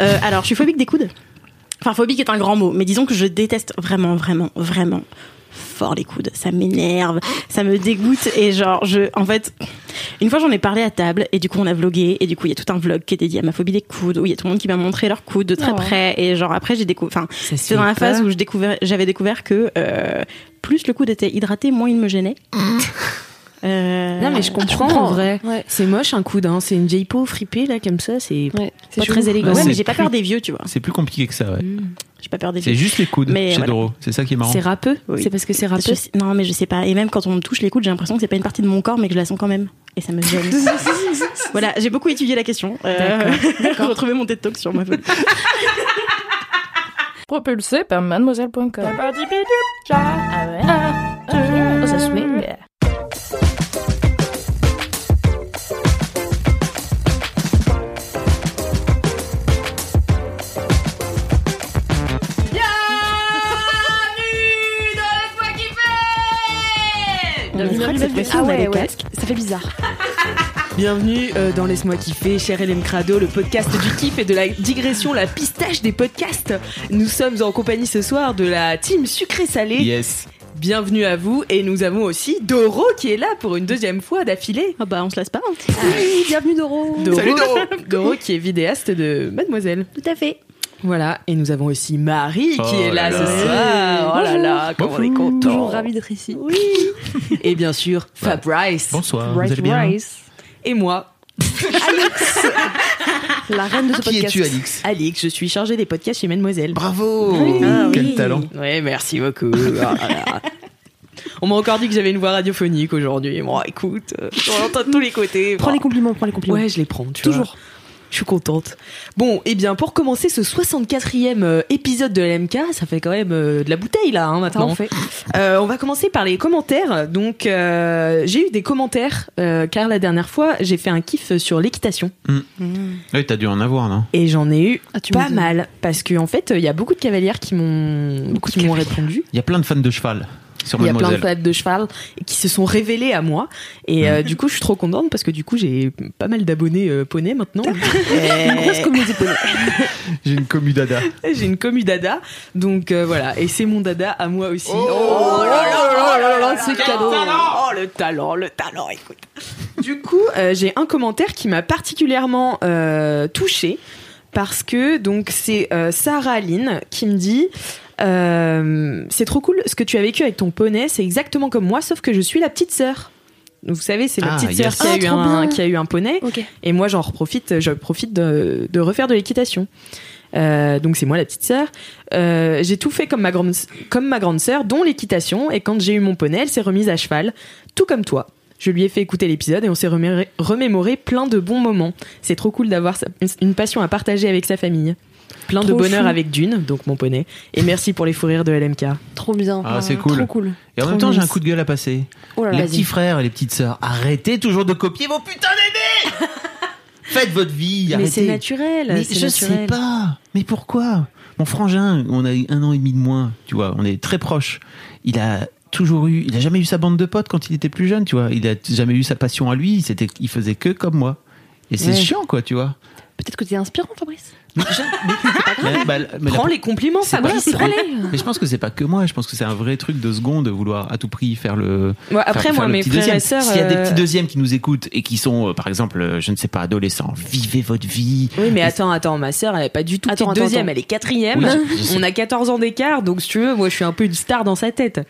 Euh, alors, je suis phobique des coudes. Enfin, phobique est un grand mot, mais disons que je déteste vraiment, vraiment, vraiment fort les coudes. Ça m'énerve, ça me dégoûte et genre, je, en fait, une fois j'en ai parlé à table et du coup on a vlogué et du coup il y a tout un vlog qui est dédié à ma phobie des coudes où il y a tout le monde qui m'a montré leurs coudes de très Oh. près et genre après j'ai découvert, enfin, c'était dans la phase où je découvert, j'avais découvert que euh, plus le coude était hydraté, moins il me gênait. Euh, Non mais je comprends, comprends. en vrai. Ouais. C'est moche un coude, hein. c'est une vieille peau fripée là comme ça, c'est Ouais, c'est pas très élégant. Ouais, Ouais, mais c'est j'ai pas peur des vieux, tu vois. C'est plus compliqué que ça, ouais. J'ai pas peur des C'est vieux. juste les coudes Mais chez voilà. Doro. C'est ça qui est marrant. C'est râpeux Oui. C'est parce que c'est râpeux Je non, mais je sais pas. Et même quand on me touche les coudes, j'ai l'impression que c'est pas une partie de mon corps, mais que je la sens quand même. Et ça me gêne. voilà, j'ai beaucoup étudié la question. Euh, retrouver mon TED Talk sur ma phobie. Propulsé par mademoiselle.com. Ah ouais. Ça swing. Ah ouais, ouais. Ça fait bizarre. Bienvenue euh, dans Laisse-moi kiffer, cher LM Crado, le podcast du kiff et de la digression, la pistache des podcasts. Nous sommes en compagnie ce soir de la team sucré-salé. Yes. Bienvenue à vous et nous avons aussi Doro qui est là pour une deuxième fois d'affilée. Ah bah, on se lasse pas. hein. Oui, bienvenue Doro. Doro, Salut, Doro. Doro qui est vidéaste de Mademoiselle. Tout à fait. Voilà, et nous avons aussi Marie qui Oh est là là ce soir. Oh là là, comme on est content. Toujours ravi d'être ici. Oui. Et bien sûr, Fabrice. Bonsoir. vous Rice allez bien Rice. Et moi, La reine de ce Qui podcast. es-tu, Alix Alix, je suis chargée des podcasts chez Mademoiselle. Bravo Ah Quel oui. talent Ouais, merci beaucoup. Là. On m'a encore dit que j'avais une voix radiophonique aujourd'hui. Bon, écoute, euh, on entend de tous les côtés. Prends Bon. les compliments, prends les compliments. Ouais, je les prends, tu vois. Je suis contente. Bon, et bien pour commencer ce 64e euh, épisode de LMK, ça fait quand même euh, de la bouteille là hein, maintenant. Parfait. Euh, on va commencer par les commentaires. Donc euh, j'ai eu des commentaires euh, car la dernière fois j'ai fait un kiff sur l'équitation Oui, t'as dû en avoir, non? Et j'en ai eu Ah, pas mal parce que en fait il y a beaucoup de cavalières qui m'ont qui m'ont répondu. Il y a plein de fans de cheval sur Il y a plein de fans de cheval qui se sont révélés à moi et euh, du coup je suis trop contente parce que du coup j'ai pas mal d'abonnés euh, poney maintenant. Une grosse communauté poney. J'ai une commu dada. J'ai une commu dada, donc euh, voilà, et c'est mon dada à moi aussi. Oh là là là là là, c'est cadeau. Oh le talent, le talent, écoute. Du coup, euh, j'ai un commentaire qui m'a particulièrement euh, touchée parce que donc c'est euh, Sarah Lynn qui me dit. Euh, c'est trop cool ce que tu as vécu avec ton poney, c'est exactement comme moi, sauf que je suis la petite sœur. Vous savez, c'est ma Ah, petite yes. sœur qui, a Ah, eu trop un- bien. qui a eu un poney. Et moi, j'en profite, je profite de, de refaire de l'équitation. Euh, donc c'est moi la petite sœur. Euh, j'ai tout fait comme ma grande comme ma grande sœur, dont l'équitation. Et quand j'ai eu mon poney, elle s'est remise à cheval, tout comme toi. Je lui ai fait écouter l'épisode et on s'est remémoré, remémoré plein de bons moments. C'est trop cool d'avoir une passion à partager avec sa famille. Plein de bonheur avec Dune, donc mon poney. Et merci pour les fous rires de LMK. Trop bien. Ah, c'est cool. Trop cool. Et en Trop même temps, j'ai un coup de gueule à passer. Oh là les petits frères et les petites sœurs, arrêtez toujours de copier vos putains d'aînés Faites votre vie, Mais arrêtez. c'est naturel. Mais je naturel. sais pas. Mais pourquoi? Mon frangin, on a eu un an et demi de moins, tu vois, on est très proches. Il a toujours eu, il a jamais eu sa bande de potes quand il était plus jeune, tu vois. Il a jamais eu sa passion à lui. C'était, il faisait que comme moi. Et c'est Ouais. chiant, quoi, tu vois. Peut-être que t'es inspirant, Fabrice. Mais, mais- bah, mais la- Prends les compliments, Fabrice. pas- Mais je pense que c'est pas que moi. Je pense que c'est un vrai truc de seconde de vouloir à tout prix faire le. Ouais, après, faire- moi, faire le mes petit frères deuxième. et sœurs. S'il y a des euh, petits deuxièmes qui nous écoutent et qui sont, euh, par exemple, euh, je ne sais pas, adolescents, vivez votre vie. Oui, mais attends, attends, ma sœur, elle est pas du tout Attends, deuxième, attends. elle est quatrième. Oui, je- je sais. On a 14 ans d'écart, donc si tu veux, moi je suis un peu une star dans sa tête.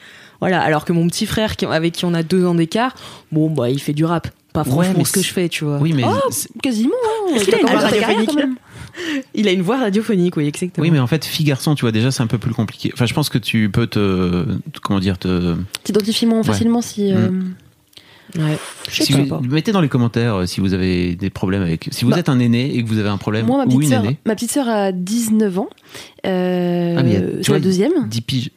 Voilà, alors que mon petit frère, avec qui on a deux ans d'écart, bon, bah, il fait du rap. Pas Ouais, franchement mais ce que je fais, tu vois. Oui, mais Oh, Quasiment. Hein. Est-ce qu'il a une voix radiophonique, quand même Il a une voix radiophonique, oui, exactement. oui, mais en fait, fille garçon, tu vois, déjà c'est un peu plus compliqué. Enfin, je pense que tu peux te, comment dire, te. T'identifies moins Ouais. facilement si. euh, Ouais. Je Si sais vous, pas. mettez dans les commentaires euh, si vous avez des problèmes avec. Si vous Bah, êtes un aîné et que vous avez un problème Moi, ma ou petite, une sœur, aînée, ma petite sœur a 19 ans. Euh, Ah, mais il a- tu vois, la deuxième. 10 piges.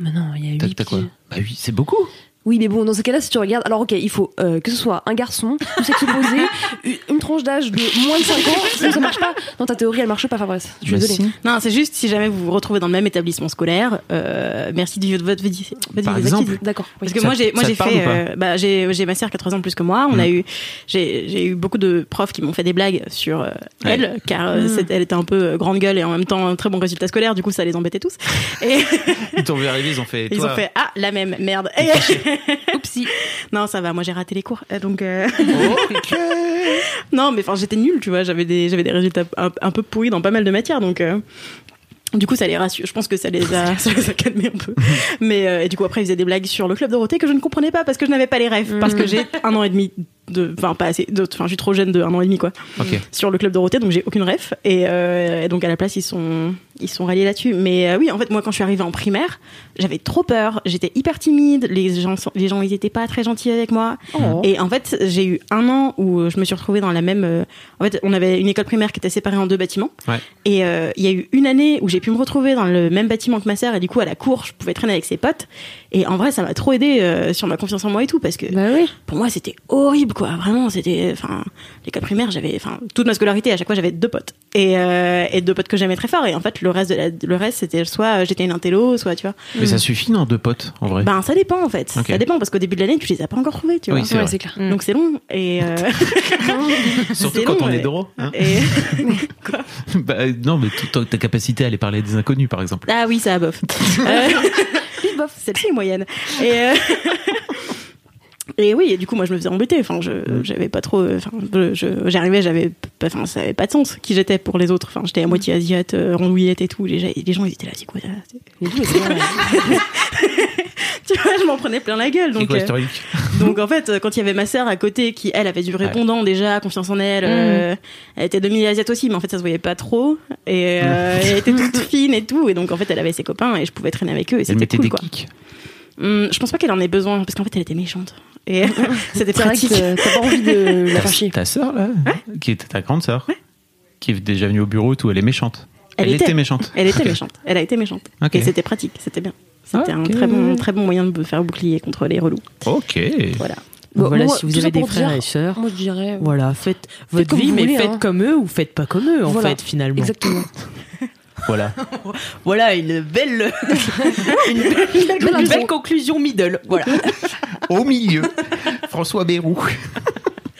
Mais non, il y a T'as 8 t'as quoi piges. Bah oui, c'est beaucoup. Oui, mais bon, dans ces cas-là, si tu regardes, alors ok, il faut euh, que ce soit un garçon, du sexe opposé, une- une tranche d'âge de moins de 5 ans, sinon ça marche pas. Non, ta théorie, elle marche pas, Fabrice. Je suis Bah désolée. si. Non, c'est juste si jamais vous vous retrouvez dans le même établissement scolaire, euh, merci du de votre vie. Par exemple. D'accord. oui. Parce que Ça- moi j'ai moi j'ai fait euh, bah, j'ai j'ai ma sœur qui a 3 ans de plus que moi on a eu j'ai j'ai eu beaucoup de profs qui m'ont fait des blagues sur euh, Ouais. elle car euh, Mm. c'est- elle était un peu grande gueule et en même temps un très bon résultat scolaire du coup ça les embêtait tous et Ils t'ont vu arriver, ils ont fait. ils toi, ont fait ah la même merde Et- Oupsie. non ça va moi j'ai raté les cours euh, donc euh, non mais enfin j'étais nulle tu vois j'avais des j'avais des résultats un, un peu pourris dans pas mal de matières donc euh, du coup, ça les rassure. Je pense que ça les a, ça les a calmés un peu. Mais euh, et du coup, après, ils faisaient des blagues sur le club Dorothée que je ne comprenais pas parce que je n'avais pas les rêves. Parce que j'ai un an et demi de, enfin pas assez, de- enfin je suis trop jeune de un an et demi quoi. Sur le club Dorothée, donc j'ai aucune ref. Et, euh, et donc à la place, ils sont, ils sont ralliés là-dessus. Mais euh, oui, en fait, moi, quand je suis arrivée en primaire, j'avais trop peur. J'étais hyper timide. Les gens, les gens, ils étaient pas très gentils avec moi. Oh. Et en fait, j'ai eu un an où je me suis retrouvée dans la même. euh, en fait, on avait une école primaire qui était séparée en deux bâtiments. Ouais. Et euh, il y a eu une année où j'ai pu me retrouver dans le même bâtiment que ma sœur. Et du coup, à la cour, je pouvais traîner avec ses potes. Et en vrai, ça m'a trop aidé euh, sur ma confiance en moi et tout. Parce que Bah oui. pour moi, c'était horrible, quoi. Vraiment, c'était. Enfin, l'école primaire, j'avais. Enfin, toute ma scolarité, à chaque fois, j'avais deux potes. Et, euh, et deux potes que j'aimais très fort. Et en fait, le reste, de la- le reste c'était soit euh, j'étais une intello, soit, tu vois. Mais ça suffit, non, deux potes, en vrai. Ben, ça dépend, en fait. Ça dépend, parce qu'au début de l'année, tu les as pas encore trouvés, tu vois. Oui, c'est Ouais, vrai. c'est clair. Mm. Donc c'est long. Et. euh, Surtout quand long, on est ouais. drôle. hein. et... Bah, euh, non, mais ta capacité à aller parler à des inconnus, par exemple. Ah oui, ça bof. Euh, bof, celle-ci est moyenne. Et, euh, et oui, et du coup, moi, je me faisais embêter. Enfin, je, j'avais pas trop. euh, Enfin, j'arrivais, j'avais. pas- Enfin, ça avait pas de sens qui j'étais pour les autres. Enfin, j'étais à moitié asiate, euh, rondouillette et tout. Les, les gens, ils étaient là, c'est quoi ça. Tu vois, je m'en prenais plein la gueule. C'est Donc, quoi euh, historique donc en fait, euh, quand il y avait ma sœur à côté, qui elle avait du répondant déjà, confiance en elle, euh, elle était demi-asiate aussi, mais en fait ça se voyait pas trop. Et euh, elle était toute fine et tout. Et donc en fait, elle avait ses copains et je pouvais traîner avec eux. Et Elle c'était mettait cool des quoi. kicks. Hum, je pense pas qu'elle en ait besoin parce qu'en fait elle était méchante et c'était pratique. t'as t'as pas envie de la faire chier. Ta sœur, là, qui était ta grande sœur, qui est déjà venue au bureau, et tout, elle est méchante. Elle Elle, était. était méchante. Elle était méchante. Elle a été méchante. Ok. Et c'était pratique. C'était bien. C'était un très bon, très bon moyen de faire bouclier contre les relous. Ok. Voilà. Bon, voilà, moi, si vous avez des frères dire- et sœurs, Moi, je dirais. voilà, faites votre vie, mais voulez, faites hein. comme eux ou faites pas comme eux, en Voilà. fait, finalement. Exactement. Voilà. Voilà une belle, une belle, une intro. belle conclusion middle. Voilà. Au milieu, François Bérou.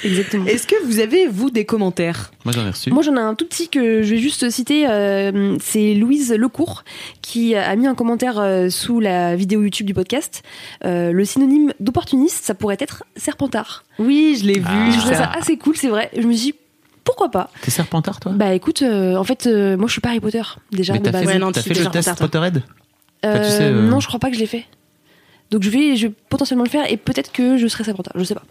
Exactement. Est-ce que vous avez vous des commentaires? Moi, j'en ai reçu. Moi, j'en ai un tout petit que je vais juste citer. euh, c'est Louise Lecourt qui a mis un commentaire euh, sous la vidéo YouTube du podcast. Euh, le synonyme d'opportuniste, ça pourrait être serpentard. Oui, je l'ai vu. Ah. Je trouvais ça. ça assez cool, c'est vrai. Je me suis dit, pourquoi pas T'es serpentard, toi Bah écoute, euh, en fait, euh, moi je suis pas Harry Potter déjà Mais de t'as base. fait, Ouais, non, t'as tu fait t'es le test serpentard, Potterhead Euh, tu sais, euh, Non, je crois pas que je l'ai fait. Donc je vais, je vais potentiellement le faire et peut-être que je serai serpentard. Je sais pas.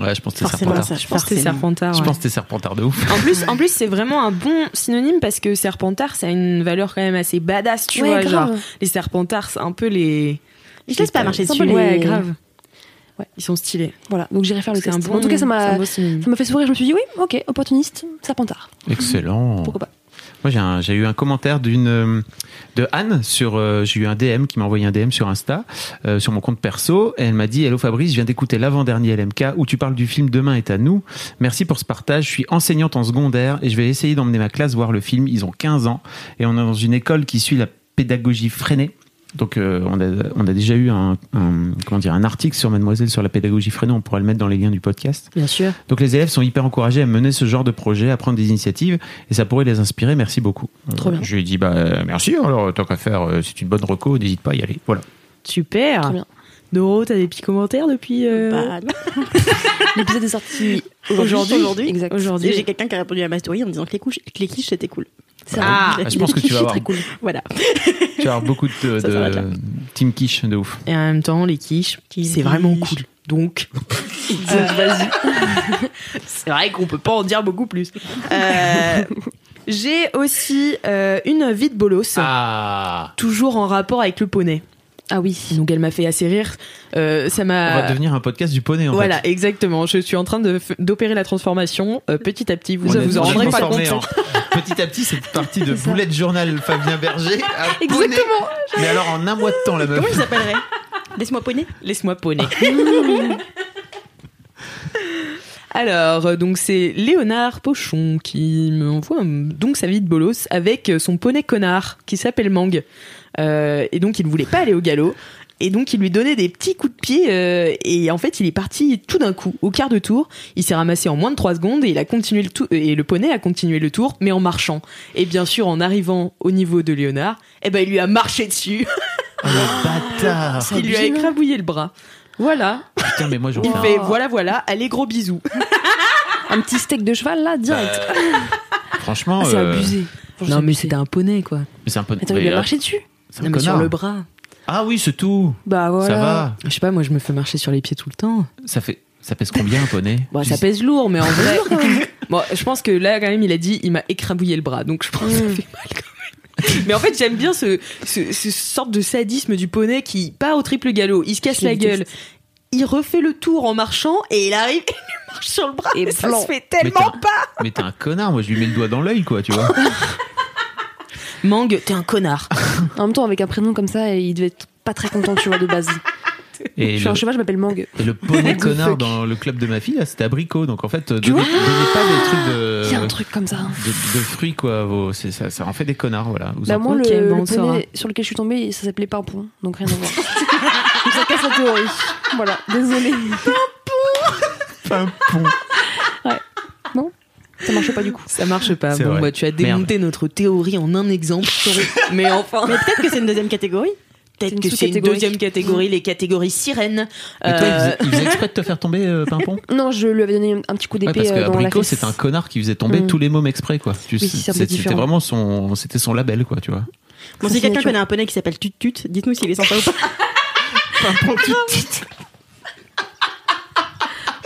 Ouais, je pense que t'es Forcément, serpentard. ça, Je pense que c'est forcément. serpentard. Je ouais. pense que t'es serpentard de ouf. En plus, en plus, c'est vraiment un bon synonyme parce que serpentard, ça a une valeur quand même assez badass, tu Ouais, vois. grave. Genre, les serpentards, c'est un peu les. Ils te laissent pas marcher c'est un dessus. Ouais, grave. Ouais. Ils sont stylés. Voilà, donc j'irai faire le test. un bon. en tout cas, ça m'a, fait sourire. Je me suis dit oui, ok, opportuniste, serpentard. Excellent. Pourquoi pas Moi, j'ai eu un commentaire d'une euh, de Anne sur. euh, j'ai eu un DM qui m'a envoyé un DM sur Insta, euh, sur mon compte perso. Et elle m'a dit Hello Fabrice, je viens d'écouter l'avant-dernier LMK où tu parles du film Demain est à nous. Merci pour ce partage. Je suis enseignante en secondaire et je vais essayer d'emmener ma classe voir le film. Ils ont 15 ans et on est dans une école qui suit la pédagogie freinée. Donc, euh, on, a, on a déjà eu un, un- comment dire, un article sur Mademoiselle sur la pédagogie freinée. On pourra le mettre dans les liens du podcast. Bien sûr. Donc les élèves sont hyper encouragés à mener ce genre de projet, à prendre des initiatives, et ça pourrait les inspirer. Merci beaucoup. Trop Euh, bien. Je lui ai dit, bah, euh, merci, alors tant qu'à faire, c'est une bonne reco, n'hésite pas à y aller. Voilà. Super. Très bien. Doro, t'as des petits commentaires depuis. euh, Bah. L'épisode est sorti Aujourd'hui, aujourd'hui. Aujourd'hui. Et j'ai quelqu'un qui a répondu à ma story en me disant que les, couches, que les quiches c'était cool. C'est Ah, vrai. Ah, je pense que tu vas avoir, très cool. Voilà. tu vas avoir beaucoup de, de, Ça team quiche de ouf. Et en même temps, les quiches, Quiche. c'est vraiment cool. Donc, euh, vas-y. c'est vrai qu'on peut pas en dire beaucoup plus. Euh, J'ai aussi euh, une vie de bolos, Ah toujours en rapport avec le poney. Ah oui. Donc elle m'a fait assez rire. Euh, ça On m'a. va devenir un podcast du poney en Voilà, fait. exactement. Je suis en train de f- d'opérer la transformation euh, petit à petit. Vous On a- vous en on rendrez pas compte. en- Petit à petit, c'est parti de Boulette Journal Fabien Berger à poney. Exactement. Mais alors en un mois de temps, la meuf. Comment il s'appellerait? Laisse-moi poney. Laisse-moi poney. Alors, euh, donc c'est Léonard Pochon qui me envoie un- donc sa vie de bolos avec son poney connard qui s'appelle Mang. Euh, et donc il ne voulait pas aller au galop. Et donc il lui donnait des petits coups de pied euh, et en fait il est parti tout d'un coup au quart de tour. Il s'est ramassé en moins de 3 secondes et il a continué le tour et le poney a continué le tour mais en marchant. Et bien sûr en arrivant au niveau de Léonard, eh ben il lui a marché dessus. Oh, le bâtard. il lui a non écrabouillé le bras. Voilà. Putain, mais moi j'aurais Il fait voilà voilà, allez gros bisous. Un petit steak de cheval là, direct. Franchement, Ah, c'est euh, abusé. Non mais c'était un poney quoi. mais c'est un peu. Attends, il lui a euh, marché dessus Non, mais sur le bras. Ah oui, c'est tout. Bah voilà. Ça va. Je sais pas, moi je me fais marcher sur les pieds tout le temps. Ça fait. Ça pèse combien un poney Bon, Tu ça sais- pèse lourd, mais en vrai. bon, je pense que là, quand même, il a dit, il m'a écrabouillé le bras, donc je pense que ça Mm. fait mal quand même. Mais en fait, j'aime bien ce, ce, ce sorte de sadisme du poney qui part au triple galop, il se casse la le gueule, il refait le tour en marchant et il arrive et il marche sur le bras. Et Et ça se fait tellement pas. Mais t'es un connard, moi je lui mets le doigt dans l'œil, quoi, tu vois. Mang, t'es un connard. En même temps, avec un prénom comme ça, il devait être pas très content, tu vois, de base. Et je suis un le, cheval, je m'appelle Mang. et le poney connard fuck dans le club de ma fille, là, c'était abricot. Donc en fait, euh, Tu donnez, pas des trucs de. Il y a un truc comme ça. de, de fruits quoi vos- ça, ça en fait des connards voilà Vous Bah, en- moi, le, bon, poney sur lequel je suis tombée, ça s'appelait Pimpon, donc rien à voir. donc ça casse la théorie. Voilà, désolé. Pimpon. Ça marche pas du coup. Ça marche pas. Bon, vrai. bah, tu as démonté notre théorie en un exemple. mais enfin. Mais peut-être que c'est une deuxième catégorie. Peut-être que c'est une deuxième catégorie, les catégories sirènes. Mais toi, il Euh, faisait, il faisait exprès de te faire tomber euh, Pimpon? Non, je lui avais donné un petit coup Ouais, d'épée parce que euh, c'était un connard qui faisait tomber Mm. tous les mômes exprès quoi Oui, c'était vraiment son c'était son label quoi tu vois Bon, si quelqu'un connaît un poney qui s'appelle Tut Tut, dites-nous s'il est sympa ou pas. Pimpon tu- tu-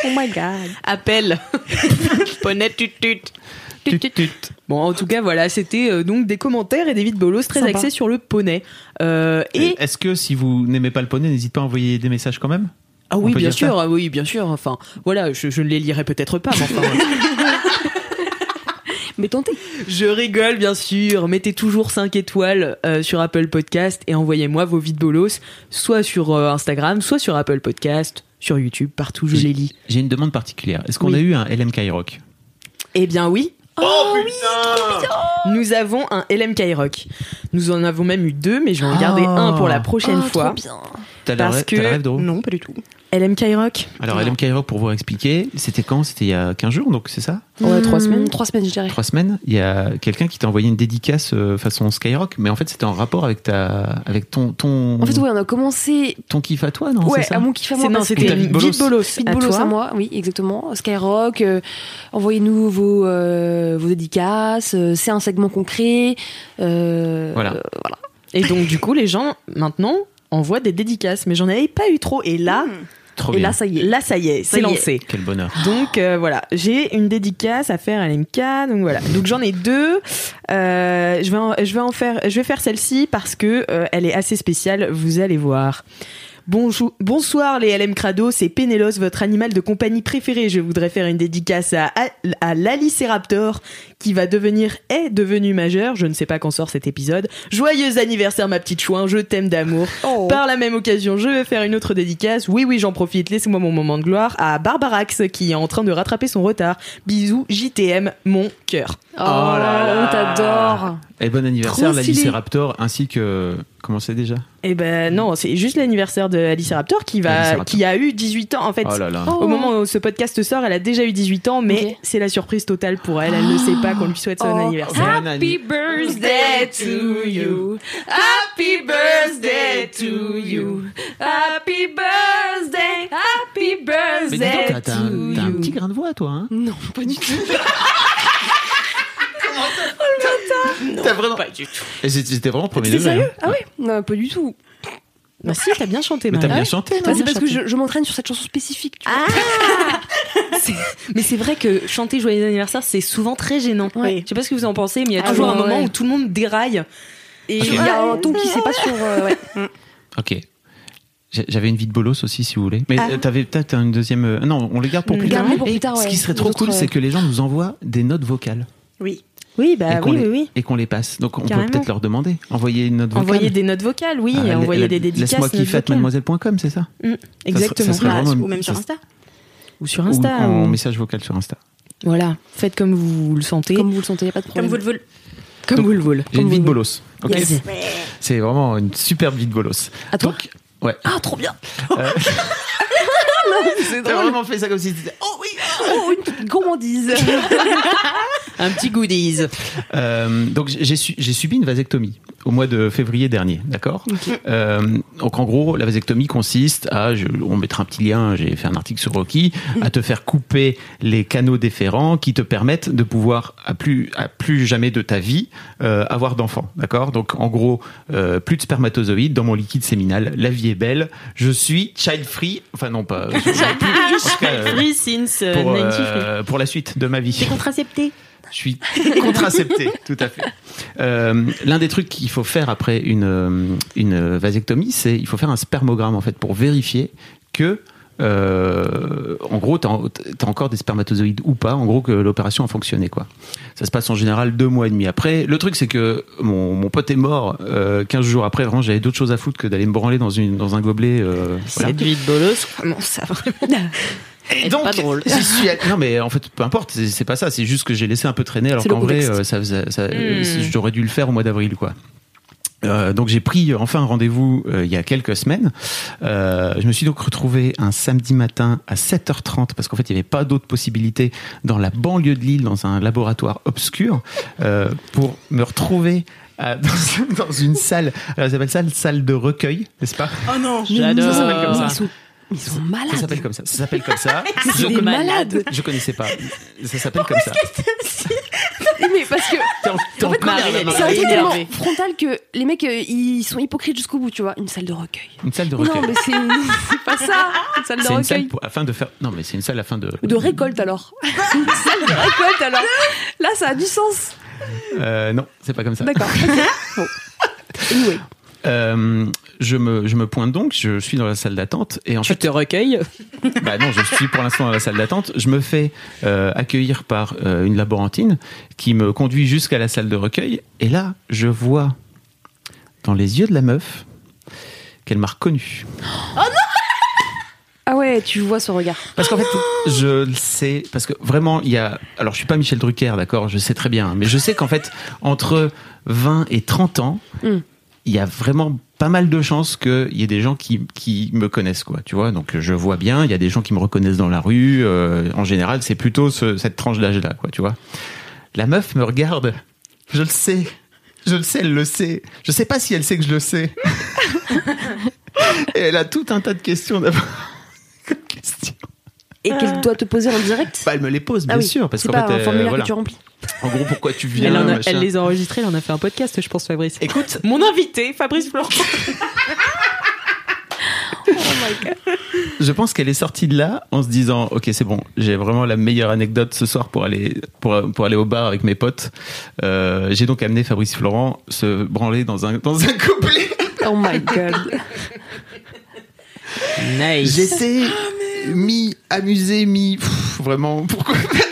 Oh my god. Appel. Poney tut tut. tu- tu- tu- Bon, en tout cas, voilà, c'était euh, donc des commentaires et des vides bolos très Sympa. axés sur le poney. Euh, et est-ce que si vous n'aimez pas le poney n'hésitez pas à envoyer des messages quand même? Ah oui, bien sûr, ah oui, bien sûr. Enfin, voilà, je, je ne les lirai peut-être pas, mais enfin, Mais tentez. je rigole, bien sûr. Mettez toujours 5 étoiles euh, sur Apple Podcast et envoyez-moi vos vides bolos, soit sur euh, Instagram, soit sur Apple Podcast, sur YouTube, partout je les lis. j'ai une demande particulière est-ce qu'on Oui. a eu un LMK Rock Eh bien oui, oh putain nous avons un LMK Rock. Nous en avons même eu deux, mais je vais en garder Oh. un pour la prochaine Oh, fois. Trop bien. t'as la, parce rêve- que- rêve, Non, pas du tout. LMK Rock alors Non. LMK Rock pour vous expliquer c'était quand? C'était il y a 15 jours donc c'est ça? Ouais, trois Hmm, semaines. Trois semaines, je dirais. trois semaines, il y a quelqu'un qui t'a envoyé une dédicace euh, façon Skyrock, mais en fait c'était en rapport avec ta, avec ton, ton, En fait, ouais, on a commencé ton kiff à toi, non? Ouais, à mon kiff à moi. non, c'était de bolos. à bolos toi? à moi, oui, exactement. Skyrock, euh, envoyez-nous vos, euh, vos dédicaces, euh, c'est un segment euh, Voilà. euh, voilà. Et donc, du coup, les gens, maintenant, envoient des dédicaces. Mais j'en avais pas eu trop. Et là, Trop Et bien. là, ça y est. là, ça y est, c'est lancé. Quel bonheur. Donc euh, voilà, j'ai une dédicace à faire à l'MK. Donc voilà, donc j'en ai deux. Euh, je vais en, je vais en faire, je vais faire celle-ci parce que euh, elle est assez spéciale. Vous allez voir. Bonjour, bonsoir les LM Crado, c'est Pénélos, votre animal de compagnie préféré. Je voudrais faire une dédicace à, à, à l'Alicéraptor qui va devenir, est devenu majeur. Je ne sais pas quand sort cet épisode. Joyeux anniversaire ma petite chouin, je t'aime d'amour. Oh. Par la même occasion, je vais faire une autre dédicace. Oui, oui, j'en profite. Laissez-moi mon moment de gloire à Barbarax qui est en train de rattraper son retard. Bisous, JTM, mon cœur. Oh, là là. on t'adore. Et bon anniversaire, Trop stylé. l'Alice Raptor, ainsi que. Comment c'est déjà? Eh ben non, c'est juste l'anniversaire de Alice Raptor qui va, qui a eu 18 ans. En fait, Oh là là. au moment où ce podcast sort, elle a déjà eu 18 ans, mais c'est la surprise totale pour elle. Elle ne sait pas qu'on lui souhaite son Oh. anniversaire. Anni- birthday to you. Happy birthday to you. Happy birthday. Happy Mais dis birthday donc, t'as- t'as un, to t'as un you. petit grain de voix, toi, hein? Non, pas du tout. T'as vraiment. Pas du tout. J'étais vraiment premier degré. sérieux hein. Ah ouais Non, pas du tout. Bah si, t'as bien chanté, Mais t'as bien chanté, c'est parce que je, je m'entraîne sur cette chanson spécifique. tu vois. Mais c'est vrai que chanter joyeux anniversaire, c'est souvent très gênant. Ouais. Je sais pas ce que vous en pensez, mais il y a Ah toujours ouais, un moment ouais. où tout le monde déraille. Et. Il y a un ton qui sait pas sur. euh, ouais. Ok. J'avais une vie de bolos aussi, si vous voulez. Mais Ah. euh, t'avais peut-être une deuxième. euh, Non, on les garde pour plus tard. Garde-les pour Et plus tard, Ce qui serait trop cool, c'est que les gens nous envoient des notes vocales Oui. Oui, bah et qu'on oui, les, oui, oui. et qu'on les passe. Donc on Carrément. peut peut-être leur demander. Envoyer une note vocale. Envoyer des notes vocales, oui, Ah, envoyer la- des dédicaces. Laisse-moi kiffer mademoiselle.com, c'est ça Mm, Exactement. ça serait vraiment- ou même sur Insta. Ou sur Insta. Ou en ou- message vocal sur Insta. Voilà, faites comme vous le sentez. Comme vous le sentez, y a pas de Comme problème. vous le voulez. Comme Donc, vous le voulez. J'ai une Comme vie de bolos. Ok. Yes. C'est vraiment une superbe vie de bolos. À toi Donc, ouais. Ah, trop bien C'est T'as drôle. vraiment fait ça comme si c'était. Oh oui Oh, une petite gourmandise Un petit goodies. Euh, donc j'ai su- j'ai subi une vasectomie au mois de février dernier, d'accord Euh, Donc en gros, la vasectomie consiste à, je- on mettra un petit lien, j'ai fait un article sur Rocky, à te faire couper les canaux déférents qui te permettent de pouvoir à plus à plus jamais de ta vie euh, avoir d'enfants, d'accord Donc en gros, euh, plus de spermatozoïdes dans mon liquide séminal, la vie est belle, je suis child free, enfin non pas, je- cas, euh, Free since pour, 93. pour la suite de ma vie. T'es contracepté. Je suis contracepté, tout à fait. Euh, L'un des trucs qu'il faut faire après une, euh, une vasectomie, c'est il faut faire un spermogramme en fait pour vérifier que, euh, en gros, tu as, encore des spermatozoïdes ou pas, en gros que l'opération a fonctionné quoi. Ça se passe en général deux mois et demi après. Le truc c'est que mon, mon pote est mort euh, 15 jours après. Vraiment, j'avais d'autres choses à foutre que d'aller me branler dans, une, dans un gobelet. euh, voilà. Cette vie de bolos, comment ça vraiment Et donc, pas drôle. j'y suis allé- Non, mais en fait, peu importe, c'est pas ça. C'est juste que j'ai laissé un peu traîner, alors qu'en vrai, euh, ça, faisait- ça- Hmm. euh, j'aurais dû le faire au mois d'avril, quoi. Euh, donc j'ai pris enfin un rendez-vous euh, il y a quelques semaines. Euh, je me suis donc retrouvé un samedi matin à 7h30 parce qu'en fait il n'y avait pas d'autre possibilité dans la banlieue de Lille dans un laboratoire obscur euh, pour me retrouver à- dans, dans une salle. Alors, ils appellent ça salle de recueil, n'est-ce pas? Oh non. J'adore. Ça s'appelle comme ça. Ils sont, malades Ça s'appelle comme ça. Ça s'appelle comme ça. Je des malades Je connaissais pas. Ça s'appelle comme ça. Mais parce que T'es en, en fait, c'est un truc tellement frontal que les mecs euh, ils sont hypocrites jusqu'au bout, tu vois. Une salle de recueil. Une salle de Non, recueil. mais c'est pas ça. Une salle de C'est une salle recueil. pour- afin de faire. Non, mais c'est une salle afin de. De récolte alors. Une salle de récolte alors. Là, ça a du sens. Euh, non, c'est pas comme ça. D'accord. Bon. Anyway. Euh, je me, je me pointe donc. Je suis dans la salle d'attente et en Tu fait, te recueilles? Bah non, je suis pour l'instant dans la salle d'attente. Je me fais euh, accueillir par euh, une laborantine qui me conduit jusqu'à la salle de recueil et là, je vois dans les yeux de la meuf qu'elle m'a reconnu. Ah ouais, tu vois ce regard. Parce qu'en fait, je le sais, parce que vraiment, il y a. Alors, je suis pas Michel Drucker, d'accord, je sais très bien, mais je sais qu'en fait, entre 20 et 30 ans, Mm. Il y a vraiment pas mal de chances qu'il y ait des gens qui, qui me connaissent, quoi, tu vois. Donc, je vois bien, il y a des gens qui me reconnaissent dans la rue. euh, en général, c'est plutôt ce- cette tranche d'âge-là, quoi, tu vois. La meuf me regarde, je le sais. Je le sais, elle le sait. Je sais pas si elle sait que je le sais. et elle a tout un tas de questions d'abord. Comme question. Et qu'elle doit te poser en direct. Bah, elle me les pose, bien ah oui, sûr, parce c'est qu'en pas fait, un euh, formulaire voilà. que tu remplis. En gros, pourquoi tu viens elle, en a- machin. elle les a enregistrés, elle en a fait un podcast, je pense, Fabrice. Écoute, Mon invité, Fabrice Florent. je pense qu'elle est sortie de là en se disant, ok, c'est bon, j'ai vraiment la meilleure anecdote ce soir pour aller pour, pour aller au bar avec mes potes. Euh, j'ai donc amené Fabrice Florent se branler dans un dans un couplet. Oh my god. Nice. J'essaie mi amusé mi pff, vraiment pourquoi faire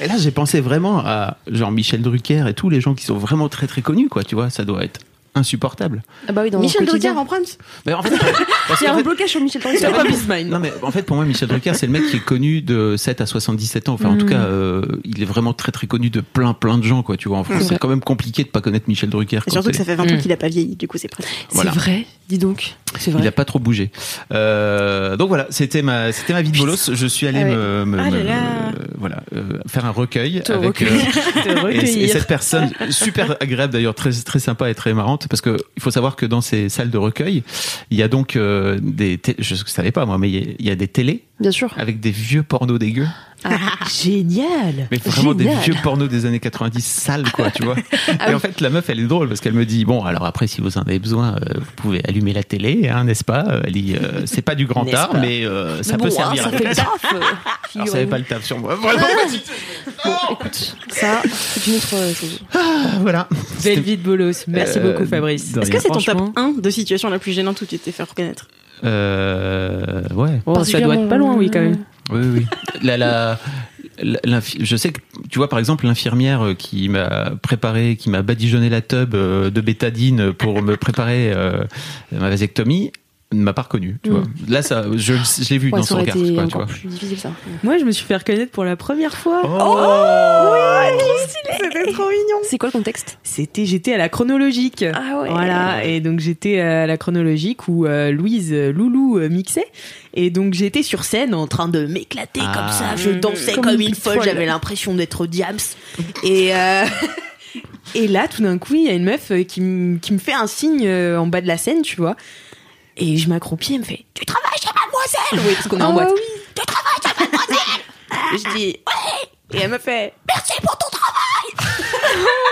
Et là, j'ai pensé vraiment à genre Michel Drucker et tous les gens qui sont vraiment très très connus, quoi. Tu vois, ça doit être insupportable. Ah bah oui, dans Michel le Drucker en prime. Mais en fait, parce Il y a un fait- blocage sur Michel Drucker. C'est pas Miss Mine. Non mais en fait pour moi Michel Drucker c'est le mec qui est connu de 7 à 77 ans enfin en tout cas euh, il est vraiment très très connu de plein plein de gens quoi tu vois en France c'est quand même compliqué de pas connaître Michel Drucker Et surtout que c'est- ça fait 20 ans Mm. qu'il a pas vieilli, du coup c'est pratique. C'est Voilà. vrai, dis donc. C'est il vrai. a pas trop bougé euh, donc voilà c'était ma c'était ma vie de bolos je suis allé Ah ouais. me, me- Ah là me- là. voilà euh, faire un recueil Te avec et, cette personne super agréable d'ailleurs très très sympa et très marrante parce que il faut savoir que dans ces salles de recueil il y a donc euh, des je savais pas moi mais il y a des télés Bien sûr. avec des vieux pornos dégueux Génial. Mais vraiment Génial. des vieux pornos des années 90 sales, quoi, tu vois. Ah et en fait, la meuf, elle est drôle parce qu'elle me dit Bon, alors après, si vous en avez besoin, euh, vous pouvez allumer la télé, hein, n'est-ce pas? Elle dit euh, C'est pas du grand art, pas? mais euh, ça Mais peut bon, hein, servir. ça fait le taf. euh, Alors, ça avait pas le taf sur moi. Vraiment, Bon, écoute, ça, c'est une autre euh, chose. Ah, voilà. Belle vie de bolos. Merci Euh, beaucoup, Fabrice. Est-ce que c'est ton top 1 de situation la plus gênante où tu t'es fait reconnaître? Euh, ouais. Oh, ça doit être pas loin, oui, quand même. Oui, oui. La, la, la- l'infi- je sais que, tu vois, par exemple, l'infirmière euh, qui m'a préparé, qui m'a badigeonné la tube euh, de bétadine pour me préparer euh, ma vasectomie, ne m'a pas reconnu. Tu Mm. vois. Là, ça, je, je l'ai vu Ouais, dans son regard. quoi, tu vois. plus difficile ça. Moi, je me suis fait reconnaître pour la première fois. Oh, C'était trop mignon. C'est quoi le contexte? C'était, j'étais à la chronologique. Ah ouais. Voilà, et donc j'étais à la chronologique où euh, Louise euh, Loulou euh, mixait. Et donc j'étais sur scène en train de m'éclater Ah. comme ça. Je dansais Comme comme, une folle, j'avais l'impression d'être Diams. Et, euh, et là, tout d'un coup, il y a une meuf qui, me fait un signe en bas de la scène, tu vois. Et je m'accroupis, elle me fait Tu travailles chez Mademoiselle? Oui, parce qu'on est en Ah boîte. oui. Tu travailles chez Mademoiselle? Et je dis Ouais Et elle me fait Merci pour ton travail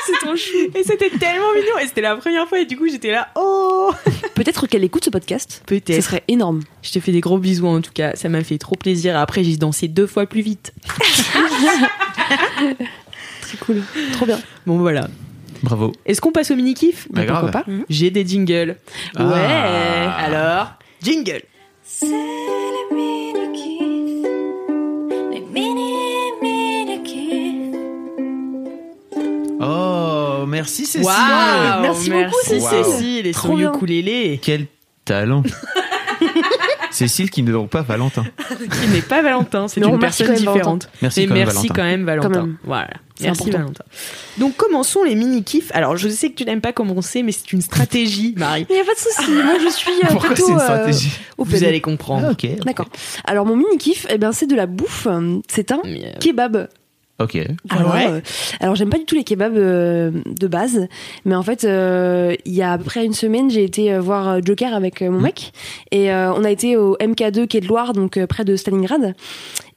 C'est trop chou. Et c'était tellement mignon. Et c'était la première fois. Et du coup, j'étais là Oh Peut-être qu'elle écoute ce podcast. Ce Peut-être. serait énorme. Je te fais des gros bisous en tout cas, ça m'a fait trop plaisir. Après, j'ai dansé deux fois plus vite. Très cool. Trop bien. Bon voilà. Bravo. Est-ce qu'on passe au mini kiff Bah, grave. Pourquoi pas J'ai des jingles. Ah. Ouais. Alors, jingle. C'est le mini-kiff, le mini-mini-kiff. Oh, merci Cécile. Waouh, Merci beaucoup, merci Cécile. Cécile et Trop son bien. ukulélé Quel talent. Cécile qui ne donc pas Valentin. qui n'est pas Valentin, c'est une personne différente. Merci Mais quand même, merci quand même Valentin. Quand même. Voilà. C'est Merci important. Valentin. Donc commençons les mini kiffs. Alors je sais que tu n'aimes pas commencer, mais c'est une stratégie, Marie. Il n'y a pas de souci. Moi, je suis euh, Pourquoi c'est plutôt une euh, stratégie. Vous allez comprendre. Ah, ok. D'accord. Alors, mon mini kiff, eh ben, c'est de la bouffe. C'est un euh, kebab. Ok. Alors, ouais euh, alors j'aime pas du tout les kebabs euh, de base, mais en fait, euh, il y a à peu près une semaine, j'ai été voir Joker avec mon mec, et euh, on a été au MK2 quai de Loire, donc euh, près de Stalingrad.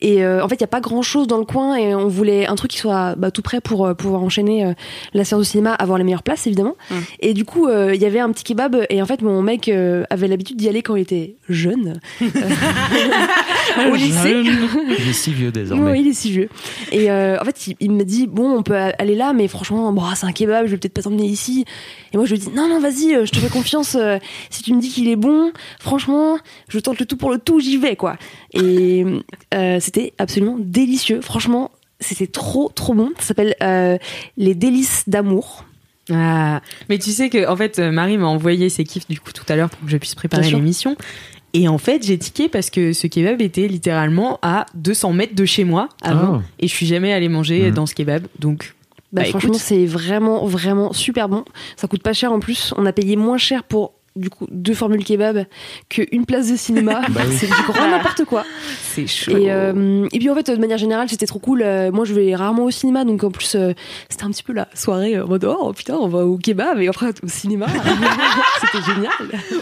Et euh, en fait, il y a pas grand chose dans le coin, et on voulait un truc qui soit bah, tout prêt pour euh, pouvoir enchaîner euh, la séance de cinéma, avoir les meilleures places évidemment. Et du coup, euh, il y avait un petit kebab, et en fait, mon mec euh, avait l'habitude d'y aller quand il était jeune, euh, au lycée. Il est si vieux désormais. Oui, il est si vieux. Et euh, en fait, il, il me dit bon, on peut aller là, mais franchement, bon, c'est un kebab, je vais peut-être pas t'emmener ici. Et moi, je lui dis non, non, vas-y, euh, je te fais confiance. euh, si tu me dis qu'il est bon, franchement, je tente le tout pour le tout, j'y vais, quoi. Et euh, c'était absolument délicieux. Franchement, c'était trop, trop bon. Ça s'appelle euh, les délices d'amour. Ah, mais tu sais que en fait euh, Marie m'a envoyé ses kiffs du coup tout à l'heure pour que je puisse préparer l'émission. Et en fait, j'ai tiqué parce que ce kebab était littéralement à 200 mètres de chez moi avant. Oh. Et je suis jamais allée manger Mhm. dans ce kebab. Donc, Bah, Bah, franchement, c'est vraiment, vraiment super bon. Ça coûte pas cher en plus. On a payé moins cher pour du coup deux formules kebab qu'une place de cinéma. Bah oui. C'est du grand n'importe quoi. c'est chaud. Et, euh, et puis en fait, de manière générale, c'était trop cool. Euh, moi, je vais rarement au cinéma, donc en plus, euh, c'était un petit peu la soirée en mode oh putain, on va au kebab et après au cinéma. c'était génial.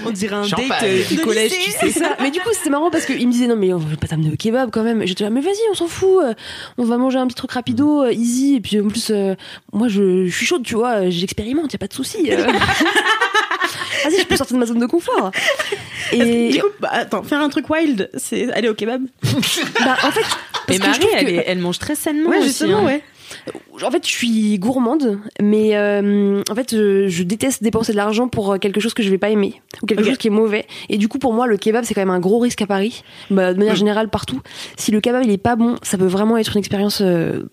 on dirait un Champagne. date euh, du collège, tu sais. ça. Mais du coup, c'était marrant parce qu'il me disait non, mais on va pas t'amener au kebab quand même. Et J'étais là, mais vas-y, on s'en fout. On va manger un petit truc rapido, easy. Et puis en plus, euh, moi, je, je suis chaude, tu vois, j'expérimente, y a pas de souci. Vas-y, je peux sortir de ma zone de confort. Et Du coup, bah, attends, faire un truc wild, c'est aller au kebab. bah, en fait, Mais parce que je Marie, trouve elle, que- est- elle mange très sainement Ouais, aussi, justement, hein. ouais. En fait, je suis gourmande, mais euh, en fait, je, je déteste dépenser de l'argent pour euh, quelque chose que je vais pas aimer ou quelque chose qui est mauvais. Et du coup, pour moi, le kebab, c'est quand même un gros risque à Paris, bah, de manière générale partout. Si le kebab il est pas bon, ça peut vraiment être une expérience euh,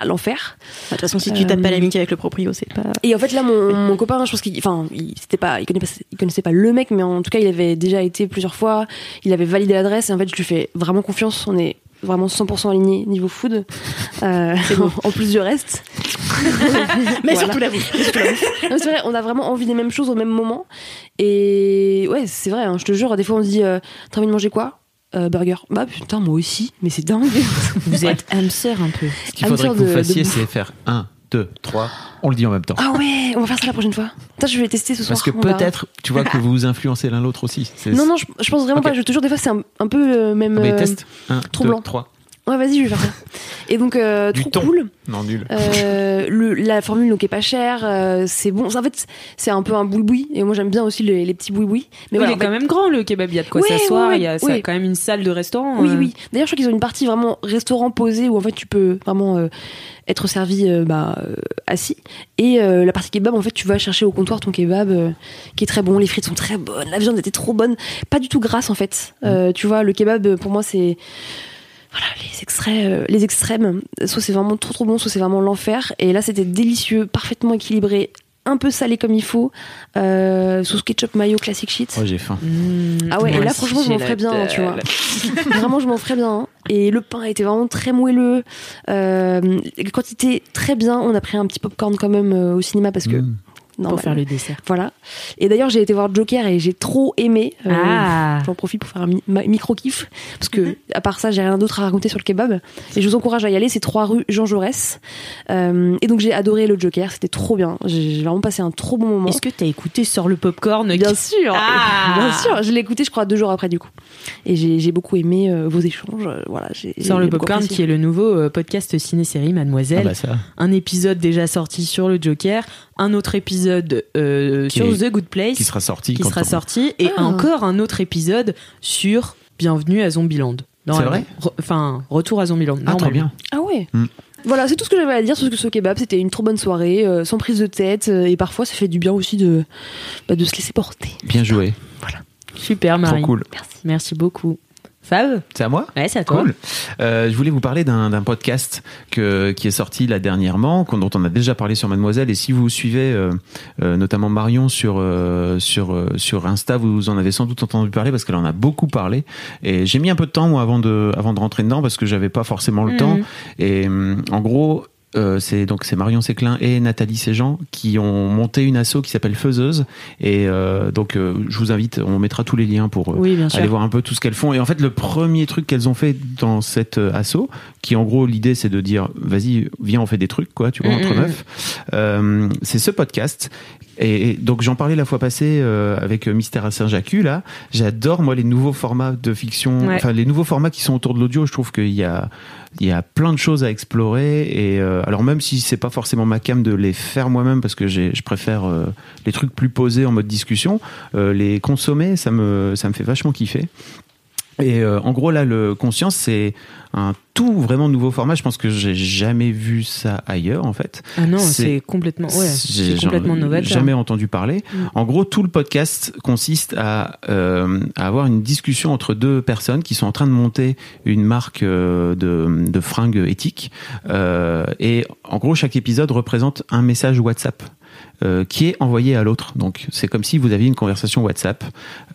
à l'enfer. De toute façon, si tu tapes pas l'amitié avec le proprio, c'est pas. Et en fait, là, mon, mon copain, je pense qu'il, enfin, il, c'était pas, il connaissait pas, il connaissait pas le mec, mais en tout cas, il avait déjà été plusieurs fois. Il avait validé l'adresse et en fait, je lui fais vraiment confiance. On est vraiment 100% alignés niveau food. Euh, en plus du reste. Mais Voilà. surtout la bouffe. C'est vrai, on a vraiment envie des mêmes choses au même moment. Et ouais, c'est vrai, hein, je te jure, des fois on se dit euh, T'as envie de manger quoi? Euh, Burger. Bah putain, moi aussi, mais c'est dingue. Vous êtes hamster un peu. Ce qu'il faudrait que vous de- fassiez, c'est faire 1, 2, 3. On le dit en même temps. ah ouais, on va faire ça la prochaine fois. Putain, je vais tester ce soir. Parce que verra. peut-être, tu vois, que vous vous influencez l'un l'autre aussi. Non, non, je, je pense vraiment pas. Je te jure, des fois c'est un, un peu euh, même. Ah, Mais euh, teste. 1, trop 2, blanc. 3. Ouais, vas-y, je vais faire ça. Et donc, euh, Du trop cool. Non, nul. Euh, le, la formule donc est pas chère, euh, c'est bon. En fait, c'est un peu un boui-boui. Et moi, j'aime bien aussi les, les petits boui-boui. Mais voilà, il est en fait- quand même grand le kebab, il y a de quoi s'asseoir, ouais, il y a ça oui. quand même une salle de restaurant. Oui, euh. oui. D'ailleurs, je crois qu'ils ont une partie vraiment restaurant posé où en fait tu peux vraiment euh, être servi euh, bah, euh, assis. Et euh, la partie kebab, en fait, tu vas chercher au comptoir ton kebab euh, qui est très bon. Les frites sont très bonnes. La viande était trop bonne. Pas du tout grasse, en fait. Euh, tu vois, le kebab, pour moi, c'est. Voilà, les extraits, euh, les extrêmes. Soit c'est vraiment trop trop bon, soit c'est vraiment l'enfer. Et là, c'était délicieux, parfaitement équilibré, un peu salé comme il faut, euh, sauce ketchup mayo classic shit. Oh, j'ai faim. Ah ouais, et là franchement je m'en ferais bien, tu vois. Vraiment je m'en ferais bien. Et le pain était vraiment très moelleux. Euh, la quantité très bien. On a pris un petit popcorn quand même euh, au cinéma parce que Mm. Normal. Pour faire le dessert. Voilà. Et d'ailleurs j'ai été voir Joker et j'ai trop aimé. Euh, Ah. J'en profite pour faire un mi- micro kiff parce que à part ça j'ai rien d'autre à raconter sur le kebab. Et je vous encourage à y aller. C'est trois rue Jean Jaurès. Euh, et donc j'ai adoré le Joker. C'était trop bien. J'ai vraiment passé un trop bon moment. Est-ce que t'as écouté sur le popcorn Bien sûr, Ah. bien sûr. Je l'ai écouté, je crois, deux jours après du coup. Et j'ai beaucoup aimé euh, vos échanges. Voilà, j'ai Sur le popcorn, qui est le nouveau podcast ciné-série Mademoiselle. Ah bah ça. Un épisode déjà sorti sur le Joker, un autre épisode euh, sur est- The Good Place Qui sera sorti. qui sera sorti, et Ah. encore un autre épisode sur Bienvenue à Zombieland. Normalement. vrai Re- Enfin, Retour à Zombieland. Ah, trop normalement. bien. Ah ouais. Mm. Voilà, c'est tout ce que j'avais à dire sur ce, ce kebab. C'était une trop bonne soirée, euh, sans prise de tête, euh, et parfois ça fait du bien aussi de bah, de se laisser porter. Bien joué. Super, Trop Marie. cool. Merci. Merci beaucoup. Fab C'est à moi Ouais, c'est à toi. Cool. Euh, je voulais vous parler d'un podcast que, qui est sorti là dernièrement, dont on a déjà parlé sur Mademoiselle. Et si vous suivez euh, euh, notamment Marion sur sur sur Insta, vous en avez sans doute entendu parler parce qu'elle en a beaucoup parlé. Et j'ai mis un peu de temps moi avant de avant de rentrer dedans parce que j'avais pas forcément le Mhm. temps. Et hum, en gros. Euh, c'est donc c'est Marion Séclin et Nathalie Séjean qui ont monté une asso qui s'appelle Faiseuse et euh, donc euh, je vous invite on mettra tous les liens pour euh, Oui, bien sûr. aller voir un peu tout ce qu'elles font. Et en fait, le premier truc qu'elles ont fait dans cet euh, assaut, qui en gros l'idée c'est de dire, vas-y, viens, on fait des trucs, quoi, tu vois, Mm, entre mm, mm. meufs. Euh, c'est ce podcast. Et, et donc j'en parlais la fois passée euh, avec euh, Mystère à Saint-Jacques là. J'adore moi les nouveaux formats de fiction, Ouais. enfin les nouveaux formats qui sont autour de l'audio. Je trouve qu'il y a il y a plein de choses à explorer et euh, alors même si c'est pas forcément ma cam de les faire moi-même parce que j'ai je préfère euh, les trucs plus posés en mode discussion, euh, les consommer ça me ça me fait vachement kiffer. Et euh, en gros là le conscience c'est un tout vraiment nouveau format. Je pense que j'ai jamais vu ça ailleurs en fait. Ah non, C'est- complètement, ouais, J'ai complètement novateur. Jamais entendu parler. Mm. En gros, tout le podcast consiste à, euh, à avoir une discussion entre deux personnes qui sont en train de monter une marque euh, de, de fringues éthiques. Euh, et en gros, chaque épisode représente un message WhatsApp. euh, qui est envoyé à l'autre. Donc c'est comme si vous aviez une conversation WhatsApp.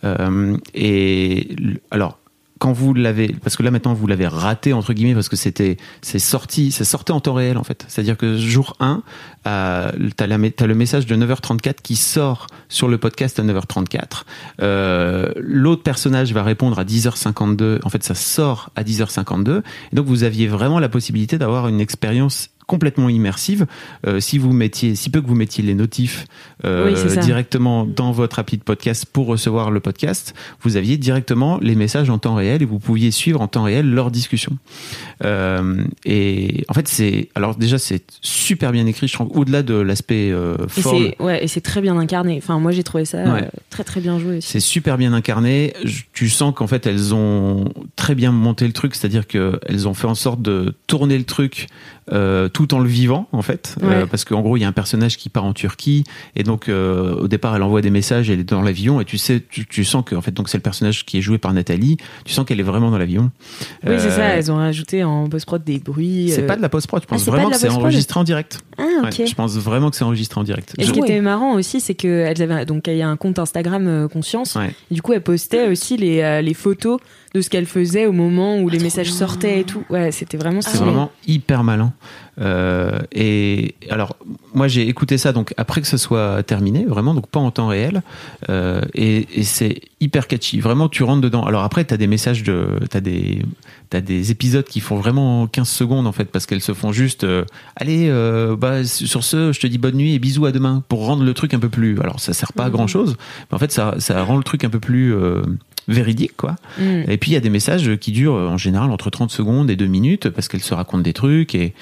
Euh, et alors quand vous l'avez, parce que là maintenant vous l'avez raté entre guillemets parce que c'était, c'est sorti, ça sortait en temps réel en fait. C'est-à-dire que jour 1, euh, t'as, le message de 9h34 qui sort sur le podcast à 9h34. Euh, l'autre personnage va répondre à 10h52. En fait, ça sort à 10h52. Et donc vous aviez vraiment la possibilité d'avoir une expérience complètement immersive euh, si vous mettiez si peu que vous mettiez les notifs euh, Oui, directement dans votre appli de podcast pour recevoir le podcast vous aviez directement les messages en temps réel et vous pouviez suivre en temps réel leur discussion euh, et en fait c'est alors déjà c'est super bien écrit je trouve au-delà de l'aspect forme c'est ouais, et c'est très bien incarné. Enfin, moi j'ai trouvé ça Ouais. très très bien joué. c'est super bien incarné. Je- Tu sens qu'en fait elles ont très bien monté le truc, c'est-à-dire que elles ont fait en sorte de tourner le truc euh, tout en le vivant en fait, Ouais. Euh, parce qu'en gros il y a un personnage qui part en Turquie et donc euh, au départ elle envoie des messages, elle est dans l'avion et tu sais, tu, tu sens que en fait donc c'est le personnage qui est joué par Nathalie. Tu sens qu'elle est vraiment dans l'avion. Oui, c'est Euh, ça. Elles ont rajouté en post-prod des bruits. C'est euh, pas de la post-prod, je pense c'est pas vraiment que c'est enregistré en direct. Ah, ok. Ouais, je pense vraiment que c'est enregistré en direct. Et ce Je- qui était marrant aussi, c'est qu'elles avaient donc il y a un compte Instagram euh, Conscience. Ouais. Et du coup, elles postaient aussi les, euh, les photos de ce qu'elles faisaient au moment où les messages sortaient et tout. Ouais, c'était vraiment C'est stylé. vraiment hyper malin. Euh, et alors, moi, j'ai écouté ça donc après que ce soit terminé, vraiment, donc pas en temps réel. Euh, et et c'est hyper catchy. Vraiment, tu rentres dedans. Alors après, t'as des messages de, t'as des, t'as des épisodes qui font vraiment 15 secondes en fait parce qu'elles se font juste, euh, allez, euh, bah sur ce, je te dis bonne nuit et bisous à demain pour rendre le truc un peu plus. Alors ça sert pas à grand chose, mais en fait ça, ça rend le truc un peu plus euh, véridique quoi. Mm. Et puis il y a des messages qui durent en général entre 30 secondes et 2 minutes parce qu'elles se racontent des trucs et,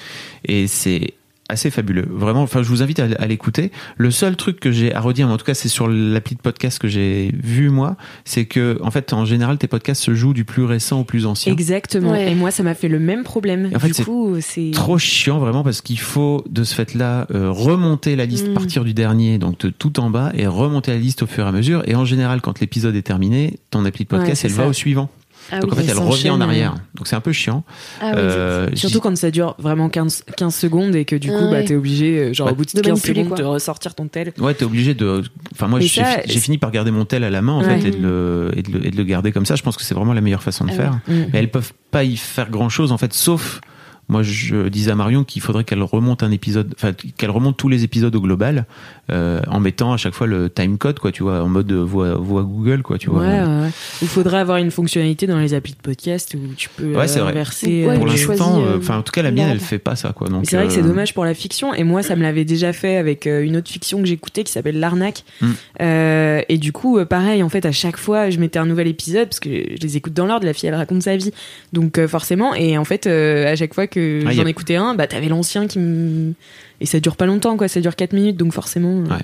et c'est assez fabuleux. Vraiment, enfin, je vous invite à, à l'écouter. Le seul truc que j'ai à redire, mais en tout cas, c'est sur l'appli de podcast que j'ai vu moi, c'est que, en fait, en général, tes podcasts se jouent du plus récent au plus ancien. Exactement. Ouais. Et moi, ça m'a fait le même problème. Et en fait, du c'est coup, c'est Trop chiant vraiment parce qu'il faut de ce fait-là euh, remonter la liste, Mm. partir du dernier, donc de tout en bas, et remonter la liste au fur et à mesure. Et en général, quand l'épisode est terminé, ton appli de podcast, Ouais, elle ça. va au suivant. Ah donc oui. en fait, elle revient en arrière. Donc c'est un peu chiant. Ah oui, Euh, Surtout quand ça dure vraiment 15, 15 secondes et que du coup, Ah bah, ouais. t'es obligé, euh, genre Bah, au bout de de 15 manipuler, secondes, quoi. de ressortir ton tel. Ouais, t'es obligé de. Enfin, moi, j'ai fini par garder mon tel à la main, en Ouais. fait, et de, le, et, de le, et de le garder comme ça. Je pense que c'est vraiment la meilleure façon de Ah faire. Mm. Mais elles peuvent pas y faire grand chose, en fait, sauf. Moi, je disais à Marion qu'il faudrait qu'elle remonte un épisode, enfin, qu'elle remonte tous les épisodes au global, euh, en mettant à chaque fois le time code, quoi, tu vois, en mode voix, voix Google, quoi, tu vois. Ouais, ouais. Il faudrait avoir une fonctionnalité dans les applis de podcast où tu peux Ouais, euh, inverser. Ouais, Pour euh, choisis, l'instant, enfin, en tout cas, la mienne, elle fait pas ça, quoi. Donc, c'est vrai que c'est dommage pour la fiction. Et moi, ça me l'avait déjà fait avec euh, une autre fiction que j'écoutais qui s'appelle L'Arnaque. Mm. Euh, et du coup, euh, pareil, en fait, à chaque fois, je mettais un nouvel épisode parce que je les écoute dans l'ordre. La fille, elle raconte sa vie. Donc, euh, forcément. Et en fait, euh, à chaque fois que Ah, y j'en a- écoutais un, bah, t'avais l'ancien qui me. Et ça dure pas longtemps, quoi. Ça dure 4 minutes. Donc, forcément, euh, Ouais.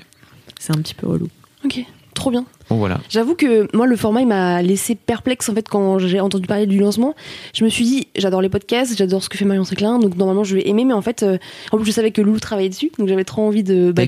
c'est un petit peu relou. Ok, trop bien. Bon, voilà. J'avoue que moi, le format, il m'a laissé perplexe en fait quand j'ai entendu parler du lancement. Je me suis dit, j'adore les podcasts, j'adore ce que fait Marion Séclin, donc normalement je vais aimer, mais en fait, euh, en plus je savais que Lou travaillait dessus, donc j'avais trop envie de, bah.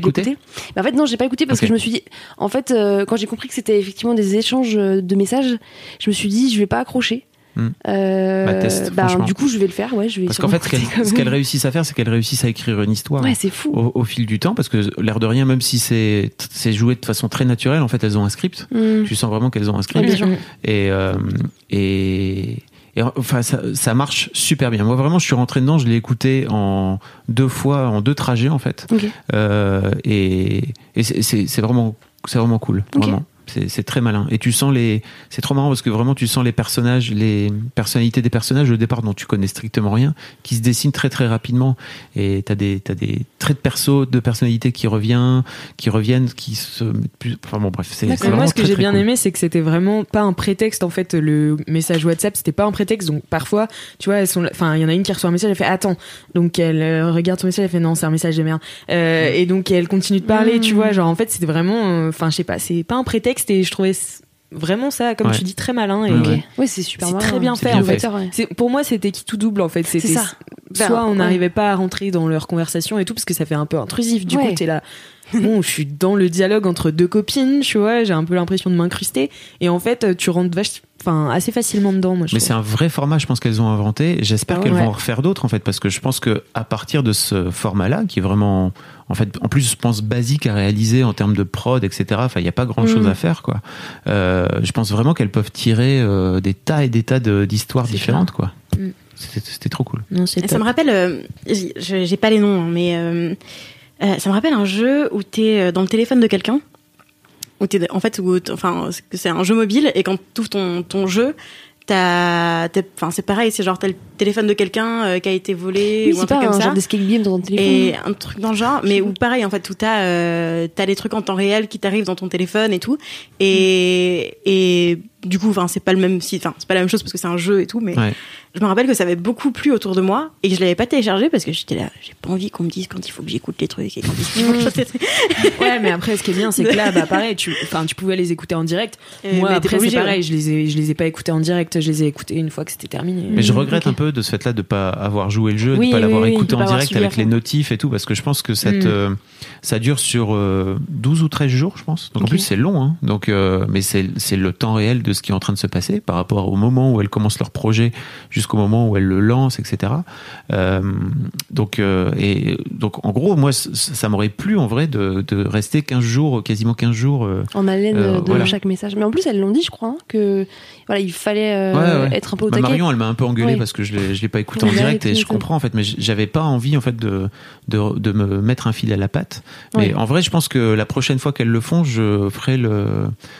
Mais en fait, non, j'ai pas écouté parce que je me suis dit, en fait, euh, quand j'ai compris que c'était effectivement des échanges de messages, je me suis dit, je vais pas accrocher. Hmm. Euh, Bah, teste, bah, du coup, je vais le faire, ouais, je vais. Parce qu'en fait, ce qu'elles ce réussissent à faire, c'est qu'elles réussissent à écrire une histoire. Ouais, fou. au, au fil du temps, parce que l'air de rien, même si c'est joué de façon très naturelle, en fait, elles ont un script. Hmm. Tu sens vraiment qu'elles ont un script. Sûr. Et, euh, et, et enfin, ça, ça marche super bien. Moi, vraiment, je suis rentré dedans, je l'ai écouté en deux fois, en deux trajets, en fait. Ok. Euh, et et c'est- vraiment, vraiment cool. Vraiment. C'est très malin. Et tu sens les. C'est trop marrant parce que vraiment, tu sens les personnages, les personnalités des personnages au départ dont tu connais strictement rien, qui se dessinent très très rapidement. Et t'as des, t'as des traits de perso, de personnalité qui revient, qui reviennent, qui se mettent plus. Enfin bon, bref, c'est moi, ce que j'ai bien cool. aimé, c'est que c'était vraiment pas un prétexte. En fait, le message WhatsApp, c'était pas un prétexte. Donc, parfois, tu vois, elles sont, enfin, il y en a une qui reçoit un message, elle fait attends. Donc, elle euh, regarde son message, elle fait non, c'est un message de merde. Euh, Et donc, elle continue de parler, tu vois. Genre, en fait, c'était vraiment, euh, enfin, je sais pas, c'est pas un prétexte. Et je trouvais vraiment ça, comme Ouais. tu dis, très malin. Et Ouais, Ok. ouais. Ouais, c'est super malin. très bien C'est fait. bien en fait. pour moi, c'était qui tout double en fait. C'est C'était ça. Ben, soit on ouais. n'arrivait pas à rentrer dans leur conversation et tout parce que ça fait un peu intrusif. Du Ouais. coup, t'es là. Bon, je suis dans le dialogue entre deux copines, tu vois. J'ai un peu l'impression de m'incruster et en fait, tu rentres vache, enfin, assez facilement dedans. Moi, je Mais c'est un vrai format, je pense qu'elles ont inventé. J'espère Ah qu'elles ouais. vont en refaire d'autres, en fait, parce que je pense que à partir de ce format-là, qui est vraiment, en fait, en plus, je pense basique à réaliser en termes de prod, etc. Enfin, il n'y a pas grand-chose Mm. à faire, quoi. Euh, je pense vraiment qu'elles peuvent tirer euh, des tas et des tas d'histoires différentes, quoi. Mm. C'était trop cool. Non, ça top. me rappelle, euh, j'ai- pas les noms, hein, mais euh, euh, ça me rappelle un jeu où t'es euh, dans le téléphone de quelqu'un. Où t'es, en fait, où, enfin, c'est que c'est un jeu mobile et quand tu ouvres ton, ton jeu, enfin, c'est pareil, c'est genre t'as le téléphone de quelqu'un euh, qui a été volé Oui, ou un c'est truc pas comme un ça. genre d'escape game dans ton téléphone. Et un truc dans le genre, mais où pareil, en fait, où t'as, euh, t'as des trucs en temps réel qui t'arrivent dans ton téléphone et tout. Et, et du coup, enfin, c'est pas le même site, enfin, c'est pas la même chose parce que c'est un jeu et tout, mais Ouais. je me rappelle que ça avait beaucoup plu autour de moi et que je l'avais pas téléchargé parce que j'étais là, j'ai pas envie qu'on me dise quand il faut que j'écoute les trucs et quand il faut que je trucs. Ouais, mais après, ce qui est bien, c'est que là, bah, pareil, tu, enfin, tu pouvais les écouter en direct. Euh, Moi, après, c'est pareil, ouais. je les ai, je les ai pas écoutés en direct. Je les ai écoutés une fois que c'était terminé. Mais je Mm, regrette ok. un peu de ce fait-là de pas avoir joué le jeu, Oui, de pas l'avoir oui, écouté en direct avec les notifs et tout, parce que je pense que Mm. euh, ça dure sur euh, 12 ou 13 jours, je pense. Donc en plus c'est long, hein. Donc, euh, mais c'est le temps réel de ce qui est en train de se passer par rapport au moment où elles commencent leur projet jusqu'au moment où elles le lancent, etc. Euh, donc, euh, et donc en gros, moi, ça m'aurait plu en vrai de, de rester 15 jours, quasiment 15 jours. euh, En haleine Euh, de voilà. chaque message. Mais en plus, elles l'ont dit, je crois, hein, que voilà, il fallait euh, Ouais, ouais. être un peu au Bah, taquet. Marion, elle m'a un peu engueulé Ouais. parce que je l'ai, je l'ai pas écouté en direct et je comprends en fait, mais j'avais pas envie en fait de, de, de me mettre un fil à la patte. Mais Ouais. en vrai, je pense que la prochaine fois qu'elles le font, je ferai le,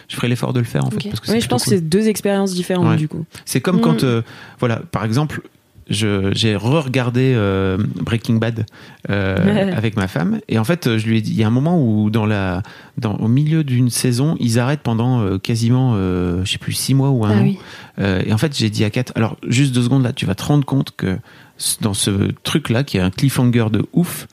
je ferai l'effort de le faire en fait. Parce que je pense cool. que c'est deux expériences différentes Ouais. du coup. C'est comme Mm. quand, euh, voilà, par exemple, j'ai re-regardé euh, Breaking Bad euh, avec ma femme et en fait, je lui ai dit, il y a un moment où dans la, dans, au milieu d'une saison, ils arrêtent pendant euh, quasiment, euh, je sais plus, six mois ou un Ah an. oui. Euh, et en fait, j'ai dit à Kat, alors juste deux secondes là, tu vas te rendre compte que dans ce truc-là, qui est un cliffhanger de ouf,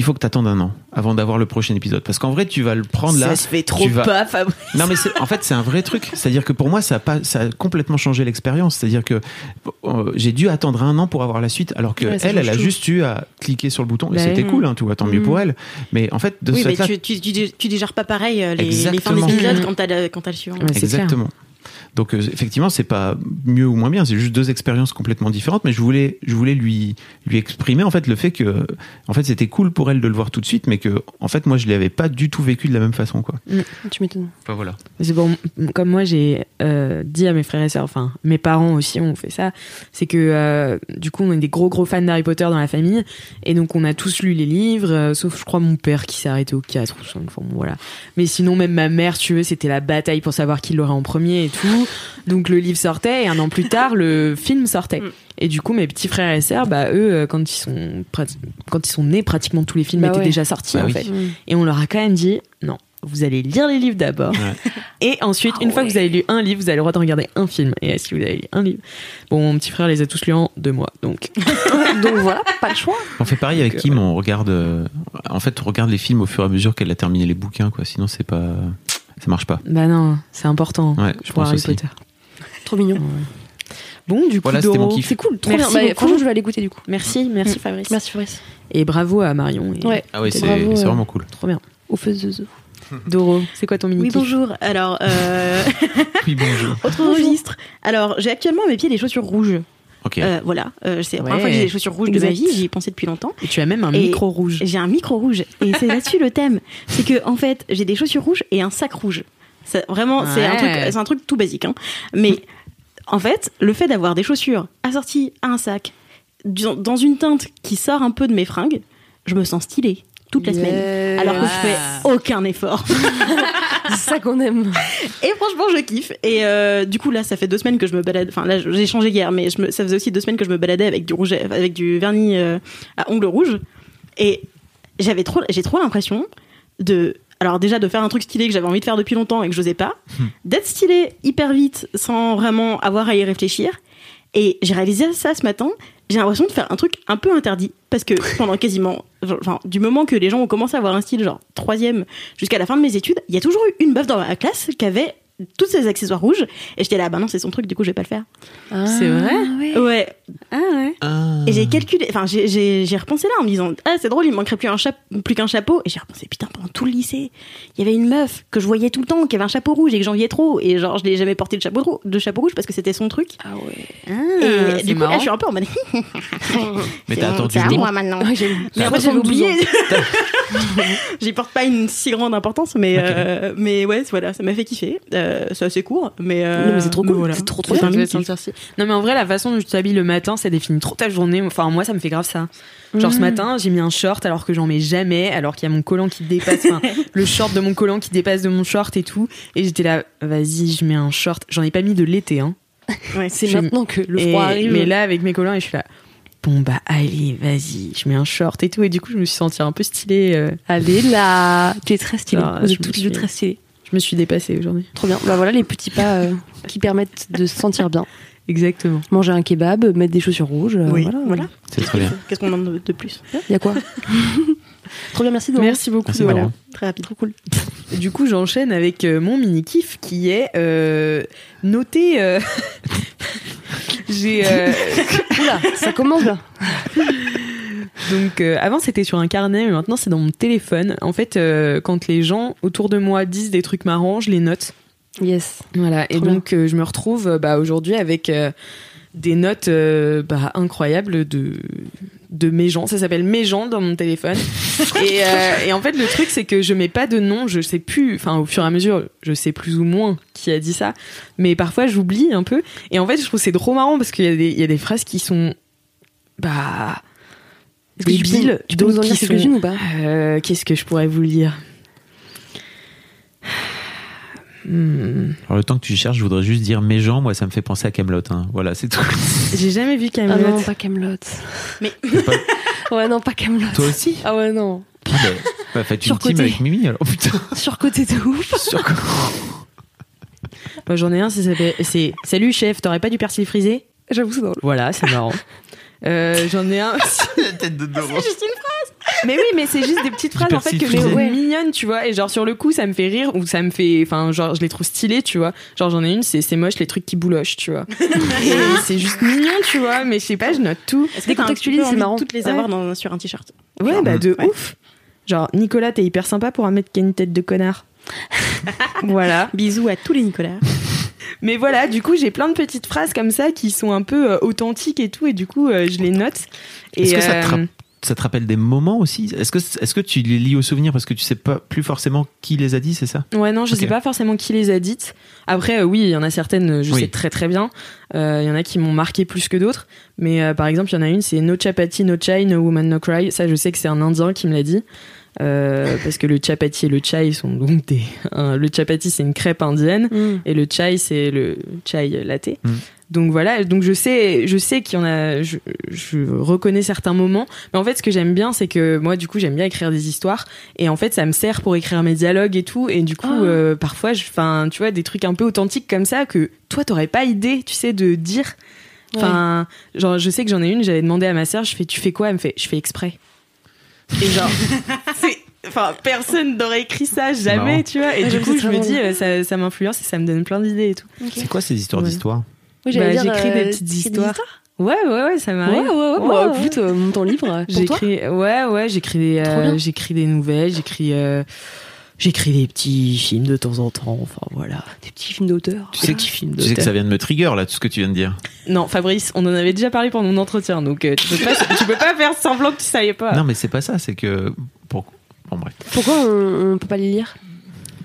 il faut que tu attendes un an avant d'avoir le prochain épisode. Parce qu'en vrai, tu vas le prendre là. Ça se fait trop vas- pas, Fabrice. Non, mais en fait, c'est un vrai truc. C'est-à-dire que pour moi, ça a, pas, ça a complètement changé l'expérience. C'est-à-dire que euh, j'ai dû attendre un an pour avoir la suite, alors que Ouais, elle, elle a tout. juste eu à cliquer sur le bouton. Et Bah c'était cool, hein, vois, tant mieux Mm. pour elle. Mais en fait, de Oui, ce mais tu, tu, tu, tu digères pas pareil euh, les, les fins Exactement. d'épisode Mhm. quand t'as le, suivant. Clair. Donc euh, effectivement, c'est pas mieux ou moins bien, c'est juste deux expériences complètement différentes. Mais je voulais, je voulais lui lui exprimer en fait le fait que, en fait, c'était cool pour elle de le voir tout de suite, mais que en fait, moi, je l'avais pas du tout vécu de la même façon, quoi. Tu m'étonnes. Enfin voilà. C'est bon, comme moi j'ai euh, dit à mes frères et sœurs, enfin mes parents aussi ont fait ça, c'est que euh, du coup on est des gros gros fans d'Harry Potter dans la famille et donc on a tous lu les livres, euh, sauf je crois mon père qui s'est arrêté au 4 ou 5, enfin bon, voilà. Mais sinon même ma mère, tu veux, c'était la bataille pour savoir qui l'aurait en premier et tout. Donc le livre sortait et un an plus tard le film sortait. Mm. Et du coup mes petits frères et sœurs, bah eux euh, quand ils sont quand ils sont nés pratiquement tous les films Bah étaient ouais. déjà sortis Bah en oui. fait. Et on leur a quand même dit non, vous allez lire les livres d'abord. Ouais. Et ensuite, une fois que vous avez lu un livre, vous avez le droit de regarder un film. Et si vous avez lu un livre, bon, mon petit frère les a tous lus en deux mois. Donc, Donc voilà, pas le choix. On fait pareil avec Donc, Kim, on regarde, euh, en fait, on regarde les films au fur et à mesure qu'elle a terminé les bouquins, quoi. Sinon, c'est pas, ça marche pas. bah non, c'est important Ouais, je pour pense Harry aussi. Potter. Trop mignon. Bon, du coup, Voilà, mon Doro, kiff. C'est cool, trop Merci bien. Bah, franchement, je vais aller goûter du coup. Merci, merci Mm. Fabrice. Merci Fabrice. Et bravo à Marion. et- Ouais, Ah oui, c'est Bravo, c'est euh, vraiment cool. Trop bien. aux faiseuses. Doro, c'est quoi ton mini Oui, bonjour. Alors, euh, Oui, bonjour. autre registre. Alors, j'ai actuellement à mes pieds des chaussures rouges. Euh, voilà, euh, c'est la première Ouais. fois que j'ai des chaussures rouges de ma vie. J'y ai pensé depuis longtemps. Et tu as même un Et- micro rouge. J'ai un micro rouge. Et c'est là-dessus le thème. C'est que, en fait, j'ai des chaussures rouges et un sac rouge. Ça, vraiment, c'est un, Ouais. truc, c'est un truc tout basique. Hein. Mais en fait, le fait d'avoir des chaussures assorties à un sac dans dans une teinte qui sort un peu de mes fringues, je me sens stylée toute la semaine. Alors que je fais aucun effort. C'est ça qu'on aime. Et franchement, je kiffe. Et euh, du coup, là, ça fait deux semaines que je me balade. Enfin, là, j'ai changé hier, mais je me- ça faisait aussi deux semaines que je me baladais avec du rouge, avec du vernis euh, à ongles rouges. Et j'avais trop, j'ai trop l'impression de. Alors déjà de faire un truc stylé que j'avais envie de faire depuis longtemps et que j'osais pas, d'être stylé hyper vite sans vraiment avoir à y réfléchir. Et j'ai réalisé ça ce matin. J'ai l'impression de faire un truc un peu interdit. Parce que pendant quasiment, enfin, du moment que les gens ont commencé à avoir un style genre troisième jusqu'à la fin de mes études, il y a toujours eu une meuf dans ma classe qui avait tous ces accessoires rouges et j'étais là, bah non, c'est son truc, du coup, je vais pas le faire. C'est vrai ouais. Ouais. Ah ouais. Ah. Et j'ai calculé, enfin, j'ai- j'ai j'ai repensé là en me disant, ah, c'est drôle, il me manquerait plus un chape- plus qu'un chapeau. Et j'ai repensé, putain, pendant tout le lycée, il y avait une meuf que je voyais tout le temps, qui avait un chapeau rouge et que j'enviais trop. Et genre, je l'ai jamais porté de chapeau, rouge- de chapeau rouge parce que c'était son truc. Ah ouais. Ah, et du coup, là, je suis un peu en mode. Mais t'as attendu c'est moi maintenant. Ah. Mais après, j'avais oublié. J'y porte pas une si grande importance, mais, euh, mais ouais, voilà, ça m'a fait kiffer. Euh, c'est assez court, mais. euh, Non, mais c'est trop cool. voilà. C'est trop, trop si- Non mais en vrai la façon dont tu t'habilles le matin ça définit trop ta journée. Enfin moi ça me fait grave ça. Genre ce Mhm. matin j'ai mis un short alors que j'en mets jamais alors qu'il y a mon collant qui dépasse enfin, le short de mon collant qui dépasse de mon short et tout et j'étais là vas-y je mets un short j'en ai pas mis de l'été hein. Ouais, C'est maintenant que le Et- froid arrive. Mais là avec mes collants et je suis là bon bah allez vas-y je mets un short et tout et du coup je me suis sentie un peu stylée. euh, Allez là, tu es très stylée. Ah, Vous je êtes toutes suis- très stylées. Je me suis dépassée aujourd'hui. Trop bien. Bah voilà les petits pas euh, qui permettent de se sentir bien. Exactement. Manger un kebab, mettre des chaussures rouges. euh, Oui, voilà. voilà. C'est très bien. Qu'est-ce qu'on demande de, de plus? Il y a quoi? Trop bien, merci Doro. Merci beaucoup. Merci, Doro. Laurent. Très rapide. Trop cool. Du coup, j'enchaîne avec euh, mon mini kiff qui est euh, noté. euh, J'ai euh, Oula, ça commence bien. donc euh, avant c'était sur un carnet, mais maintenant c'est dans mon téléphone. En fait, euh, quand les gens autour de moi disent des trucs marrants, je les note. Yes. Voilà. Et donc euh, je me retrouve bah, aujourd'hui avec des notes bah, incroyables de de mes gens. Ça s'appelle mes gens dans mon téléphone. et, et en fait, le truc, c'est que je mets pas de nom. Je sais plus. Enfin, au fur et à mesure, je sais plus ou moins qui a dit ça. Mais parfois, j'oublie un peu. Et en fait, je trouve c'est trop marrant parce qu'il y a des, il y a des phrases qui sont bah Est-ce que tu peux- débiles. Tu peux nous en dire quelques-unes sont- ou pas euh, Qu'est-ce que je pourrais vous lire Hmm. Alors, le temps que tu cherches, je voudrais juste dire mes gens, moi, ça me fait penser à Camelot. Voilà, c'est tout. J'ai jamais vu Ah Camelot. non, pas Camelot. Mais- Ouais, non, pas Camelot. Toi aussi Ah ouais, non. Ah bah, bah, faites une Surcoté. team avec Mimi alors. Putain. Surcoté de ouf. Sur- Moi, j'en ai un, c'est Salut chef, t'aurais pas du persil frisé? J'avoue, c'est drôle. Voilà, c'est marrant. Euh, j'en ai un. La tête de Doro. Juste une phrase. mais oui, mais c'est juste des petites phrases en fait que je trouve mignonnes, tu vois. Et genre sur le coup, ça me fait rire ou ça me fait, enfin genre je les trouve stylées, tu vois. Genre j'en ai une, c'est c'est moche les trucs qui boulochent, tu vois. Et c'est juste mignon, tu vois. Mais je sais pas, je note tout. Est-ce que c'est marrant. toutes les avoir dans, sur un t-shirt Ouais, bah de Ouais. ouf. Genre Nicolas, t'es hyper sympa pour un mec qui a une tête de connard. voilà. Bisous à tous les Nicolas. Mais voilà, du coup, j'ai plein de petites phrases comme ça qui sont un peu euh, authentiques et tout, et du coup, euh, je les note. Est-ce que ça te, euh, ça te rappelle des moments aussi? Est-ce que, est-ce que tu les lis au souvenir parce que tu sais pas plus forcément qui les a dit, c'est ça? Ouais, non, je Ok. sais pas forcément qui les a dites. Après, euh, oui, il y en a certaines, je Oui. sais très très bien. Il y en a qui m'ont marqué plus que d'autres. Mais par exemple, il y en a une, c'est No chapati, no chai, no woman, no cry. Ça, je sais que c'est un Indien qui me l'a dit. Euh, parce que le chapati et le chai sont donc des. le chapati, c'est une crêpe indienne. Mm. Et le chai, c'est le chai latte. Mm. Donc voilà, donc je sais, je sais qu'il y en a, je, je reconnais certains moments, mais en fait ce que j'aime bien c'est que moi du coup j'aime bien écrire des histoires et en fait ça me sert pour écrire mes dialogues et tout et du coup Ah. euh, parfois je, enfin tu vois des trucs un peu authentiques comme ça que toi t'aurais pas idée tu sais de dire, enfin genre je sais que j'en ai une j'avais demandé à ma sœur je fais tu fais quoi? Elle me fait je fais exprès et genre c'est Enfin, personne n'aurait écrit ça jamais, tu vois. Et Ouais, du coup, je me dis, euh, ça, ça m'influence et ça me donne plein d'idées et tout. C'est quoi ces histoires Ouais. d'histoire Oui, Bah, j'écris des euh, petites des histoires. Ouais, ouais, ouais, ça Ouais, m'arrive. ouais, ouais. Ouais, Bah, ouais. écoute, euh, mon temps libre. Pour toi J'écris, ouais, ouais, j'écris des, euh, j'écris des nouvelles, j'écris, euh, j'écris des petits films de temps en temps. Enfin voilà, Des petits films d'auteur. Tu sais, petits films tu sais que d'auteur. ça vient de me trigger là, tout ce que tu viens de dire. Non, Fabrice, on en avait déjà parlé pendant mon entretien, donc euh, tu peux pas, tu peux pas faire semblant que tu savais pas. Non, mais c'est pas ça, c'est que. Pour... Bon, bref. Pourquoi on, on peut pas les lire?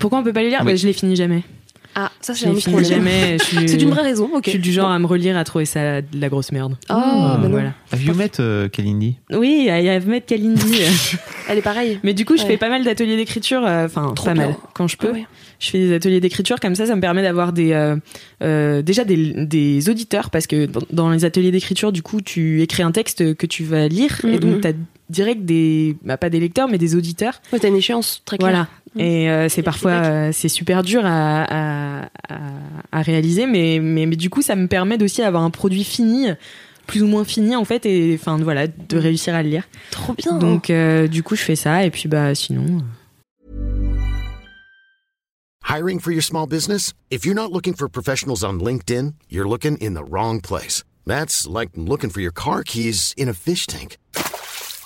Pourquoi on peut pas les lire? Oui. Bah, Je les finis jamais. Ah, ça Je c'est un autre problème. jamais. je suis- C'est une vraie raison, ok. Je suis du genre à me relire, à trouver ça de la grosse merde. Ah, bah voilà. Have you met euh, Kalindi Oui, y a Ahmed Kalindi. Elle est pareille. Mais du coup, je Ouais. fais pas mal d'ateliers d'écriture, euh, enfin pas bien. mal, quand je peux. Ah ouais. Je fais des ateliers d'écriture comme ça, ça me permet d'avoir des euh, euh, déjà des, des auditeurs parce que dans, dans les ateliers d'écriture, du coup, tu écris un texte que tu vas lire et Mhm. donc t'as direct des bah, pas des lecteurs mais des auditeurs. Ouais, t'as une échéance très claire. Voilà. Mhm. Et euh, c'est parfois euh, c'est super dur à, à, à, à réaliser, mais, mais mais du coup, ça me permet aussi d'avoir un produit fini plus ou moins fini en fait et enfin voilà de réussir à le lire Trop bien. donc euh, du coup je fais ça et puis bah sinon euh, Hiring for your small business? If you're not looking for professionals on LinkedIn, you're looking in the wrong place. That's like looking for your car keys in a fish tank.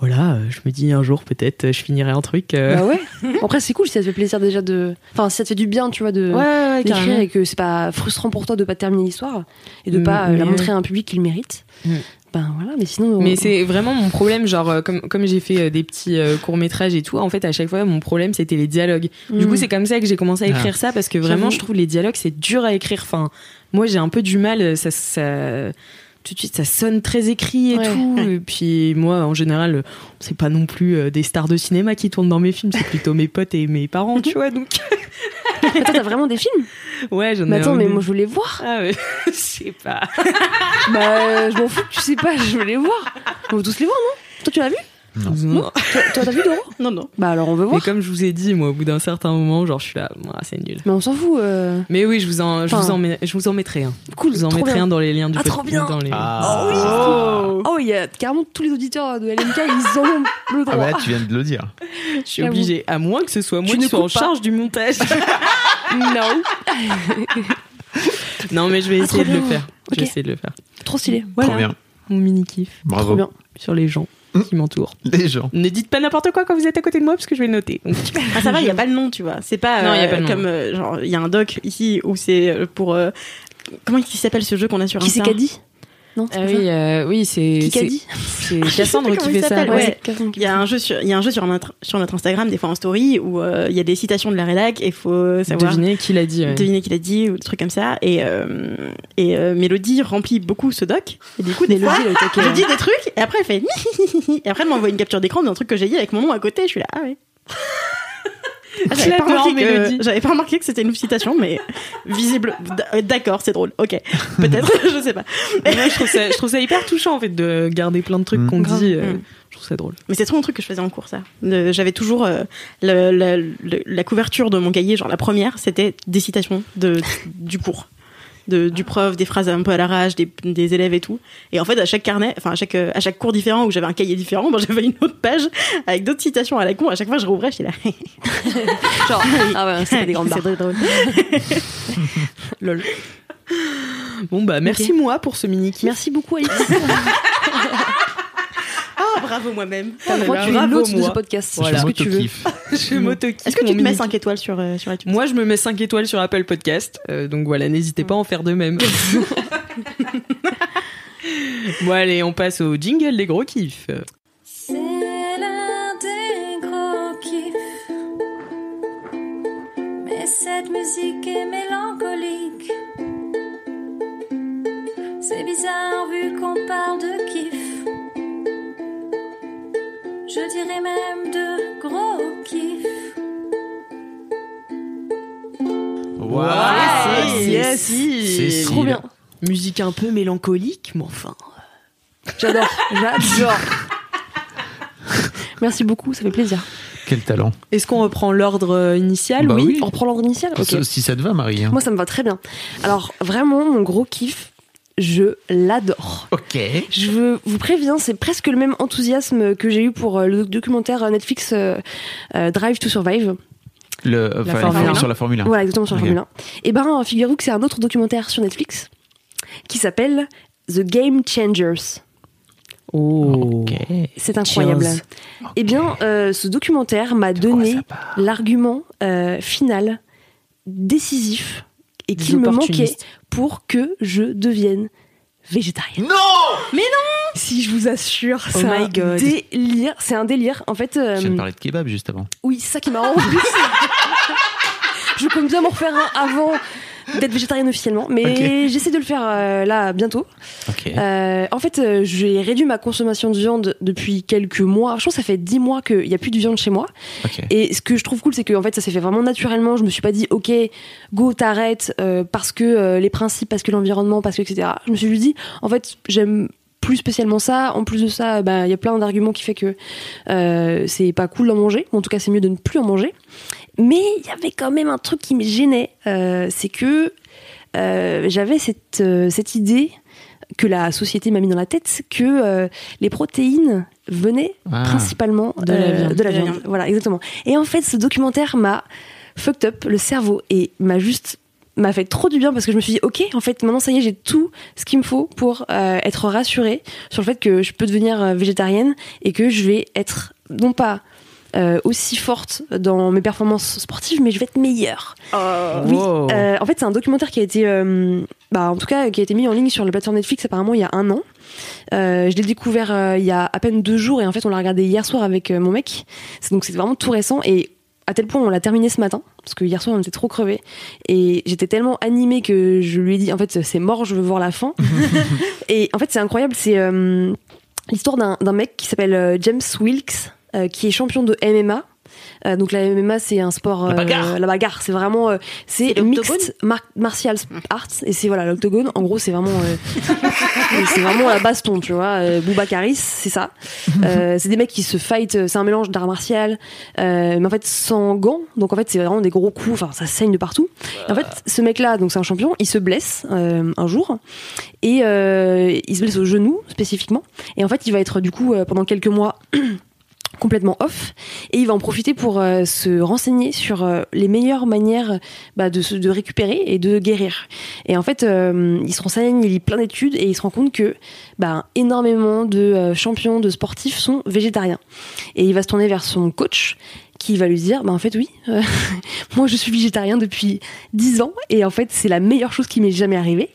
Voilà euh, je me dis un jour peut-être euh, je finirai un truc euh, Bah ouais. Après, c'est cool si ça te fait plaisir déjà de. Enfin, si ça te fait du bien, tu vois, de. ouais, ouais, d'écrire et que c'est pas frustrant pour toi de pas terminer l'histoire et de Mm, pas euh, la montrer à un public qui le mérite. Mm. Ben voilà, mais sinon. Mais on- c'est vraiment mon problème, genre comme comme j'ai fait des petits courts métrages et tout, en fait à chaque fois mon problème c'était les dialogues. Du Mm. coup c'est comme ça que j'ai commencé à écrire ça parce que vraiment je trouve les dialogues c'est dur à écrire. Enfin moi j'ai un peu du mal, ça, ça tout de suite ça sonne très écrit et Ouais. tout. Et puis moi en général c'est pas non plus euh, des stars de cinéma qui tournent dans mes films, c'est plutôt mes potes et mes parents, tu vois. Donc Attends, t'as vraiment des films? Ouais j'en ai. Mais attends, un mais moi je les voir. ah ouais, je sais pas. bah, je m'en fous tu sais pas, je les voir. On veut tous les voir, non? Toi, tu l'as vu? Non. Toi, toi, t'as vu Doro Non, non. Bah alors, on veut Mais voir. comme je vous ai dit, moi, au bout d'un certain moment, genre, je suis là, moi, c'est nul. Mais on s'en fout. euh. Mais oui, je vous en, je Enfin, vous en, mets- je vous en mettrai un. Cool, Je vous en mettrai bien. un dans les liens du Ah, trop bien. dans les- Ah, Oh, il y a carrément tous les auditeurs de LMK, ils en ont le Ah droit. bah là, tu viens de le dire. Je suis obligée, à moins que ce soit moi Tu qui sois en charge du montage. Non. non, mais je vais Ah, essayer trop de le faire. Je Ok. vais essayer de le faire. Trop stylé. Voilà, Trop bien. mon mini kiff Bravo. Trop bien. sur les gens qui m'entourent. Les gens. Ne dites pas n'importe quoi quand vous êtes à côté de moi parce que je vais noter. Donc, Ah, ça va, il y a pas le nom, tu vois. C'est pas, Non, y a euh, pas le nom. comme euh, genre il y a un doc ici où c'est euh, pour euh, comment il s'appelle ce jeu qu'on a sur Qui c'est Insta qu'a dit? Non, Ah oui, euh, oui, c'est c'est- Cassandre qui fait il ça. ouais. Il y a un jeu sur il y a un jeu sur notre sur notre Instagram des fois en story où euh, il y a des citations de la rédac et il faut savoir Devinez qui l'a dit. ouais. deviner qui l'a dit ou des trucs comme ça et euh, et euh, Mélodie remplit beaucoup ce doc et du coup des Mélodie, fois je hein. dis des trucs et après elle fait et après elle m'envoie une capture d'écran d'un truc que j'ai dit avec mon nom à côté je suis là ah ouais Ah, J'avais pas, remarqué que- Mélodie. j'avais pas remarqué que c'était une citation, mais visible. D'accord, c'est drôle. Ok, peut-être, je sais pas. Moi, je trouve ça, je trouve ça hyper touchant en fait de garder plein de trucs Mm. qu'on dit. euh, Mm. Je trouve ça drôle. Mais c'est trop un truc que je faisais en cours, ça. J'avais toujours euh, le- le- le- la couverture de mon cahier, genre la première, c'était des citations de, du cours. De, du prof, des phrases un peu à l'arrache, des, des élèves et tout. Et en fait, à chaque carnet, enfin à chaque, euh, à chaque cours différent où j'avais un cahier différent, moi j'avais une autre page avec d'autres citations à la con. À chaque fois, je rouvrais, j'étais là. Genre, ah ouais, c'était des grandes barres. C'est drôle. Lol. Bon bah merci moi pour ce mini kiff. Merci beaucoup, Alice. Ah, bravo moi-même. Oh là, tu es bravo, l'hôte de moi. ce podcast. Voilà. C'est ce que tu veux. M'auto-kiffe. Je m'auto-kiffe Est-ce que tu te mets mini 5 étoiles sur, euh, sur iTunes? Moi, je me mets 5 étoiles sur Apple Podcast. euh, donc voilà, n'hésitez pas à en faire de même. bon, allez, on passe au jingle des gros kiffs. C'est l'un des gros kiffs. Mais cette musique est mélancolique. C'est bizarre vu qu'on parle de Je dirais même de gros kiff. Waouh. c'est yes. si. C'est Trop bien. Musique un peu mélancolique, mais enfin. J'adore. J'adore. Merci beaucoup, ça fait plaisir. Quel talent. Est-ce qu'on reprend l'ordre euh, initial? Bah oui. On reprend l'ordre initial Si ça te va, Marie. hein. Moi, ça me va très bien. Alors, vraiment, mon gros kiff, je l'adore. Ok. Je veux- vous préviens, c'est presque le même enthousiasme que j'ai eu pour euh, le documentaire Netflix euh, euh, Drive to Survive. Le, enfin, Formule 1. sur la Formule 1. Voilà, exactement sur la. Formule 1. Et ben, figurez-vous que c'est un autre documentaire sur Netflix qui s'appelle The Game Changers. Oh. C'est incroyable. Cheers. Eh bien, euh, ce documentaire m'a donné l'argument euh, final, décisif, et qu'il me manquait pour que je devienne végétarienne. Non Si je vous assure, Oh c'est un God. délire. C'est un délire. En fait, euh, Je viens de parler de kebab juste avant. oui, c'est ça qui m'a en plus. je compte bien m'en refaire un avant d'être végétarienne officiellement, mais j'essaie de le faire euh, là bientôt. Euh, en fait, euh, j'ai réduit ma consommation de viande depuis quelques mois. Je pense que ça fait 10 mois qu'il n'y a plus de viande chez moi. Et ce que je trouve cool, c'est que en fait, ça s'est fait vraiment naturellement. Je me suis pas dit, ok, go, t'arrêtes parce que les principes, parce que l'environnement, parce que etc. Je me suis juste dit, en fait, j'aime plus spécialement ça. En plus de ça, bah, il y a plein d'arguments qui fait que euh, c'est pas cool d'en manger. Ou en tout cas, c'est mieux de ne plus en manger. Mais il y avait quand même un truc qui me gênait, euh, c'est que euh, j'avais cette, euh, cette idée que la société m'a mis dans la tête que euh, les protéines venaient Ah. principalement De la viande. de la De la viande. viande. Voilà, exactement. Et en fait, ce documentaire m'a fucked up le cerveau et m'a juste m'a fait trop du bien parce que je me suis dit ok en fait maintenant ça y est j'ai tout ce qu'il me faut pour euh, être rassurée sur le fait que je peux devenir euh, végétarienne et que je vais être non pas euh, aussi forte dans mes performances sportives mais je vais être meilleure oui, Wow. euh, en fait, c'est un documentaire qui a été, euh, bah, en tout cas, qui a été mis en ligne sur la plateforme Netflix apparemment il y a un an. Euh, je l'ai découvert euh, il y a à peine deux jours et en fait, on l'a regardé hier soir avec euh, mon mec. Donc, c'est vraiment tout récent et à tel point on l'a terminé ce matin parce que hier soir on était trop crevés et j'étais tellement animée que je lui ai dit en fait c'est mort, je veux voir la fin. et en fait, c'est incroyable, c'est euh, l'histoire d'un mec qui s'appelle euh, James Wilkes euh, qui est champion de MMA. Euh, donc la MMA c'est un sport La bagarre. euh, la bagarre c'est vraiment euh, c'est mixed mar- martial arts et c'est voilà l'octogone. En gros c'est vraiment euh, c'est vraiment la baston tu vois euh, Boubacaris c'est ça. Euh, c'est des mecs qui se fight c'est un mélange d'art martial euh, mais en fait sans gants. Donc en fait c'est vraiment des gros coups enfin ça saigne de partout. Et en fait ce mec là donc c'est un champion il se blesse euh, un jour et euh, il se blesse au genou spécifiquement. Et en fait il va être du coup euh, pendant quelques mois complètement off et il va en profiter pour euh, se renseigner sur euh, les meilleures manières bah, de, se- de récupérer et de guérir. Et en fait, euh, il se renseigne, il lit plein d'études et il se rend compte que bah, énormément de champions, de sportifs sont végétariens. Et il va se tourner vers son coach qui va lui dire bah en fait oui moi je suis végétarien depuis 10 ans et en fait c'est la meilleure chose qui m'est jamais arrivée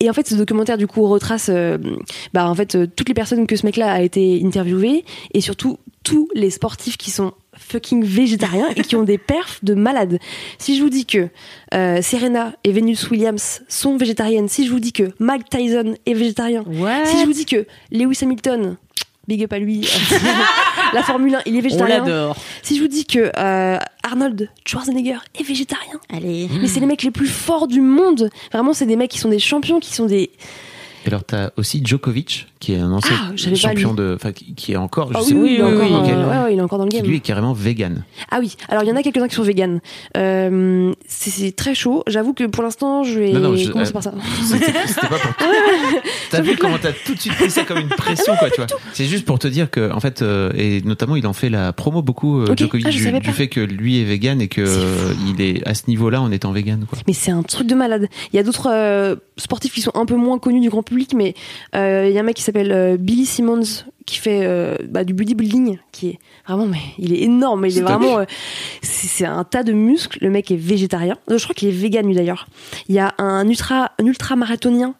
et en fait ce documentaire du coup retrace bah en fait toutes les personnes que ce mec là a été interviewé et surtout tous les sportifs qui sont fucking végétariens et qui ont des perfs de malades. Si je vous dis que euh, Serena et Venus Williams sont végétariennes, si je vous dis que Mike Tyson est végétarien, si je vous dis que Lewis Hamilton big up à lui. la Formule 1, il est On végétarien. l'adore. Si je vous dis que euh, Arnold Schwarzenegger est végétarien, Allez. mais c'est les mecs les plus forts du monde. Vraiment, c'est des mecs qui sont des champions, qui sont des. Et alors, t'as aussi Djokovic, qui est un ancien Ah, champion de. Enfin, qui, qui est encore. Je Ah sais oui, oui, il est oui, encore, oui, euh, oui. ouais, ouais, il est encore dans le qui game. lui est carrément vegan. Ah oui, alors il y en a quelques-uns qui sont véganes. Euh, c'est très chaud. J'avoue que pour l'instant, je vais Non, non, je- commencer euh, par ça. C'était pas pour. T'as vu comment t'as tout de suite pris ça comme une pression, quoi, tu vois. C'est juste pour te dire que, en fait, euh, et notamment, il en fait la promo beaucoup, Ok. Djokovic, Ah, du, fait que lui est vegan et que euh, il est à ce niveau-là en étant vegan, quoi. Mais c'est un truc de malade. Il y a d'autres sportifs qui sont un peu moins connus du grand public, mais euh, il y a un mec qui s'appelle euh, Billy Simmons qui fait euh, bah, du bodybuilding, qui est vraiment, mais il est énorme. Il est vraiment, euh, c'est un tas de muscles. Le mec est végétarien. Je crois qu'il est vegan lui d'ailleurs. Il y a un ultra, un ultra marathonien,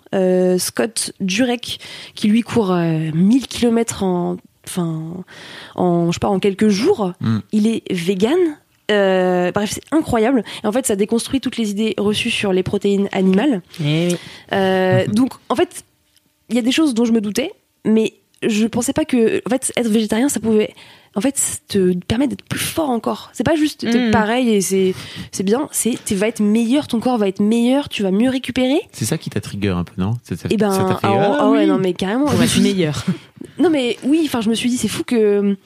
Scott Jurek, qui lui court euh, 1000 km en, enfin, en, je sais pas, en quelques jours. Mm. Il est vegan. Euh, bref, c'est incroyable. Et en fait, ça déconstruit toutes les idées reçues sur les protéines animales. Eh oui. Euh, donc, en fait, il y a des choses dont je me doutais, mais je pensais pas que, en fait, être végétarien, ça pouvait, en fait, te permettre d'être plus fort encore. C'est pas juste t'es Mm. pareil et c'est, c'est bien. C'est, tu vas être meilleur, ton corps va être meilleur, tu vas mieux récupérer. C'est ça qui t'a trigger un peu, non? Ça t'a- Et ben, ça t'a fait, ah, ah ah ouais, oui. non mais carrément. Pour être meilleur. non mais oui, enfin, je me suis dit, c'est fou que,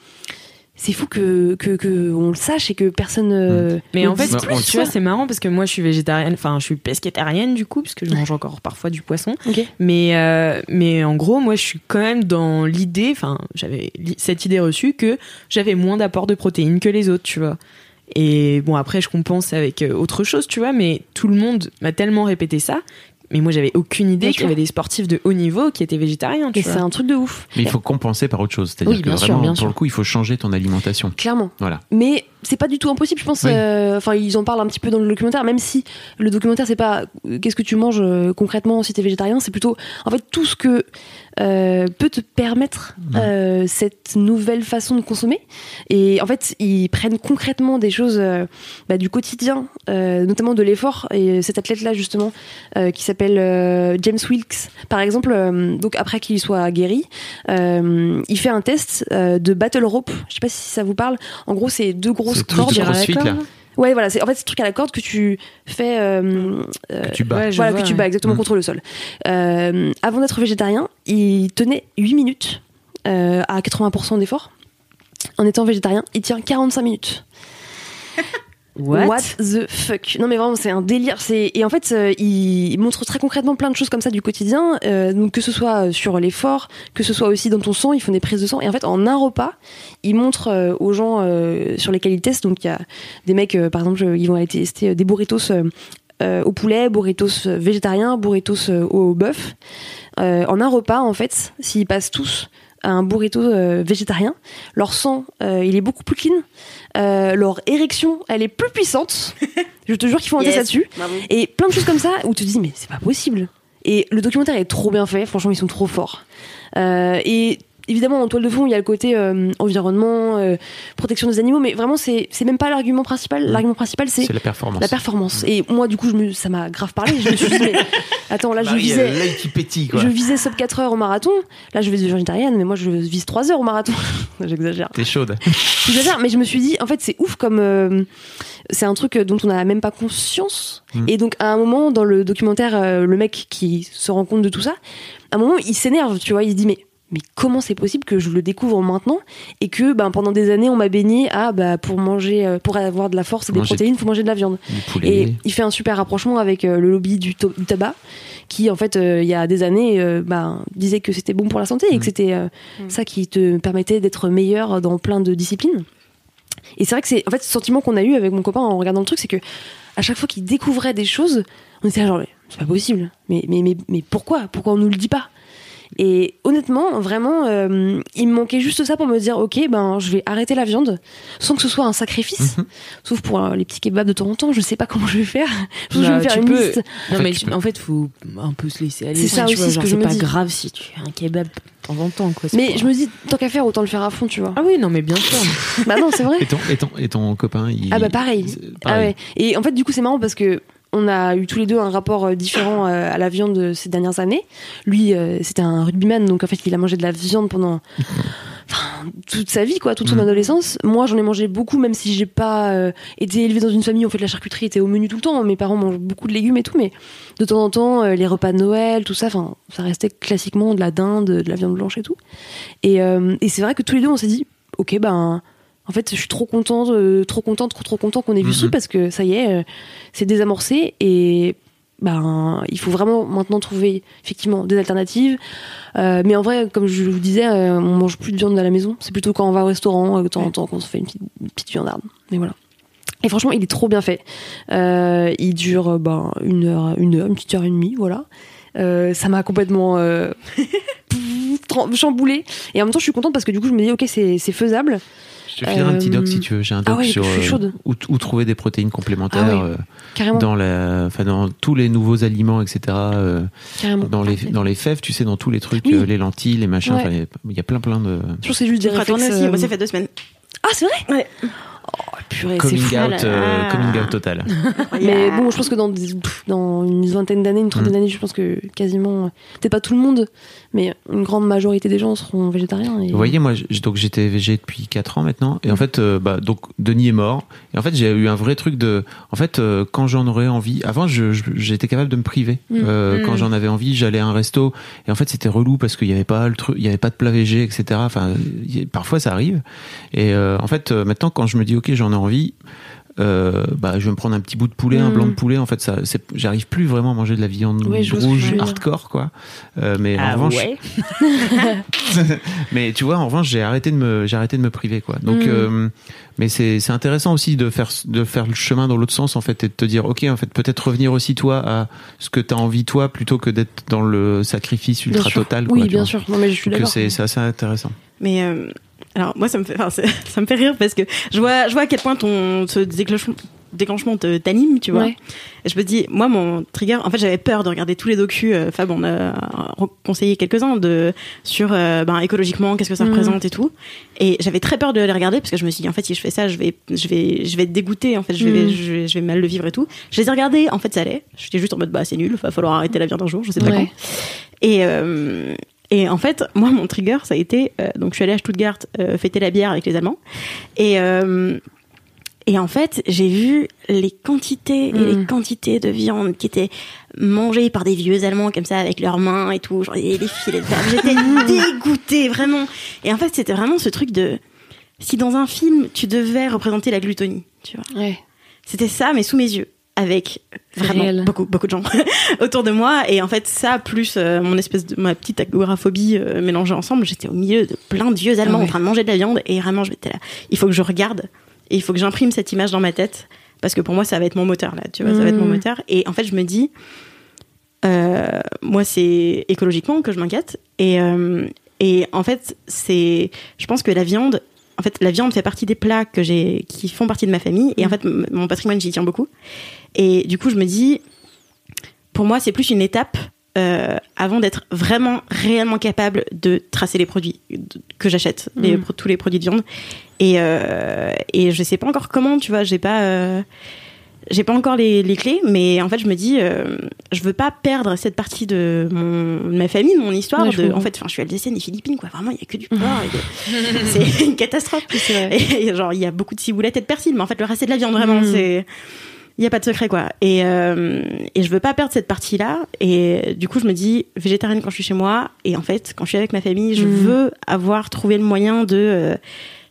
c'est fou que, que, que on le sache et que personne. euh, Mais en fait, Bah, tu vois, c'est marrant parce que moi, je suis végétarienne, enfin, je suis pescétarienne du coup, parce que je mange encore parfois du poisson. Mais, euh, mais en gros, moi, je suis quand même dans l'idée, enfin, j'avais cette idée reçue que j'avais moins d'apport de protéines que les autres, tu vois. Et bon, après, je compense avec euh, autre chose, tu vois, mais tout le monde m'a tellement répété ça. Mais moi, j'avais aucune idée qu'il y avait des sportifs de haut niveau qui étaient végétariens, tu c'est un truc de ouf. Mais il faut compenser par autre chose. C'est-à-dire Oui, que bien sûr, vraiment, bien pour sûr. le coup, il faut changer ton alimentation. Clairement. Voilà. Mais c'est pas du tout impossible, je pense. Oui. euh, Enfin, ils en parlent un petit peu dans le documentaire, même si le documentaire c'est pas euh, qu'est-ce que tu manges euh, concrètement si t'es végétarien, c'est plutôt en fait tout ce que euh, peut te permettre euh, cette nouvelle façon de consommer. Et en fait, ils prennent concrètement des choses euh, bah, du quotidien, euh, notamment de l'effort. Et cet athlète-là justement, euh, qui s'appelle euh, James Wilkes, par exemple, euh, donc après qu'il soit guéri, euh, il fait un test euh, de battle rope. Je sais pas si ça vous parle. En gros, c'est deux grosses C'est le truc cordes. Ouais, voilà. C'est en fait ce truc à la corde que tu fais. euh, euh, Que tu bats. Ouais, je voilà, vois, que tu ouais. bats exactement Mm. contre le sol. Euh, avant d'être végétarien, il tenait 8 minutes euh, à 80% d'effort. En étant végétarien, il tient 45 minutes. What, the fuck? Non mais vraiment c'est un délire. C'est et en fait euh, il montre très concrètement plein de choses comme ça du quotidien. Euh, donc que ce soit sur l'effort, que ce soit aussi dans ton sang, ils font des prises de sang. Et en fait en un repas, il montre euh, aux gens sur lesquels ils testent. Donc il y a des mecs par exemple ils vont aller tester des burritos au poulet, burritos euh, végétariens, burritos euh, au bœuf. Euh, en un repas en fait, s'ils passent tous à un burrito euh, végétarien, leur sang euh, il est beaucoup plus clean. Euh, leur érection, elle est plus puissante. Je te jure qu'ils font un test là-dessus. Et plein de choses comme ça où tu te dis, mais c'est pas possible. Et le documentaire est trop bien fait, franchement, ils sont trop forts. Euh, et évidemment, en toile de fond, il y a le côté euh, environnement, euh, protection des animaux, mais vraiment, c'est même pas l'argument principal. L'argument principal, c'est C'est la performance. la performance. Et moi, du coup, je me, ça m'a grave parlé. Je me suis dit, mais attends, là, je Marie, elle a visais. qui pétille, quoi. Je visais sub 4 heures au marathon. Là, je vais végétarienne, mais moi, je vise 3 heures au marathon. J'exagère. T'es chaude. J'exagère, mais je me suis dit, en fait, c'est ouf comme. euh, c'est un truc dont on n'a même pas conscience. Mm. Et donc, à un moment, dans le documentaire, le mec qui se rend compte de tout ça, à un moment, il s'énerve, tu vois. Il se dit, mais. Mais comment c'est possible que je le découvre maintenant et que ben, pendant des années on m'a baigné à bah, pour manger euh, pour avoir de la force et des Manger- protéines faut manger de la viande et il fait un super rapprochement avec euh, le lobby du, tabac, qui en fait, euh, il y a des années, euh, bah, disait que c'était bon pour la santé et Mm. que c'était euh, Mm. ça qui te permettait d'être meilleur dans plein de disciplines. Et c'est vrai que c'est en fait ce sentiment qu'on a eu avec mon copain en regardant le truc, c'est que à chaque fois qu'il découvrait des choses, on était là genre c'est pas possible. Mais mais mais mais pourquoi? Pourquoi on nous le dit pas? Et honnêtement, vraiment, euh, il me manquait juste ça pour me dire, ok, ben, je vais arrêter la viande, sans que ce soit un sacrifice. Mhm. Sauf pour euh, les petits kebabs de temps en temps, je sais pas comment je vais faire. Je vais Bah, me faire une peux- liste. Non, En fait, mais tu en fait, faut un peu se laisser aller. C'est ça tu aussi vois, ce genre, que je c'est pas dis. grave si tu fais un kebab de temps en temps, quoi. Mais je me dis, tant qu'à faire, autant le faire à fond, tu vois. Ah oui, non, mais bien sûr. bah non, c'est vrai. Et ton, et ton, et ton copain, il... Ah bah pareil. c'est Ah pareil. ouais. Et en fait, du coup, c'est marrant parce que on a eu tous les deux un rapport euh, différent euh, à la viande ces dernières années. Lui, euh, c'était un rugbyman, donc en fait, il a mangé de la viande pendant toute sa vie, quoi, toute son Mhm. adolescence. Moi, j'en ai mangé beaucoup, même si j'ai pas euh, été élevée dans une famille où en fait la charcuterie était au menu tout le temps. Mes parents mangent beaucoup de légumes et tout, mais de temps en temps, euh, les repas de Noël, tout ça, enfin, ça restait classiquement de la dinde, de la viande blanche et tout. Et, euh, et c'est vrai que tous les deux, on s'est dit, ok, ben, en fait, je suis trop contente, euh, trop contente, trop trop content qu'on ait vu Mhm. ce truc parce que ça y est, euh, c'est désamorcé et ben, il faut vraiment maintenant trouver effectivement des alternatives. Euh, mais en vrai, comme je vous disais, on mange plus de viande à la maison. C'est plutôt quand on va au restaurant, de temps en temps, qu'on se fait une petite, une petite viandarde. Mais voilà. Et franchement, il est trop bien fait. Il dure ben, une heure, une heure, une petite heure et demie, voilà. Ça m'a complètement euh, tram- chamboulé. Et en même temps, je suis contente parce que du coup, je me dis, ok, c'est faisable. Je te filerai un petit doc Euh, si tu veux. J'ai un ah doc ouais, sur euh, où, où trouver des protéines complémentaires Ah ouais. euh, Carrément. dans, la, enfin, dans tous les nouveaux aliments, etc. euh, carrément. dans, les, dans les fèves, tu sais, dans tous les trucs, Oui. euh, les lentilles, les machins. Il y a- il y a plein, plein de. Je trouve que c'est juste des réflexes. aussi. euh, Moi, ça fait deux semaines. Ah, c'est vrai? Ouais. Oh, purée, c'est Coming fou. out, euh, coming out total. Mais bon, je pense que dans, des- pff, dans une vingtaine d'années, une trentaine Mm. d'années, je pense que quasiment, peut-être pas tout le monde, mais une grande majorité des gens seront végétariens. Et... Vous voyez, moi, donc j'étais végé depuis 4 ans maintenant, et en fait, euh, bah, donc Denis est mort, et en fait, j'ai eu un vrai truc de, en fait, euh, quand j'en aurais envie, avant, j'étais capable de me priver. Mm. Euh, Mm. Quand j'en avais envie, j'allais à un resto, et en fait, c'était relou parce qu'il y avait pas le truc, il y avait pas de plat végé, etc. Enfin, y- parfois, ça arrive. Et euh, en fait, euh, maintenant, quand je me dis, ok, j'en ai envie. Euh, bah, je vais me prendre un petit bout de poulet, un Mm. blanc de poulet. En fait, ça, c'est- j'arrive plus vraiment à manger de la viande Ouais, rouge hardcore, quoi. Euh, mais en Ah revanche, ouais. mais tu vois, en revanche, j'ai arrêté de me, j'ai arrêté de me priver, quoi. Donc, Mm. euh, mais c'est, c'est intéressant aussi de faire, de faire le chemin dans l'autre sens, en fait, et de te dire, ok, en fait, peut-être revenir aussi toi à ce que t'as envie toi, plutôt que d'être dans le sacrifice Bien ultra sûr. total. Quoi, Oui, bien vois. sûr. Non, mais je suis Donc, d'accord. c'est, c'est assez intéressant. Mais euh, alors moi ça me fait, enfin, ça me fait rire parce que je vois, je vois à quel point ton ce déclenchement, t'anime, tu vois. Ouais. Et je me dis, moi mon trigger, en fait j'avais peur de regarder tous les docus. euh, Fab on a conseillé quelques uns de sur euh, ben, écologiquement qu'est-ce que ça Mhm. représente et tout. Et j'avais très peur de les regarder parce que je me suis dit en fait si je fais ça je vais je vais je vais être dégoûtée en fait je vais Mhm. je vais, je vais mal le vivre et tout. Je les ai regardés en fait ça allait. J'étais juste en mode bah c'est nul, va falloir arrêter la viande un jour, je sais pas Ouais. quand. Et, euh, et en fait, moi, mon trigger, ça a été. euh, donc, je suis allée à Stuttgart euh, fêter la bière avec les Allemands. Et. euh, et en fait, j'ai vu les quantités et les Mm. quantités de viande qui étaient mangées par des vieux Allemands comme ça avec leurs mains et tout, genre et les filets de viande. J'étais dégoûtée vraiment. Et en fait, c'était vraiment ce truc de si dans un film tu devais représenter la glutonie, tu vois. Ouais. C'était ça, mais sous mes yeux, avec vraiment réel. beaucoup, beaucoup de gens autour de moi. Et en fait, ça, plus euh, mon espèce de ma petite agoraphobie euh, mélangée ensemble, j'étais au milieu de plein de vieux Allemands Ah ouais. en train de manger de la viande. Et vraiment, j'étais là. Il faut que je regarde et il faut que j'imprime cette image dans ma tête. Parce que pour moi, ça va être mon moteur, là. Tu vois, ça va être mon Mhm. moteur. Et en fait, je me dis, euh, moi, c'est écologiquement que je m'inquiète. Et, euh, et en fait, c'est, je pense que la viande, en fait, la viande fait partie des plats que j'ai, qui font partie de ma famille. Et en fait, m- mon patrimoine, j'y tiens beaucoup. Et du coup, je me dis, pour moi, c'est plus une étape euh, avant d'être vraiment, réellement capable de tracer les produits que j'achète, pro- tous les produits de viande. Et, euh, et je sais pas encore comment, tu vois, j'ai pas. euh, j'ai pas encore les, les clés, mais en fait, je me dis, euh, je veux pas perdre cette partie de, mon, de ma famille, de mon histoire. Ouais, de, en fait, je suis alsacienne et philippine, quoi. Vraiment, il y a que du porc. de- c'est une catastrophe. Et genre, il y a beaucoup de ciboulette et de persil, mais en fait, le reste, c'est de la viande, vraiment. Mm. C'est. Il n'y a pas de secret, quoi. Et, euh, et je veux pas perdre cette partie-là. Et du coup, je me dis, végétarienne quand je suis chez moi. Et en fait, quand je suis avec ma famille, je Mm. veux avoir trouvé le moyen de euh,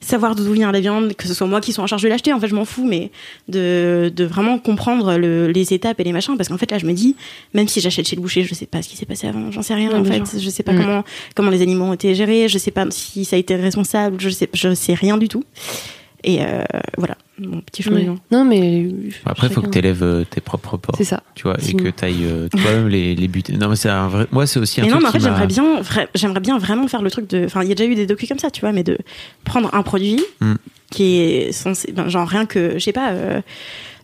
savoir d'où vient la viande, que ce soit moi qui soit en charge de l'acheter. En fait, je m'en fous, mais de, de vraiment comprendre le- les étapes et les machins. Parce qu'en fait, là, je me dis, même si j'achète chez le boucher, je sais pas ce qui s'est passé avant. J'en sais rien, en fait. Je sais pas Mm. comment, comment les animaux ont été gérés. Je sais pas si ça a été responsable. Je sais, je sais rien du tout. Et euh, voilà, mon petit Ouais. chemin. Non, mais. Après, il faut que tu élèves tes propres porcs. C'est ça. Tu vois, et que tu ailles toi-même les, les buter. Non, mais c'est un vrai. Moi, c'est aussi un Mais non, truc mais en fait, j'aimerais bien, vra- j'aimerais bien vraiment faire le truc de. Enfin, il y a déjà eu des docus comme ça, tu vois, mais de prendre un produit Mm. qui est censé, ben, genre rien que, je sais pas, euh,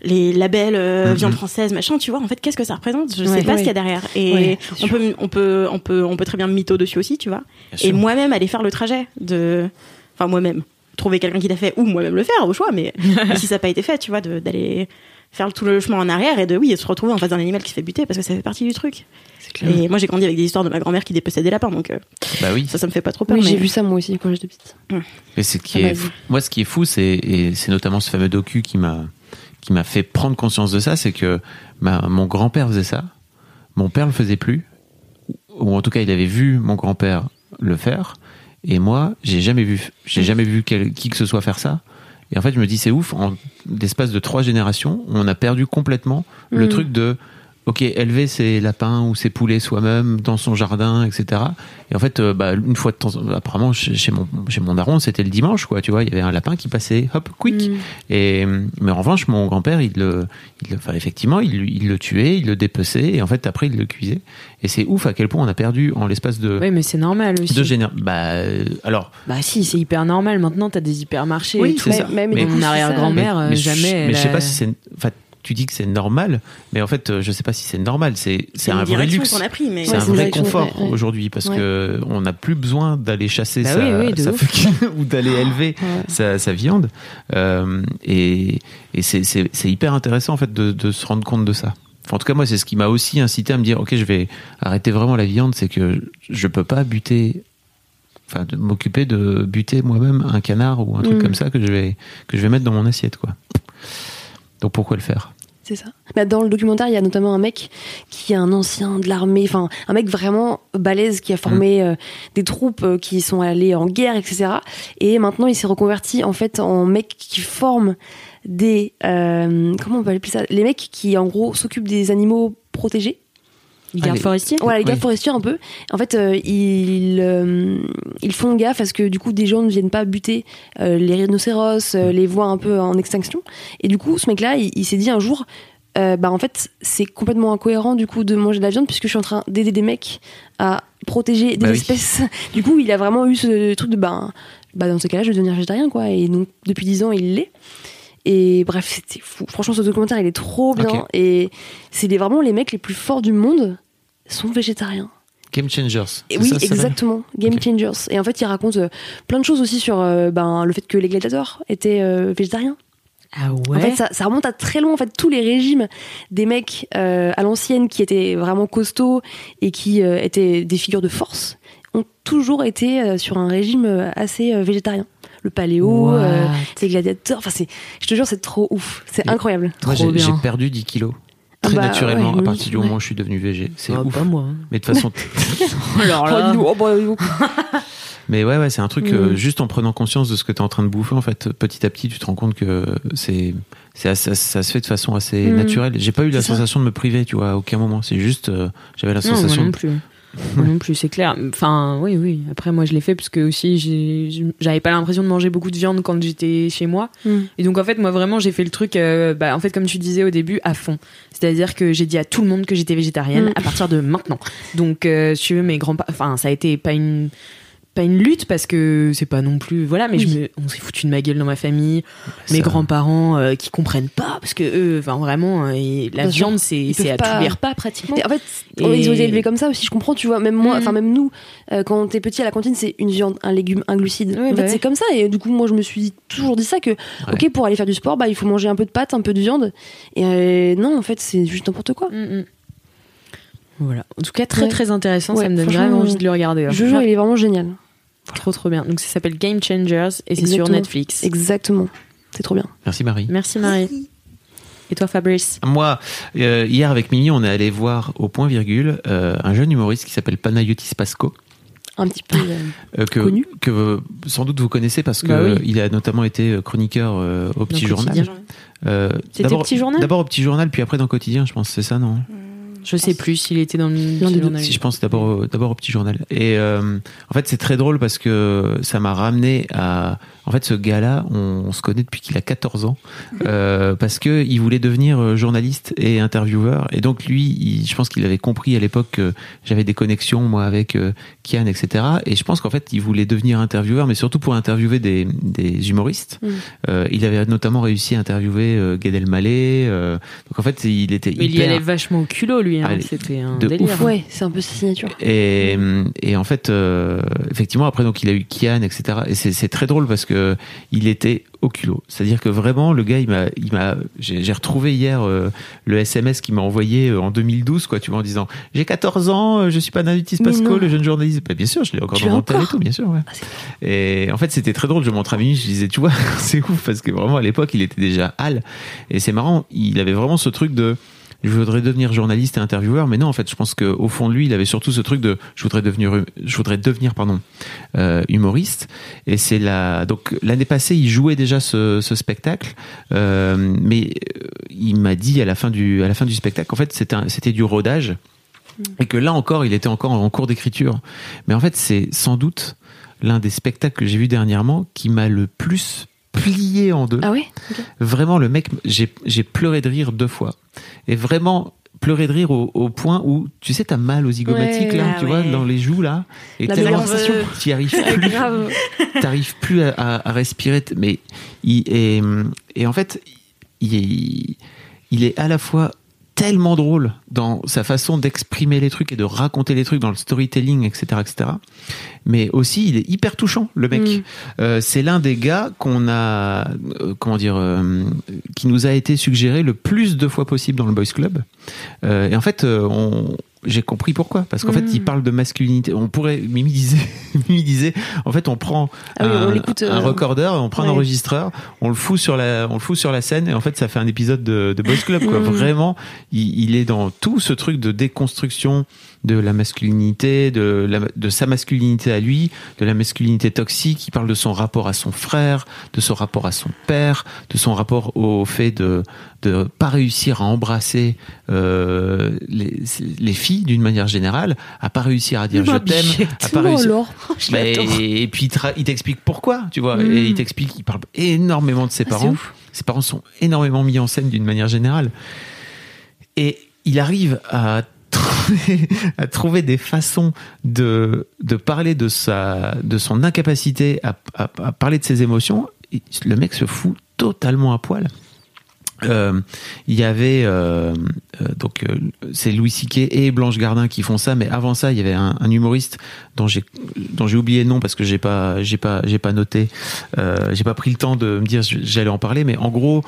les labels euh, Mhm. viande française, machin, tu vois. En fait, qu'est-ce que ça représente? Je Ouais. sais pas Ouais. ce qu'il y a derrière. Et Ouais, on peut, on peut, on peut, on peut très bien mytho dessus aussi, tu vois. Bien Et moi-même aller faire le trajet de, enfin moi-même trouver quelqu'un qui l'a fait ou moi-même le faire au choix, mais, mais si ça n'a pas été fait, tu vois, de- d'aller faire tout le chemin en arrière et de oui, se retrouver en face d'un animal qui se fait buter parce que ça fait partie du truc. Et moi, j'ai grandi avec des histoires de ma grand-mère qui dépeçait des lapins, donc euh, Bah oui. ça, ça me fait pas trop peur. Oui, mais- j'ai vu ça moi aussi quand j'étais petite. Et c'est qui Ça m'a est fou- moi ce qui est fou c'est et c'est notamment ce fameux docu qui m'a qui m'a fait prendre conscience de ça c'est que ma, mon grand-père faisait ça mon père le faisait plus ou en tout cas il avait vu mon grand-père le faire et moi j'ai jamais vu j'ai jamais vu quel- qui que ce soit faire ça et en fait je me dis c'est ouf en l'espace de trois générations on a perdu complètement le Mm. truc de ok élever ses lapins ou ses poulets soi-même dans son jardin etc et en fait euh, bah, une fois de temps apparemment chez, chez mon chez mon daron c'était le dimanche quoi tu vois il y avait un lapin qui passait hop quick Mm. et mais en revanche mon grand-père il le il le enfin, effectivement il, le tuait il le dépeçait et en fait après il le cuisait et c'est ouf à quel point on a perdu en l'espace de Oui, mais c'est normal aussi. deux générations bah euh, alors Bah si, c'est hyper normal. Maintenant, t'as des hypermarchés. Oui, et tout. c'est ça. Mais, mais Mon arrière-grand-mère, euh, mais je- jamais. mais je sais pas a- si c'est enfin tu dis que c'est normal mais en fait euh, je sais pas si c'est normal c'est un vrai luxe. qu'on a pris, mais c'est Ouais, un vrai confort ouais, ouais. aujourd'hui parce que on n'a plus besoin d'aller chasser Bah sa, oui, sa ou d'aller élever sa, sa viande. Euh, et, et c'est, hyper intéressant en fait de, de se rendre compte de ça. Enfin, en tout cas moi c'est ce qui m'a aussi incité à me dire ok je vais arrêter vraiment la viande c'est que je peux pas buter enfin de m'occuper de buter moi-même un canard ou un truc Mm. comme ça que je vais que je vais mettre dans mon assiette quoi. Donc pourquoi le faire? C'est ça. Bah, dans le documentaire, il y a notamment un mec qui est un ancien de l'armée, enfin un mec vraiment balèze qui a formé euh, des troupes euh, qui sont allées en guerre, etc. Et maintenant, il s'est reconverti en fait en mec qui forme des euh, comment on peut appeler ça? Les mecs qui en gros s'occupent des animaux protégés. Les gardes forestiers Voilà, les gardes Oui. forestiers un peu. En fait, euh, ils, euh, ils font gaffe à ce que du coup des gens ne viennent pas buter euh, les rhinocéros, euh, les voient un peu en extinction. Et du coup, ce mec-là, il, il s'est dit un jour, euh, bah en fait, c'est complètement incohérent du coup de manger de la viande puisque je suis en train d'aider des mecs à protéger des Bah oui. espèces. Du coup, il a vraiment eu ce truc de bah, bah dans ces cas-là, je vais devenir végétarien quoi. Et donc depuis 10 ans, il l'est. Et bref, c'était fou. Franchement, ce documentaire, il est trop bien. Et c'est les- vraiment les mecs les plus forts du monde sont végétariens. Game Changers Et oui, ça, exactement. Game. Changers. Et en fait, il raconte euh, plein de choses aussi sur euh, ben, le fait que les gladiateurs étaient euh, végétariens. Ah ouais En fait, ça, ça remonte à très loin. En fait, tous les régimes des mecs euh, à l'ancienne qui étaient vraiment costauds et qui euh, étaient des figures de force ont toujours été euh, sur un régime assez euh, végétarien. Le paléo, euh, les gladiateurs. Enfin, c'est, je te jure, c'est trop ouf. C'est Et- incroyable. moi Trop j'ai, perdu 10 kilos Ah très bah, naturellement ouais, à oui, partir du moment ouais. où je suis devenu végé c'est Ah, ouf Pas moi. mais de toute façon Alors Oh, là. donc, oh, bah. Mais ouais, ouais, c'est un truc, euh, Mm. juste en prenant conscience de ce que tu es en train de bouffer, en fait, petit à petit, tu te rends compte que c'est, c'est assez- ça, se fait de façon assez Mm. naturelle. J'ai pas eu la C'est ça. sensation de me priver, tu vois, à aucun moment. C'est juste, euh, j'avais la Non, moi sensation. non de-. Moi non plus, c'est clair. Enfin, oui, oui. Après, moi, je l'ai fait parce que aussi, j'avais pas l'impression de manger beaucoup de viande quand j'étais chez moi. Mm. Et donc, en fait, moi, vraiment, j'ai fait le truc, euh, bah, en fait, comme tu disais au début, à fond. C'est-à-dire que j'ai dit à tout le monde que j'étais végétarienne Mm. à partir de maintenant. Donc, euh, si tu veux, mes grands enfin, ça a été pas une pas une lutte parce que c'est pas non plus voilà mais je me, on s'est foutu de ma gueule dans ma famille mes grands-parents euh, qui comprennent pas parce que eux enfin vraiment euh, et la viande c'est à pas- tous les repas pratiquement Et en fait, Et- ils ont été élevés comme ça aussi, je comprends, tu vois. Même moi, Mm. enfin, même nous, euh, quand t'es petit à la cantine, c'est une viande, un légume, un glucide. Oui, en bah fait, ouais. c'est comme ça. Et du coup, moi, je me suis toujours dit ça que, ok, pour aller faire du sport, bah, il faut manger un peu de pâtes, un peu de viande. Et euh, non, en fait, c'est juste n'importe quoi. Mm, mm. Voilà. En tout cas, très Ouais. très intéressant. ça me donne vraiment envie de le regarder. là. Je jure, il est vraiment génial. Trop trop bien. Donc ça s'appelle Game Changers et c'est sur. Netflix. Exactement. C'est trop bien. Merci Marie. Merci Marie. Et toi Fabrice Moi, euh, hier avec Mimi, on est allé voir au point virgule euh, un jeune humoriste qui s'appelle Panayotis Pasco, Un petit peu. euh, que, Connu. que sans doute vous connaissez parce que Bah oui. il a notamment été chroniqueur euh, au Petit Dans Journal. Euh, C'était d'abord- Petit Journal D'abord au Petit Journal, puis après dans Quotidien, je pense, c'est ça, non? Je sais plus s'il était dans le journal. Si je pense d'abord au- d'abord au petit journal. Et euh, en fait, c'est très drôle parce que ça m'a ramené à. En fait, ce gars-là, on, on se connaît depuis qu'il a 14 ans euh, parce que il voulait devenir euh, journaliste et intervieweur. Et donc lui, il- je pense qu'il avait compris à l'époque que j'avais des connexions moi avec euh, Kian, etc. Et je pense qu'en fait, il voulait devenir intervieweur, mais surtout pour interviewer des, des humoristes. Mm. Euh, il avait notamment réussi à interviewer euh, Gad Elmaleh. euh, donc en fait, il était Mais il y allait vachement au culot lui. Hein. C'était un délire. ouf. Ouais, c'est un peu sa signature. Et, et en fait, euh, effectivement, après, donc, il a eu Kian, etc. Et c'est très drôle parce que il était au culot. C'est-à-dire que vraiment, le gars, il m'a, il m'a, j'ai retrouvé hier euh, le SMS qu'il m'a envoyé euh, en 2012, quoi, tu vois, en disant, j'ai 14 ans, je suis pas Mais Pasco, le jeune journaliste. Bah, bien sûr, je l'ai encore Tu dans mon et tout, bien sûr, ouais. Ah, Et en fait, c'était très drôle. Je montre à Mimi, je disais, tu vois, c'est ouf parce que vraiment à l'époque, il était déjà Hal. Et c'est marrant, il avait vraiment ce truc de je voudrais devenir journaliste et intervieweur, mais non, en fait, je pense qu'au fond de lui, il avait surtout ce truc de je voudrais devenir, je voudrais devenir, pardon, euh, humoriste. Et c'est la, donc l'année passée, il jouait déjà ce, ce spectacle, euh, mais euh, il m'a dit à la fin du, à la fin du spectacle, en fait, c'était du rodage. Et que là encore, il était encore en cours d'écriture. Mais en fait, c'est sans doute l'un des spectacles que j'ai vu dernièrement qui m'a le plus plié en deux. Ah ouais Vraiment, le mec, j'ai pleuré de rire deux fois. Et vraiment, pleuré de rire au, au point où, tu sais, t'as mal aux zygomatiques, Ouais, là, tu vois, dans les joues, là. Et La tellement t'y arrives plus t'arrives plus à, à- à respirer. Mais il est, et en fait, il est, il est à la fois tellement drôle dans sa façon d'exprimer les trucs et de raconter les trucs dans le storytelling, etc., etc. Mais aussi, il est hyper touchant, le mec. Mm. Euh, c'est l'un des gars qu'on a, euh, comment dire, euh, qui nous a été suggéré le plus de fois possible dans le Boys Club. Et en fait, on, j'ai compris pourquoi. Parce qu'en fait, Mm. il parle de masculinité. On pourrait, Mimi disait, Mimi disait, en fait, on prend Ah oui, on un, l'écoute, euh, un recorder, on prend un enregistreur, on le fout sur la, on le fout sur la scène, et en fait, ça fait un épisode de, de Boys Club. Quoi. Mm. Vraiment, il, il est dans tout ce truc de déconstruction de la masculinité, de, la, de sa masculinité à lui, de la masculinité toxique. Il parle de son rapport à son frère, de son rapport à son père, de son rapport au fait de de pas réussir à embrasser euh, les, les filles d'une manière générale, à pas réussir à dire je t'aime, à pas réussir. alors. Mais- et puis il t'explique pourquoi, tu vois, et il t'explique, il parle énormément de ses Ah, parents. Ses parents sont énormément mis en scène d'une manière générale. Et il arrive à trouver, à trouver des façons de, de parler de, sa, de son incapacité à, à- à parler de ses émotions. Et le mec se fout totalement à poil. Euh, il y avait euh, euh, donc euh, c'est Louis C.K. et Blanche Gardin qui font ça, mais avant ça il y avait un, humoriste dont j'ai dont j'ai oublié le nom parce que j'ai pas j'ai pas j'ai pas noté, euh, j'ai pas pris le temps de me dire j'allais en parler, mais en gros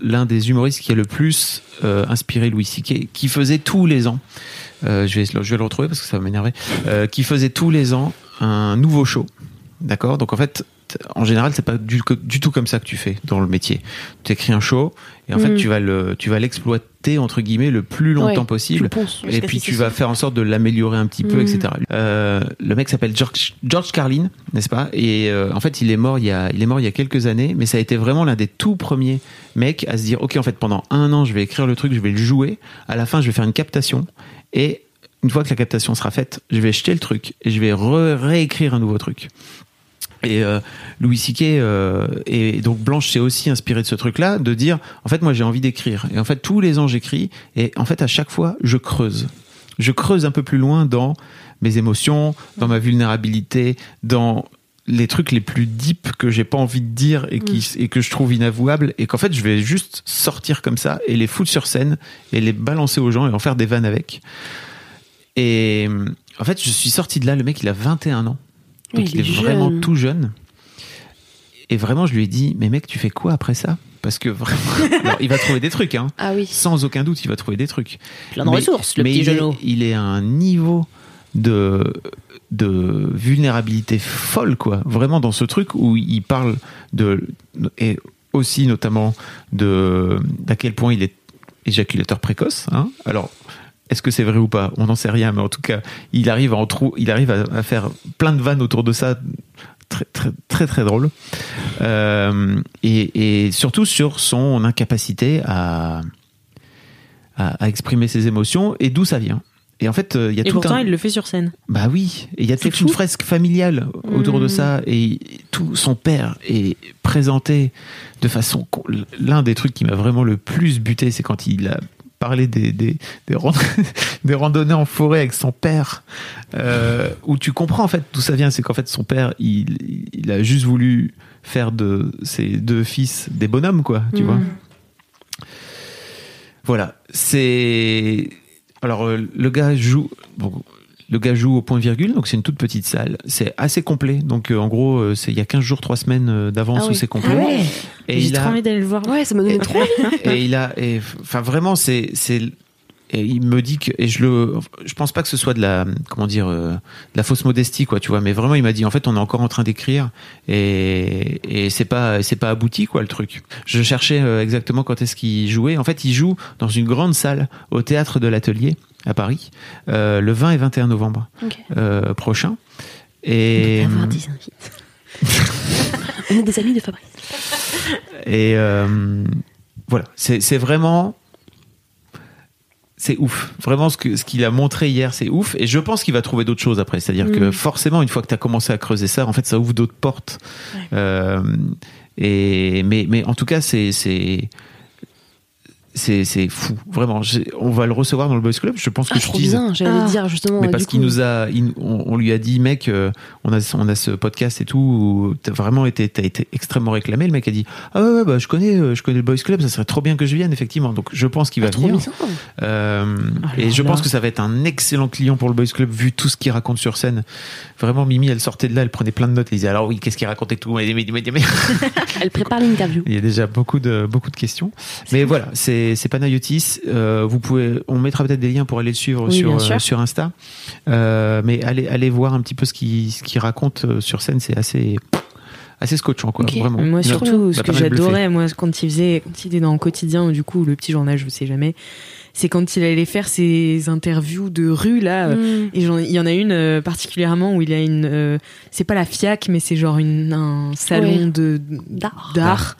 l'un des humoristes qui a le plus euh, inspiré Louis C.K. qui faisait tous les ans, euh, je vais je vais le retrouver parce que ça va m'énerver, euh, qui faisait tous les ans un nouveau show, d'accord? Donc en fait en général, c'est pas du, du tout comme ça que tu fais dans le métier. Tu écris un show et en fait, Mm. tu vas le, tu vas l'exploiter entre guillemets le plus longtemps Ouais, possible. Et puis tu vas faire en sorte de l'améliorer un petit peu, Mm. etc. Euh, le mec s'appelle George, George Carlin, n'est-ce pas? Et euh, en fait, il est mort il y a, il est mort il y a quelques années, mais ça a été vraiment l'un des tout premiers mecs à se dire, ok, en fait, pendant un an, je vais écrire le truc, je vais le jouer. À la fin, je vais faire une captation et une fois que la captation sera faite, je vais jeter le truc et je vais re- réécrire un nouveau truc. Et euh, Louis C.K. euh, et donc Blanche s'est aussi inspirée de ce truc-là, de dire en fait moi j'ai envie d'écrire et en fait tous les ans j'écris et en fait à chaque fois je creuse, je creuse un peu plus loin dans mes émotions, dans ma vulnérabilité, dans les trucs les plus deep que j'ai pas envie de dire et, qui, et que je trouve inavouables et qu'en fait je vais juste sortir comme ça et les foutre sur scène et les balancer aux gens et en faire des vannes avec. Et en fait je suis sorti de là, le mec il a 21 ans. Donc il est vraiment tout jeune. Et vraiment, je lui ai dit, mais mec, tu fais quoi après ça? Parce que vraiment, Alors, il va trouver des trucs, hein. Ah oui. Sans aucun doute, il va trouver des trucs. Plein de Mais- ressources, le mais petit il est, genou. il est à un niveau de de vulnérabilité folle, quoi. Vraiment dans ce truc où il parle de et aussi notamment de d'à quel point il est éjaculateur précoce. Hein. Alors. Est-ce que c'est vrai ou pas? On n'en sait rien, mais en tout cas, il arrive à en trou- il arrive à, à faire plein de vannes autour de ça, très très très très drôle, Euh, et, et surtout sur son incapacité à, à à exprimer ses émotions et d'où ça vient. Et en fait, euh, il y a Et tout pourtant, un il le fait sur scène. bah oui, et il y a toute une fresque familiale autour de Mmh. ça et tout son père est présenté de façon l'un des trucs qui m'a vraiment le plus buté, c'est quand il a parlé des des, des, rand- des randonnées en forêt avec son père euh, où tu comprends en fait d'où ça vient, c'est qu'en fait son père il, il a juste voulu faire de ses deux fils des bonhommes quoi, tu Mmh. vois. Voilà, c'est Alors, euh, le gars joue. bon, le gars joue au point virgule, donc c'est une toute petite salle. C'est assez complet. Donc, euh, en gros, euh, c'est il y a 15 jours, 3 semaines euh, d'avance Ah où oui. c'est complet. Ah ouais. Et J'ai il trop a, envie d'aller le voir. Ouais, ça m'a donné trop envie. et il a, et, enfin vraiment, c'est, c'est, et il me dit que, et je le, je pense pas que ce soit de la, comment dire, euh, de la fausse modestie, quoi, tu vois, mais vraiment, il m'a dit, en fait, on est encore en train d'écrire, et, et c'est pas, c'est pas abouti, quoi, le truc. Je cherchais euh, exactement quand est-ce qu'il jouait. En fait, il joue dans une grande salle au théâtre de l'Atelier à Paris, euh, le 20 et 21 novembre euh, prochain. Et, Avoir des. On est des amis de Fabrice. Et euh, voilà, c'est c'est vraiment. C'est ouf. Vraiment, ce qu'il a montré hier, c'est ouf. Et je pense qu'il va trouver d'autres choses après. C'est-à-dire que Mm. forcément, une fois que tu as commencé à creuser ça, en fait, ça ouvre d'autres portes. Euh, et, mais, mais en tout cas, c'est. C'est c'est fou vraiment on va le recevoir dans le Boys Club je pense que Ah, je trop tease. bien, j'allais Ah. dire justement. Mais parce qu'il nous a, il- on, on lui a dit, mec, euh, on a, on a ce podcast et tout, où t'as vraiment été, t'as été extrêmement réclamé. Le mec a dit, ah ouais, ouais, bah, je connais, euh, je connais le Boys Club, ça serait trop bien que je vienne, effectivement. Donc, je pense qu'il va Ah, trop venir. Euh, et je là. pense que ça va être un excellent client pour le Boys Club, vu tout ce qu'il raconte sur scène. Vraiment, Mimi, elle sortait de là, elle prenait plein de notes, elle disait, alors oui, qu'est-ce qu'il racontait tout? Elle prépare l'interview. il y a déjà beaucoup de beaucoup de questions. Mais voilà, c'est c'est Panayotis. Euh, vous pouvez, on mettra peut-être des liens pour aller le suivre Oui, sur euh, sur Insta. Euh, mais allez allez voir un petit peu ce qu'il ce qu'il raconte euh, sur scène. C'est assez assez scotchant quoi. Ok. Vraiment. Moi surtout, ce que j'adorais, moi, quand il faisait, quand il était dans le quotidien, ou du coup, le petit journal, je sais jamais, c'est quand il allait faire ses interviews de rue, là. Mm. Et il y en a une euh, particulièrement où il a une, euh, c'est pas la FIAC, mais c'est genre une, un salon Ouais. de D'art.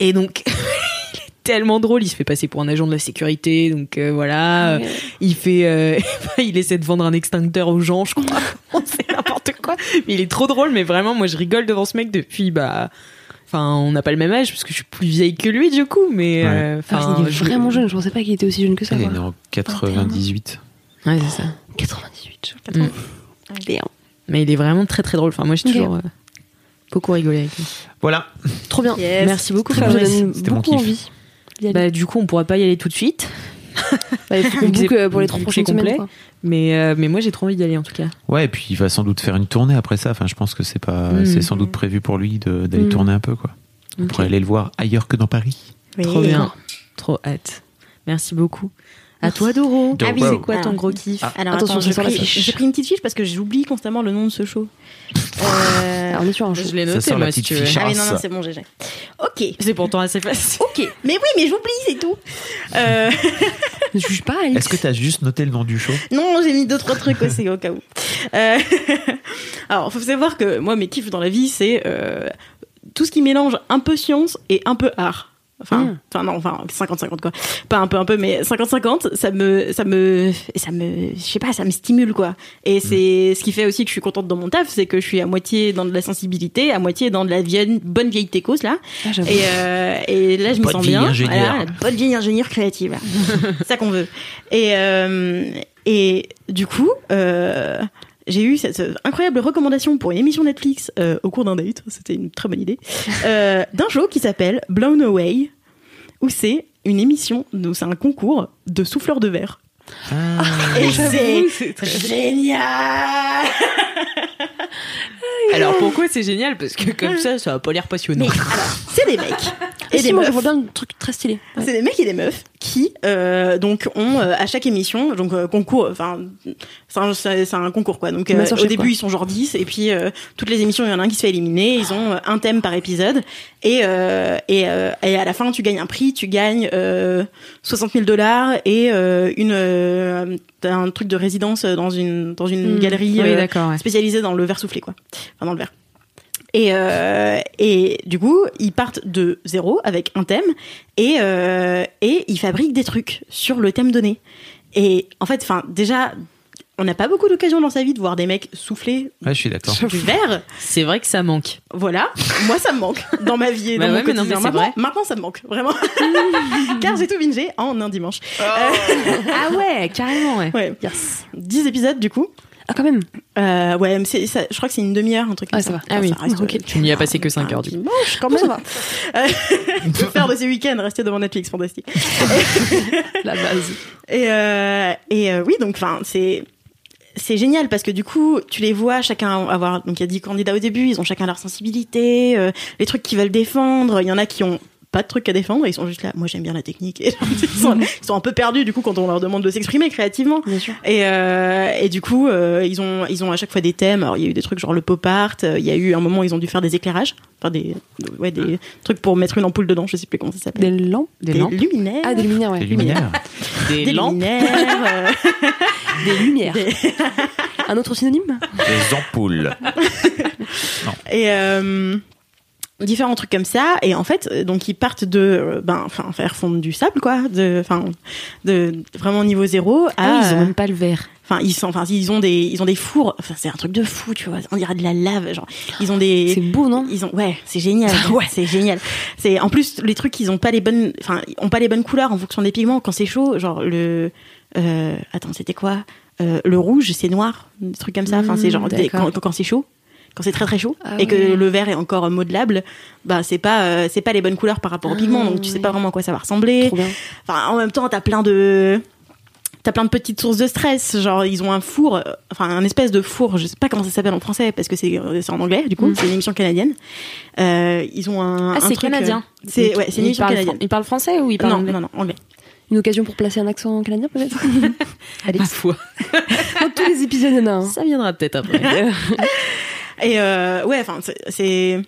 Et donc, tellement drôle. Il se fait passer pour un agent de la sécurité, donc euh, voilà. Ouais. Il fait, euh, il essaie de vendre un extincteur aux gens, je crois. On sait n'importe quoi. Mais il est trop drôle. Mais vraiment, moi, je rigole devant ce mec depuis, bah, enfin, on n'a pas le même âge parce que je suis plus vieille que lui, du coup. Mais, Ouais. euh, Ah, enfin, il est je- vraiment jeune, je pensais pas qu'il était aussi jeune que ça. Il est né en 98. Ouais, c'est ça. 98. Mm. Mais il est vraiment très très drôle. Enfin, moi, j'ai Ok. toujours euh, beaucoup rigolé avec lui. Voilà. Trop bien. Yes. Merci beaucoup, Ça me Fabrice. donne C'était mon beaucoup kiff. envie. D'y aller. Bah, du coup, on pourra pas y aller tout de suite. Bah, il faut book euh, pour les trois prochaines semaines. quoi. Mais, euh, mais moi, j'ai trop envie d'y aller en tout cas. Ouais, et puis il va sans doute faire une tournée après ça. Enfin, je pense que c'est pas, Mm. c'est sans doute prévu pour lui de- d'aller Mm. tourner un peu quoi. On Ok. pourrait aller le voir ailleurs que dans Paris. Oui. Trop bien. Trop hâte. Merci beaucoup. À toi, Doro. Ah oui. C'est quoi ton Ah. gros kiff Ah. Alors, Attention, attends, ça j'ai pris, fiche. j'ai pris une petite fiche parce que j'oublie constamment le nom de ce show. Euh, Alors, on est sur un show. Je l'ai Ça noté, moi, si petite tu veux. fiche. Ah oui, non, non, c'est bon, GG. Ok. C'est pourtant assez facile. Ok. Mais oui, mais j'oublie, c'est tout. Euh, Ne juge pas. Est-ce que tu as juste noté le nom du show? Non, j'ai mis deux, trois trucs aussi au cas où. Euh, Alors, faut savoir que moi, mes kiffs dans la vie, c'est euh, tout ce qui mélange un peu science et un peu art. Enfin, Mm. enfin non, enfin 50-50 quoi. Pas un peu, un peu, mais 50-50, ça me, ça me, ça me, je sais pas, ça me stimule quoi. Et c'est ce qui fait aussi que je suis contente dans mon taf, c'est que je suis à moitié dans de la sensibilité, à moitié dans de la vieille, bonne vieille techos là. Ah. Et, euh, et là, je me Bonne sens vieille bien. ingénieure. Voilà, bonne vieille ingénieure créative. C'est ça qu'on veut. Et, euh, et du coup, euh, j'ai eu cette incroyable recommandation pour une émission Netflix euh, au cours d'un date. C'était une très bonne idée. Euh, d'un show qui s'appelle Blown Away, où c'est une émission, c'est un concours de souffleurs de verre. Et c'est génial Alors pourquoi c'est génial? Parce que comme ça, ça va pas l'air passionnant. C'est des mecs Et et si, des moi, je vois bien un truc très stylé. Ouais. C'est des mecs et des meufs qui euh, donc ont euh, à chaque émission donc euh, concours enfin c'est un, un concours quoi donc euh, au début quoi. ils sont genre 10 et puis euh, toutes les émissions il y en a un qui se fait éliminer ils ont euh, un thème par épisode et euh, et, euh, et à la fin tu gagnes un prix tu gagnes euh, 60 000 dollars et euh, une euh, un truc de résidence dans une dans une Mm. galerie Oui, euh, d'accord. ouais. spécialisé dans le verre soufflé, quoi. Enfin, dans le verre. Et, euh, et du coup, ils partent de zéro avec un thème et, euh, et ils fabriquent des trucs sur le thème donné. Et en fait, enfin, déjà, on n'a pas beaucoup d'occasion dans sa vie de voir des mecs souffler Ouais, je suis d'accord. du verre. C'est vrai que ça manque. Voilà, moi ça me manque dans ma vie et Bah dans ouais, mon mais non, quotidien. mais c'est maintenant, vrai. maintenant, ça me manque, vraiment. Car j'ai tout bingé en un dimanche. ah ouais, carrément, ouais. Ouais. 10 épisodes du coup. Ah, quand même. Euh, ouais, mais ça- je crois que c'est une demi-heure, un truc comme Ah, ça. ça va. Ah oui. reste, Ok. euh, Tu n'y as passé que 5 un heures, du coup. dimanche, quand même. Ça va. Que faire de ces week-ends Rester devant Netflix, fantastique. La base. Et, euh, et euh, oui, donc, enfin, c'est. C'est génial parce que du coup, tu les vois chacun avoir. Donc, il y a 10 candidats au début, ils ont chacun leur sensibilité, euh, les trucs qu'ils veulent défendre. Il y en a qui ont pas de trucs à défendre, ils sont juste là. Moi, j'aime bien la technique. Et ils, sont, ils sont un peu perdus du coup quand on leur demande de s'exprimer créativement. Bien sûr. Et, euh, et du coup, euh, ils ont ils ont à chaque fois des thèmes. Alors il y a eu des trucs genre le pop art. euh, Il y a eu un moment où ils ont dû faire des éclairages, enfin des ouais des trucs pour mettre une ampoule dedans. Je sais plus comment ça s'appelle. Des lampes. Des lampes. luminaires. Ah, des luminaires, ouais. Les luminaires. Des, Des lampes. luminaires. euh, Des lumières. Des- Un autre synonyme? Des ampoules. et euh, différents trucs comme ça et en fait euh, donc ils partent de euh, ben enfin faire fondre du sable quoi de enfin de vraiment niveau zéro à Ah, ils ont même pas le verre. enfin ils sont enfin ils ont des ils ont des fours enfin c'est un truc de fou tu vois on dirait de la lave genre ils ont des C'est beau, non? Ils ont ouais c'est génial ouais. c'est génial. C'est en plus les trucs ils ont pas les bonnes enfin ils ont pas les bonnes couleurs en fonction des pigments. Quand c'est chaud genre le euh, attends c'était quoi? Euh, le rouge c'est noir des trucs comme ça. Enfin c'est genre des- d'accord. quand, quand c'est chaud quand c'est très très chaud Ah et que le vert est encore modelable bah c'est pas euh, c'est pas les bonnes couleurs par rapport au pigment donc tu sais pas vraiment à quoi ça va ressembler enfin en même temps t'as plein de T'as plein de petites sources de stress, genre ils ont un four, euh, enfin un espèce de four, je sais pas comment ça s'appelle en français parce que c'est euh, c'est en anglais du coup, Mm. c'est une émission canadienne. Euh, ils ont un, Ah, un c'est canadien. C'est ouais, c'est une émission parle canadienne. fran- Il parle français ou il parle Non, anglais non, non, anglais. Une occasion pour placer un accent canadien, peut-être Allez, Ma foi. dans tous les épisodes, il y en a un. Ça viendra peut-être après. Et euh, ouais, enfin c'est-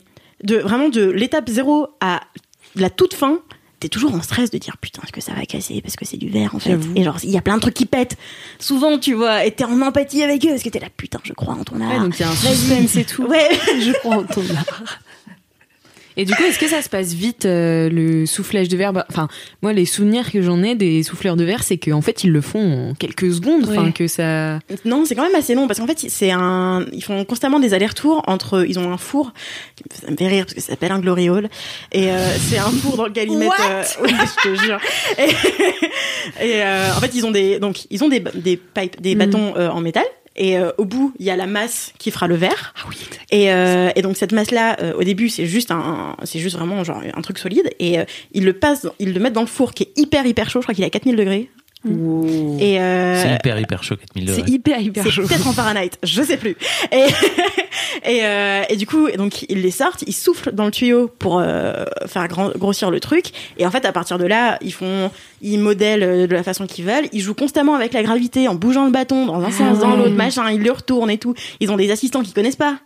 de vraiment de l'étape zéro à la toute fin. T'es toujours en stress de dire putain est-ce que ça va casser parce que c'est du verre en fait et genre il y a plein de trucs qui pètent souvent tu vois et t'es en empathie avec eux parce que t'es là putain je crois en ton art Ouais, donc il y a un suspense et tout. ouais Je crois en ton art. Et du coup, est-ce que ça se passe vite euh, le soufflage de verre? Bah, Enfin, moi, les souvenirs que j'en ai des souffleurs de verre, c'est qu'en fait, ils le font en quelques secondes. Enfin, Ouais. que ça. Non, c'est quand même assez long parce qu'en fait, c'est un, ils font constamment des allers-retours entre, ils ont un four, ça me fait rire parce que ça s'appelle un glory hall et euh, c'est un four dans lequel ils mettent, euh, je te jure. Et, et, euh, en fait, ils ont des, donc ils ont des, des pipes, des bâtons euh, en métal. Et euh, au bout, il y a la masse qui fera le verre. Ah oui. Et, euh, et donc cette masse-là, euh, au début, c'est juste un, c'est juste vraiment genre un truc solide. Et euh, ils le passent, ils le mettent dans le four qui est hyper hyper chaud. Je crois qu'il est à 4000 degrés. Et euh, C'est hyper, hyper chaud, 4000 degrés. C'est hyper, hyper c'est chaud. peut-être en Fahrenheit, je sais plus. Et, et, euh, et du coup, donc ils les sortent, ils soufflent dans le tuyau pour euh, faire grand- grossir le truc. Et en fait, à partir de là, ils font, ils modèlent de la façon qu'ils veulent. Ils jouent constamment avec la gravité en bougeant le bâton dans un sens, dans l'autre, machin. Ils le retournent et tout. Ils ont des assistants qu'ils connaissent pas.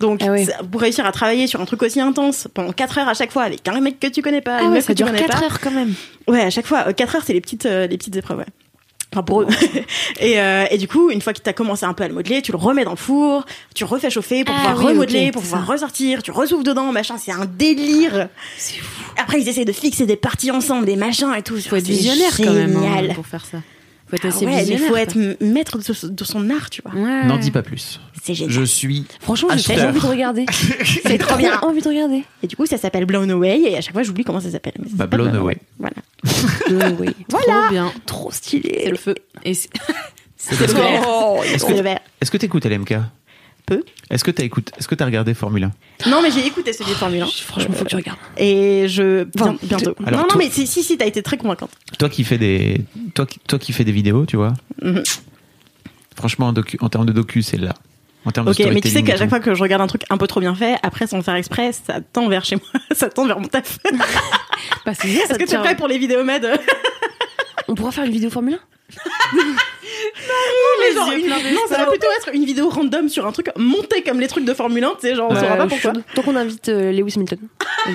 Donc, Ah pour réussir à travailler sur un truc aussi intense pendant 4 heures à chaque fois avec un mec que tu connais pas, Ah une ouais, meuf ça que dure connais 4 pas. heures quand même. Ouais, à chaque fois. 4 heures, c'est les petites, euh, les petites épreuves, ouais. Enfin, pour eux. et, euh, et du coup, une fois que tu as commencé un peu à le modeler, tu le remets dans le four, tu refais chauffer pour Ah pouvoir oui, remodeler, pour pouvoir ça. ressortir, tu ressouffles dedans, machin, c'est un délire. C'est fou. Après, ils essaient de fixer des parties ensemble, des machins et tout. Faut être C'est visionnaire quand même hein, génial. pour faire ça. Faut être Ah ouais, visionnaire. faut être maître de, son art, tu vois. Ouais. N'en dis pas plus. C'est génial. Je suis. Franchement, j'ai envie de regarder. C'est trop bien. envie de regarder. Et du coup, ça s'appelle Blown Away, et à chaque fois, j'oublie comment ça s'appelle. mais ça Bah, s'appelle Blown Away. Voilà. Trop bien. Trop stylé. C'est le feu. Et c'est- C'est le. Oh, le verre. Est-ce que t'écoutes LMK Peu. Est-ce que t'as écouté Est-ce que t'as regardé Formule 1 Non, mais j'ai écouté celui de Formule 1. Franchement, faut que tu regardes. Et je. Enfin, bien- bientôt. Alors, non, non, toi- mais si, si, si, t'as été très convaincante. Toi qui fais des, toi, qui- toi qui fais des vidéos, tu vois. Mhm. Franchement, en, docu- en termes de docu, c'est là. En termes de Ok, mais tu sais qu'à chaque fois que je regarde un truc un peu trop bien fait, après sans le faire exprès, ça tend vers chez moi, ça tend vers mon taf. Bah, Est-ce que t'es tient. prêt pour les vidéos med? On pourra faire une vidéo Formule 1 Mais genre, une- Non, ça va plutôt être une vidéo random sur un truc monté comme les trucs de Formule 1, tu sais, genre on saura pas pourquoi. Tant qu'on invite euh, Lewis Hamilton.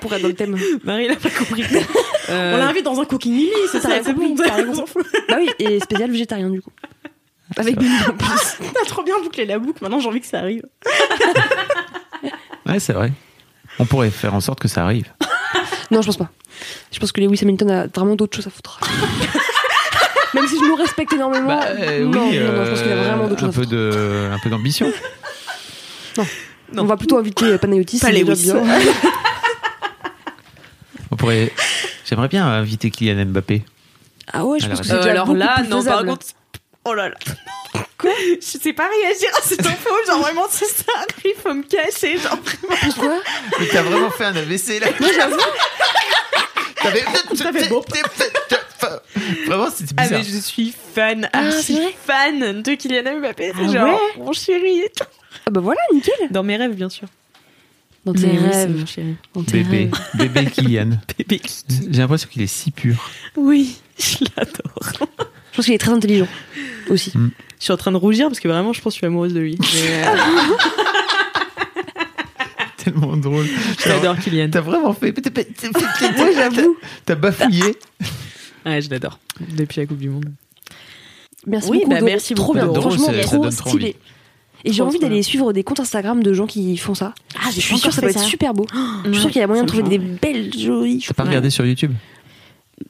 Pour être dans le thème. Marie l'a pas compris. Euh, On l'invite dans un cooking mini, c'est ça, c'est bon, on s'en fout. Bah oui, et spécial végétarien du coup. Avec en plus. T'as trop bien bouclé la boucle, maintenant j'ai envie que ça arrive. Ouais, c'est vrai. On pourrait faire en sorte que ça arrive. Non, je pense pas. Je pense que Lewis Hamilton a vraiment d'autres choses à foutre. Même si je le respecte énormément. Bah, euh, non, oui, non, non, je pense qu'il a euh, vraiment d'autres un choses à foutre. de, un peu d'ambition. On va plutôt inviter euh, Panayotis. Pas Lewis. bien. On pourrait. J'aimerais bien inviter Kylian Mbappé. Ah ouais, je Alors, pense que c'est euh, alors là, plus non, par contre. Oh là là. Je sais pas réagir à cette info, genre vraiment si ça arrive, faut me cacher, genre Pourquoi Mais t'as vraiment fait un AVC là. Moi j'avoue. Vraiment, c'était Ah bizarre. mais je suis fan, Ah, archi fan de Kylian Mbappé, c'est Ah genre ouais mon chéri et tout. Ah bah voilà, nickel. Dans mes rêves bien sûr. Dans tes Mais rêves. mon chéri. Dans tes Bébé, rêves. bébé Kylian. Bébé. J'ai l'impression qu'il est si pur. Oui, je l'adore. Je pense qu'il est très intelligent aussi. Je suis en train de rougir parce que vraiment je pense que je suis amoureuse de lui. Mais, euh, Tellement drôle. J'adore Kylian. T'as vraiment fait. Ouais, j'avoue. T'as bafouillé. Ouais, je l'adore. Depuis la Coupe du Monde. Merci Oui, beaucoup. bah, merci trop beaucoup, bien. Franchement, c'est- ça trop stylé. envie. Et j'ai envie d'aller suivre des comptes Instagram de gens qui font ça. Ah, je suis sûre que ça doit être super beau. Je suis sûre qu'il y a moyen de trouver des belles, jolies T'as pas regardé sur YouTube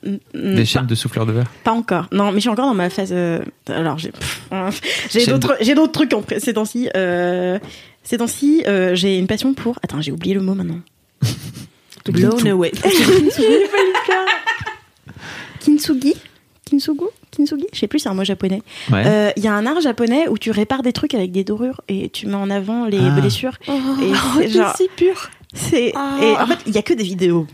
Mm, des chaînes de souffleurs de verre Pas encore. Non, mais je suis encore dans ma phase. euh, Alors, j'ai j'ai d'autres j'ai d'autres trucs en pré- ces temps-ci. Euh, ces temps-ci, euh, j'ai une passion pour. Attends, j'ai oublié le mot maintenant. Blown away. Kintsugi? Kintsugu? Kintsugi? Je sais plus, c'est un mot japonais. Ouais. Euh, Il y a un art japonais où tu répares des trucs avec des dorures et tu mets en avant les Ah. blessures. Oh, Et c'est genre- si pur. C'est Ah. et en fait il y a que des vidéos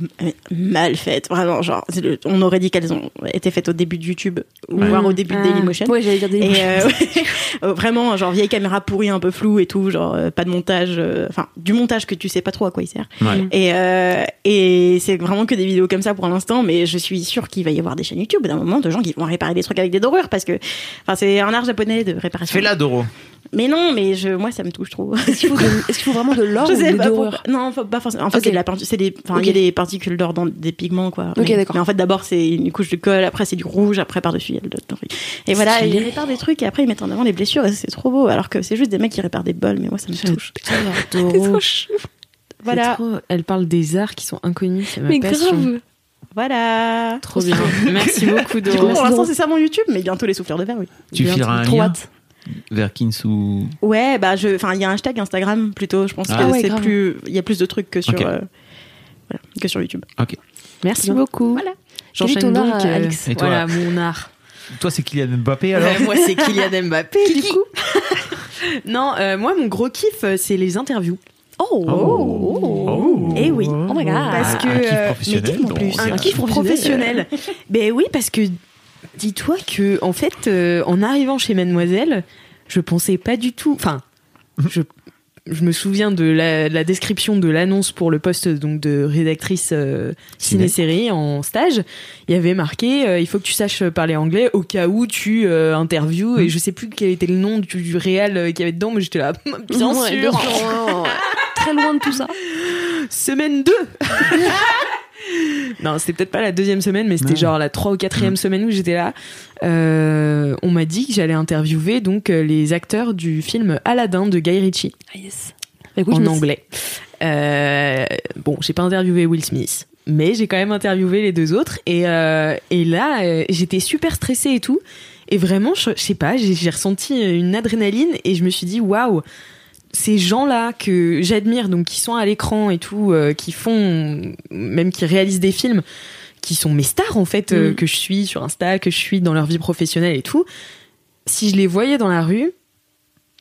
mal faites vraiment genre le- on aurait dit qu'elles ont été faites au début de YouTube ou Ouais. voire au début de Dailymotion. Ouais, j'allais dire Et Dailymotion. ouais, euh, vraiment, genre vieille caméra pourrie, un peu floue et tout, genre euh, pas de montage, euh, enfin du montage que tu sais pas trop à quoi il sert. Ouais. Et, euh, et c'est vraiment que des vidéos comme ça pour l'instant, mais je suis sûre qu'il va y avoir des chaînes YouTube d'un moment de gens qui vont réparer des trucs avec des dorures parce que, enfin c'est un art japonais de réparation. Fais-la, Doro. Mais non, mais je, moi ça me touche trop. Est-ce qu'il faut, vraiment de l'or ou sais des pas dorures pourquoi. Non, faut- pas forcément. En fait, c'est de la peinture. C'est des. Enfin, il y a des particules d'or dans des pigments, quoi. Ok, mais, d'accord. Mais en fait, d'abord, c'est une couche de colle. Après, c'est du rouge. Après, par-dessus, il y a le doré. Et voilà, ils réparent des trucs et après, ils mettent en avant les blessures. Et c'est trop beau. Alors que c'est juste des mecs qui réparent des bols. Mais moi, ça me touche. Voilà. Trop- Elle parle des arts qui sont inconnus. C'est ma Mais passion. grave. Voilà. Trop bien. Merci beaucoup, Doro. pour l'instant, c'est ça mon YouTube. Mais bientôt, les souffleurs de verre, oui. Tu Bien, fileras un lien hâte. vers Kinsu. Ouais, bah, je. Enfin, il y a un hashtag Instagram plutôt. Je pense Ah que ouais, c'est plus. Il y a plus de trucs que sur. Ok. euh, voilà, que sur YouTube. Merci Bien. beaucoup. Voilà. J'enchaîne ton donc. art, euh, Et toi Voilà, mon art. Toi, c'est Kylian Mbappé alors Ouais, moi, c'est Kylian Mbappé, du coup. non, euh, moi, mon gros kiff, c'est les interviews. Oh. Oh. Eh oui. Oh my god. Parce que, un kiff professionnel. mais un kiff professionnel. ben oui, parce que dis-toi que en fait, euh, en arrivant chez Mademoiselle, je pensais pas du tout. Enfin, je, je me souviens de la, de la description de l'annonce pour le poste donc de rédactrice euh, Ciné. ciné-série en stage. Il y avait marqué euh, il faut que tu saches parler anglais au cas où tu euh, interviews. Et je sais plus quel était le nom du, du réel euh, qu'il y avait dedans, mais j'étais là, bien Ouais, sûr. bien sûr. Très loin de tout ça. Semaine 2 Non, c'était peut-être pas la deuxième semaine, mais c'était genre la trois ou quatrième semaine où j'étais là. Euh, on m'a dit que j'allais interviewer donc euh, les acteurs du film Aladdin de Guy Ritchie Ah, yes. Bah, écoute, en anglais. Euh, bon, j'ai pas interviewé Will Smith, mais j'ai quand même interviewé les deux autres. Et, euh, et là, j'étais super stressée et tout. Et vraiment, je, je sais pas, j'ai ressenti une adrénaline et je me suis dit, waouh, ces gens-là que j'admire, donc qui sont à l'écran et tout, euh, qui font, même qui réalisent des films, qui sont mes stars en fait, euh, Mm. que je suis sur Insta, que je suis dans leur vie professionnelle et tout. Si je les voyais dans la rue,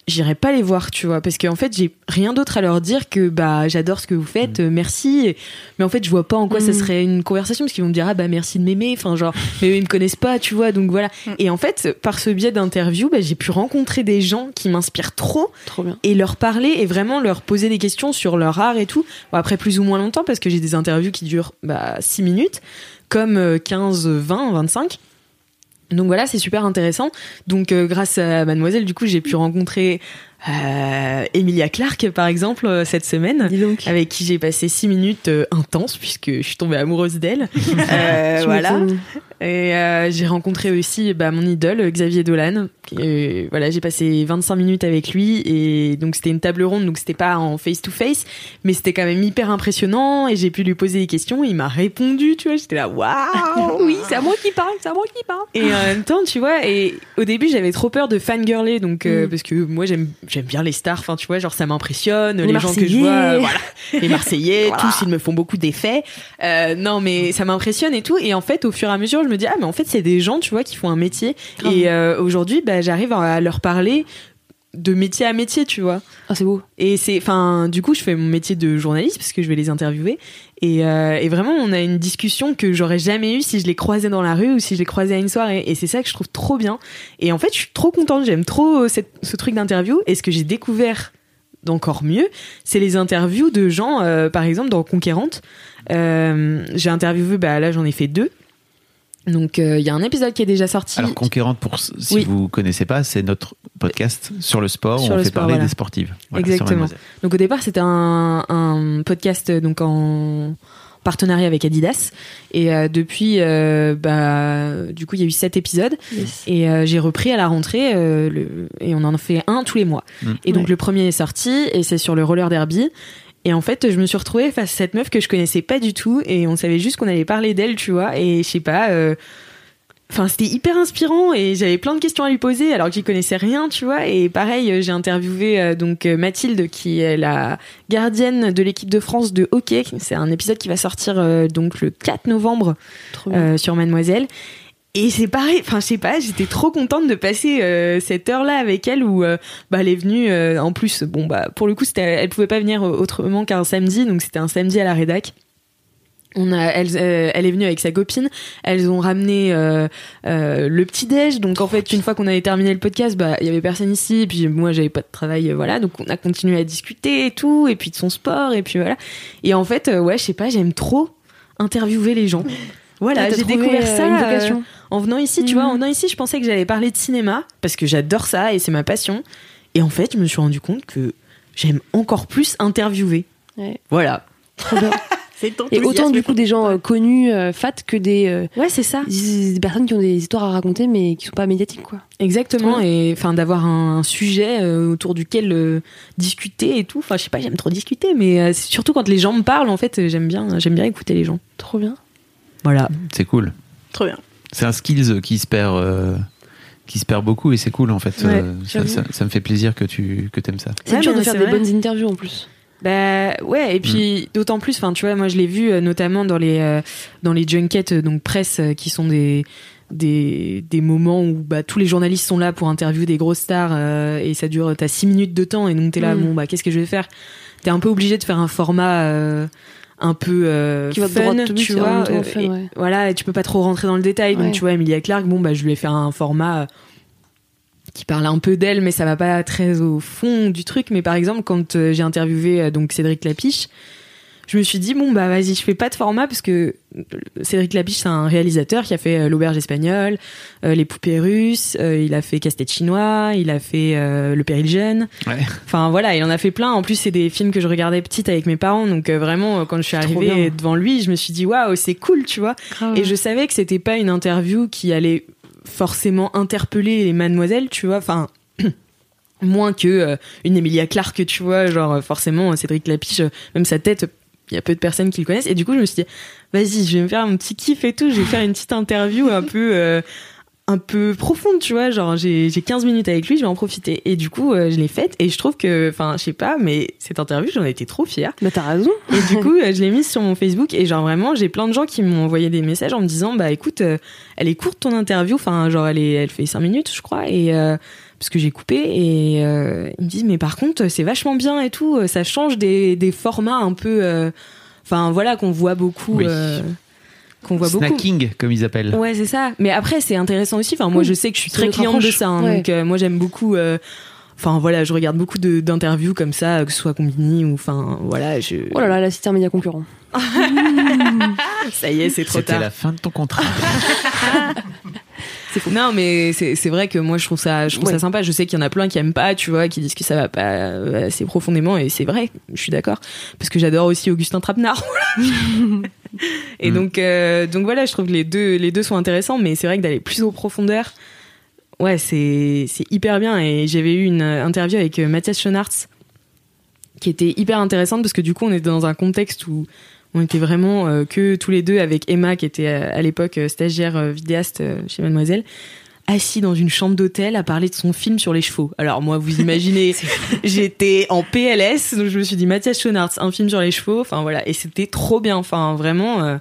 j'irais pas les voir, tu vois, parce qu'en fait, j'ai rien d'autre à leur dire que bah j'adore ce que vous faites, euh, merci. Mais en fait, je vois pas en quoi ça Mhm. serait une conversation parce qu'ils vont me dire ah bah merci de m'aimer, enfin genre mais eux, ils me connaissent pas, tu vois, donc voilà. Mhm. Et en fait, par ce biais d'interview, bah, j'ai pu rencontrer des gens qui m'inspirent trop Trop bien. et leur parler et vraiment leur poser des questions sur leur art et tout. Bon, après plus ou moins longtemps parce que j'ai des interviews qui durent bah 6 minutes comme euh, 15, 20, 25. Donc voilà, c'est super intéressant. Donc euh, grâce à Mademoiselle, du coup, j'ai pu rencontrer euh, Emilia Clarke par exemple euh, cette semaine Dis donc. avec qui j'ai passé six minutes euh, intenses puisque je suis tombée amoureuse d'elle. Euh, voilà. Et euh, j'ai rencontré aussi bah, mon idole Xavier Dolan. Et, voilà, j'ai passé 25 minutes avec lui et donc c'était une table ronde, donc c'était pas en face to face, mais c'était quand même hyper impressionnant et j'ai pu lui poser des questions. Et il m'a répondu, tu vois, j'étais là, waouh, Oui, c'est à moi qui parle, c'est à moi qui parle. et en même temps, tu vois, et au début, j'avais trop peur de fangirler, donc euh, Mm. parce que moi, j'aime, j'aime bien les stars. Enfin, tu vois, genre ça m'impressionne. Les, Les gens que je Marseillais. vois, voilà, les Marseillais, tous ils me font beaucoup d'effets. Euh, non, mais ça m'impressionne et tout. Et en fait, au fur et à mesure, je me dis ah mais en fait c'est des gens, tu vois, qui font un métier. Grave. Et euh, aujourd'hui, bah, j'arrive à leur parler de métier à métier, tu vois. Ah, c'est beau. Et c'est, enfin, du coup, je fais mon métier de journaliste parce que je vais les interviewer. Et, euh, et vraiment, on a une discussion que j'aurais jamais eue si je les croisais dans la rue ou si je les croisais à une soirée. Et c'est ça que je trouve trop bien. Et en fait, je suis trop contente. J'aime trop cette- ce truc d'interview. Et ce que j'ai découvert d'encore mieux, c'est les interviews de gens, euh, par exemple, dans Conquérante. Euh, j'ai interviewé, bah là, j'en ai fait deux. Donc, euh, il y a un épisode qui est déjà sorti. Alors, Conquérante, pour, si Oui. vous connaissez pas, c'est notre podcast sur le sport. où on fait sport, parler voilà. des sportives. Voilà, Exactement. Donc au départ, c'était un, un podcast euh, donc en partenariat avec Adidas et euh, depuis euh, bah du coup il y a eu sept épisodes Yes. et euh, j'ai repris à la rentrée euh, le, et on en fait un tous les mois Mm. et donc Ouais. le premier est sorti et c'est sur le roller derby et en fait je me suis retrouvée face à cette meuf que je connaissais pas du tout et on savait juste qu'on allait parler d'elle tu vois et je sais pas euh, Enfin, c'était hyper inspirant et j'avais plein de questions à lui poser alors que j'y connaissais rien, tu vois. Et pareil, euh, j'ai interviewé euh, donc Mathilde qui est la gardienne de l'équipe de France de hockey. C'est un épisode qui va sortir euh, donc le 4 novembre sur Mademoiselle. Et c'est pareil, enfin je sais pas, j'étais trop contente de passer euh, cette heure-là avec elle où euh, bah, elle est venue euh, en plus bon bah pour le coup c'était elle pouvait pas venir autrement qu'un samedi donc c'était un samedi à la rédac. On a, elle, elle est venue avec sa copine. Elles ont ramené le petit déj. Donc en fait, une fois qu'on avait terminé le podcast, bah il y avait personne ici. Et puis moi, j'avais pas de travail, voilà. Donc on a continué à discuter et tout, et puis de son sport, et puis voilà. Et en fait, ouais, je sais pas, j'aime trop interviewer les gens. Voilà, j'ai découvert ça une vocation? En venant ici. Tu Mhm. vois, en venant ici, je pensais que j'allais parler de cinéma parce que j'adore ça et c'est ma passion. Et en fait, je me suis rendu compte que j'aime encore plus interviewer. Ouais. Voilà. Trop bien. Et autant du coup des gens euh, connus, euh, fat, que des, euh, Ouais, c'est ça. des personnes qui ont des histoires à raconter mais qui sont pas médiatiques quoi. Exactement, et enfin d'avoir un sujet euh, autour duquel euh, discuter et tout. Enfin, je sais pas, j'aime trop discuter, mais euh, surtout quand les gens me parlent, en fait, j'aime bien, j'aime bien écouter les gens. Trop bien. Voilà. C'est cool. Trop bien. C'est un skills qui se perd, euh, qui se perd beaucoup et c'est cool en fait. Ouais, Euh, ça, j'avoue. ça- ça me fait plaisir que tu que aimes ça. C'est Ouais, dur de faire des vrai. bonnes interviews en plus. Bah ouais, et puis d'autant plus, enfin tu vois, moi je l'ai vu euh, notamment dans les euh, dans les junkets donc presse euh, qui sont des des, des moments où bah, tous les journalistes sont là pour interviewer des grosses stars euh, et ça dure t'as six minutes de temps et donc t'es là Mm. bon bah qu'est-ce que je vais faire? T'es un peu obligé de faire un format euh, un peu euh, Qui va fun, droit tu vois euh, fun, et- voilà et tu peux pas trop rentrer dans le détail. Ouais. donc tu vois Emilia Clarke bon bah je lui ai fait un format euh, qui parle un peu d'elle mais ça va pas très au fond du truc. Mais par exemple quand euh, j'ai interviewé donc Cédric Lapiche je me suis dit bon bah vas-y je fais pas de format parce que euh, Cédric Lapiche c'est un réalisateur qui a fait euh, l'auberge espagnole euh, les poupées russes euh, il a fait casse-tête chinois il a fait euh, le péril jeune Ouais. enfin voilà il en a fait plein en plus c'est des films que je regardais petite avec mes parents donc euh, vraiment quand je suis arrivée devant lui je me suis dit waouh c'est cool tu vois et je savais que c'était pas une interview qui allait forcément interpeller les mademoiselles, tu vois. Enfin, moins que euh, une Emilia Clarke, tu vois. Genre, forcément, Cédric Lapiche, euh, même sa tête, il y a peu de personnes qui le connaissent. Et du coup, je me suis dit, vas-y, je vais me faire un petit kiff et tout. Je vais faire une petite interview un peu. euh, un peu profonde, tu vois, genre j'ai j'ai 15 minutes avec lui, je vais en profiter. Et du coup, euh, je l'ai faite et je trouve que, enfin, je sais pas, mais cette interview, j'en ai été trop fière. Bah t'as raison. Et du coup, euh, je l'ai mise sur mon Facebook et genre vraiment, j'ai plein de gens qui m'ont envoyé des messages en me disant bah écoute, elle est courte ton interview, enfin genre elle est, elle fait 5 minutes je crois et euh, parce que j'ai coupé et euh, ils me disent mais par contre c'est vachement bien et tout, euh, ça change des, des formats un peu, euh, enfin voilà qu'on voit beaucoup, Oui. euh, qu'on voit beaucoup. Snacking comme ils appellent. Ouais, c'est ça. Mais après, c'est intéressant aussi. Enfin, moi, je sais que je suis très cliente de ça. hein. Ouais. Donc, euh, moi, j'aime beaucoup. euh, Enfin, voilà, je regarde beaucoup d'interviews comme ça, que ce soit Combini ou. Enfin, voilà, je. Oh là là, là c'était un média concurrent. Ça y est, c'est trop C'était tard. la fin de ton contrat. Non, mais c'est vrai que moi, je trouve ça, je trouve Ouais. ça sympa. Je sais qu'il y en a plein qui aiment pas, tu vois, qui disent que ça va pas euh, assez profondément, et c'est vrai. Je suis d'accord, parce que j'adore aussi Augustin Trapenard. et Mm. donc, euh, donc voilà, je trouve que les deux, les deux sont intéressants, mais c'est vrai que d'aller plus en profondeur, ouais, c'est c'est hyper bien. Et j'avais eu une interview avec euh, Mathias Schoenaerts qui était hyper intéressante parce que du coup, on était dans un contexte où on était vraiment euh, que tous les deux avec Emma qui était euh, à l'époque euh, stagiaire euh, vidéaste euh, chez Mademoiselle assis dans une chambre d'hôtel à parler de son film sur les chevaux. Alors moi, vous imaginez, j'étais en PLS, donc je me suis dit Mathias Schoenaerts, un film sur les chevaux. Enfin voilà, et c'était trop bien. Enfin vraiment, euh,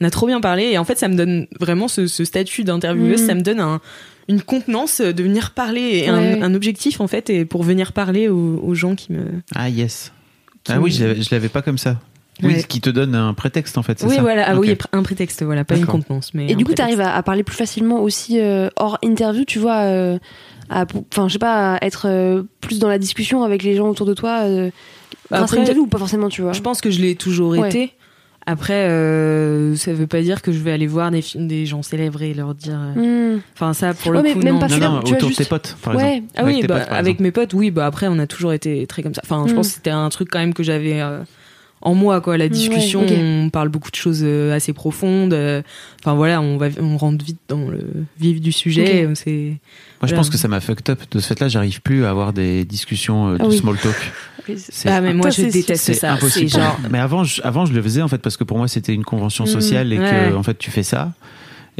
on a trop bien parlé. Et en fait, ça me donne vraiment ce, ce statut d'intervieweuse, Mhm. ça me donne un, une contenance de venir parler, et un, Ouais. un objectif en fait, et pour venir parler aux, aux gens qui me. Ah yes. Qui Ah oui, me- je l'avais pas comme ça. Oui, Ouais. ce qui te donne un prétexte en fait, c'est Oui, ça voilà, ah, oui, un prétexte, voilà, pas une contenance, mais. Et un du coup, tu arrives à, à parler plus facilement aussi euh, hors interview, tu vois, euh, à, enfin, je sais pas, à être euh, plus dans la discussion avec les gens autour de toi, euh, grâce Après, à l'interview ou pas forcément, tu vois. Je pense que je l'ai toujours Ouais. été. Après, euh, ça veut pas dire que je vais aller voir des, films, des gens célèbres et leur dire. euh, Hmm. Enfin, ça, pour le Ouais, mais coup, même non. pas Non, non, autour de juste- tes potes, par Ouais. exemple. Ah Avec oui, tes bah, potes, par avec exemple. mes potes, oui. Bah après, on a toujours été très comme ça. Enfin, je pense que c'était un truc quand même que j'avais euh, en moi, quoi. La discussion, on parle beaucoup de choses euh, assez profondes. euh, Enfin voilà, on va, on rentre vite dans le vif du sujet. Euh, C'est Moi, je pense que ça m'a fucked up. De ce fait-là, j'arrive plus à avoir des discussions de Ah oui. small talk. Ah mais moi je déteste ça. C'est impossible. genre Mais avant je, avant, je le faisais en fait parce que pour moi, c'était une convention Mm. sociale et Ouais. que en fait, tu fais ça.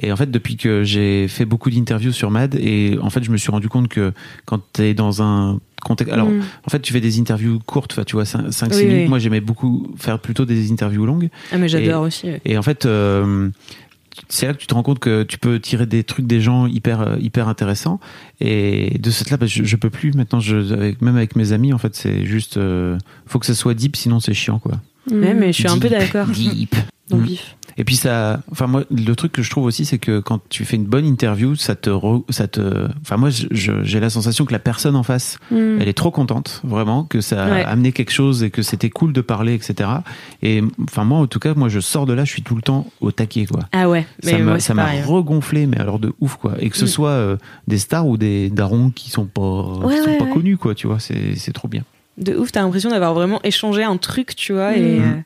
Et en fait, depuis que j'ai fait beaucoup d'interviews sur Mad, et en fait, je me suis rendu compte que quand tu es dans un contexte. Alors, Hmm. en fait, tu fais des interviews courtes, tu vois, 5-6 Oui, minutes. oui. Moi, j'aimais beaucoup faire plutôt des interviews longues. ah mais j'adore aussi. ouais. Et en fait, euh, c'est là que tu te rends compte que tu peux tirer des trucs des gens hyper euh, hyper intéressants. Et de cette là, bah, je, je peux plus maintenant. Je, avec, même avec mes amis, en fait, c'est juste, euh, faut que ça soit deep, sinon c'est chiant, quoi. Hmm. Ouais, mais je suis un peu d'accord. Deep. Dans le Mm. vif. Et puis ça, enfin moi, le truc que je trouve aussi, c'est que quand tu fais une bonne interview, ça te, re- ça te, enfin moi, j'ai la sensation que la personne en face, Hmm. elle est trop contente, vraiment, que ça a Ouais. amené quelque chose et que c'était cool de parler, etc. Et enfin moi, en tout cas, moi, je sors de là, je suis tout le temps au taquet, quoi. Ah ouais. Mais ça m'a pareil. regonflé mais alors de ouf quoi et que ce Mm. soit euh, des stars ou des darons qui sont pas Ouais, qui sont ouais, pas connus quoi tu vois c'est trop bien De ouf, t'as l'impression d'avoir vraiment échangé un truc, tu vois. Et Mhm.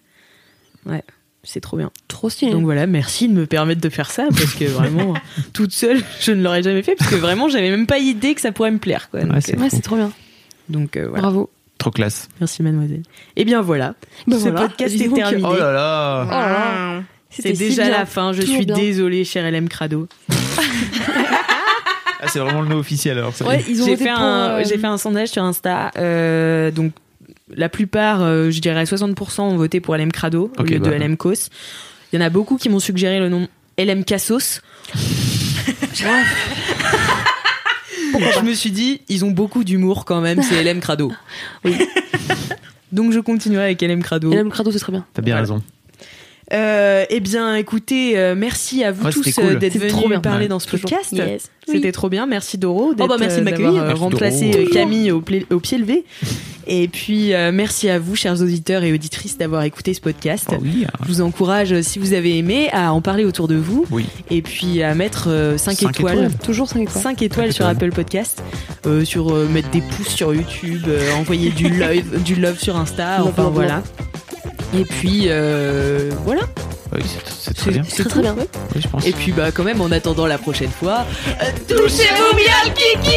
euh, ouais, c'est trop bien. Trop stylé. Donc voilà, merci de me permettre de faire ça parce que vraiment, toute seule, je ne l'aurais jamais fait parce que vraiment, j'avais même pas idée que ça pourrait me plaire. Quoi. Donc, Ouais, c'est euh, ouais, c'est trop bien. donc, euh, voilà. Bravo. trop classe Merci mademoiselle. Et bien voilà, Bah ce voilà, podcast est terminé. oh là là Oh là. C'est si déjà la fin, je suis bien. désolée, cher LM Crado. ah, c'est vraiment le nom officiel alors. Ouais, ils ont J'ai fait, pour, un, euh, j'ai fait un sondage sur Insta. euh, donc, la plupart, euh, je dirais 60% ont voté pour LM Crado au lieu bah. de LM Kos. Il y en a beaucoup qui m'ont suggéré le nom LM Cassos. je me suis dit, ils ont beaucoup d'humour quand même, c'est LM Crado. Oui. donc je continuerai avec LM Crado. Le crado, c'est très bien. t'as bien raison Euh, eh bien, écoutez, euh, merci à vous Ouais, tous cool. euh, d'être venus bien. parler Ouais. dans ce podcast. Yes. C'était trop bien. Merci Doro d'être, bah, merci de euh, m'accueillir. euh, euh, Camille au, pla- au pied levé. Et puis euh, merci à vous, chers auditeurs et auditrices, d'avoir écouté ce podcast. oh oui ah. Je vous encourage, si vous avez aimé, à en parler autour de vous oui et puis à mettre 5 Cinq étoiles. étoiles. Toujours 5 étoiles. 5 étoiles sur étoiles. Apple Podcast, euh, sur euh, mettre des pouces sur YouTube, euh, envoyer du love, du love sur Insta, Love, enfin love, voilà. Et puis euh, voilà, oui c'est très bien c'est Très, tout. très bien. ouais. oui je pense Et puis bah quand même en attendant la prochaine fois, euh, touchez-vous bien le kiki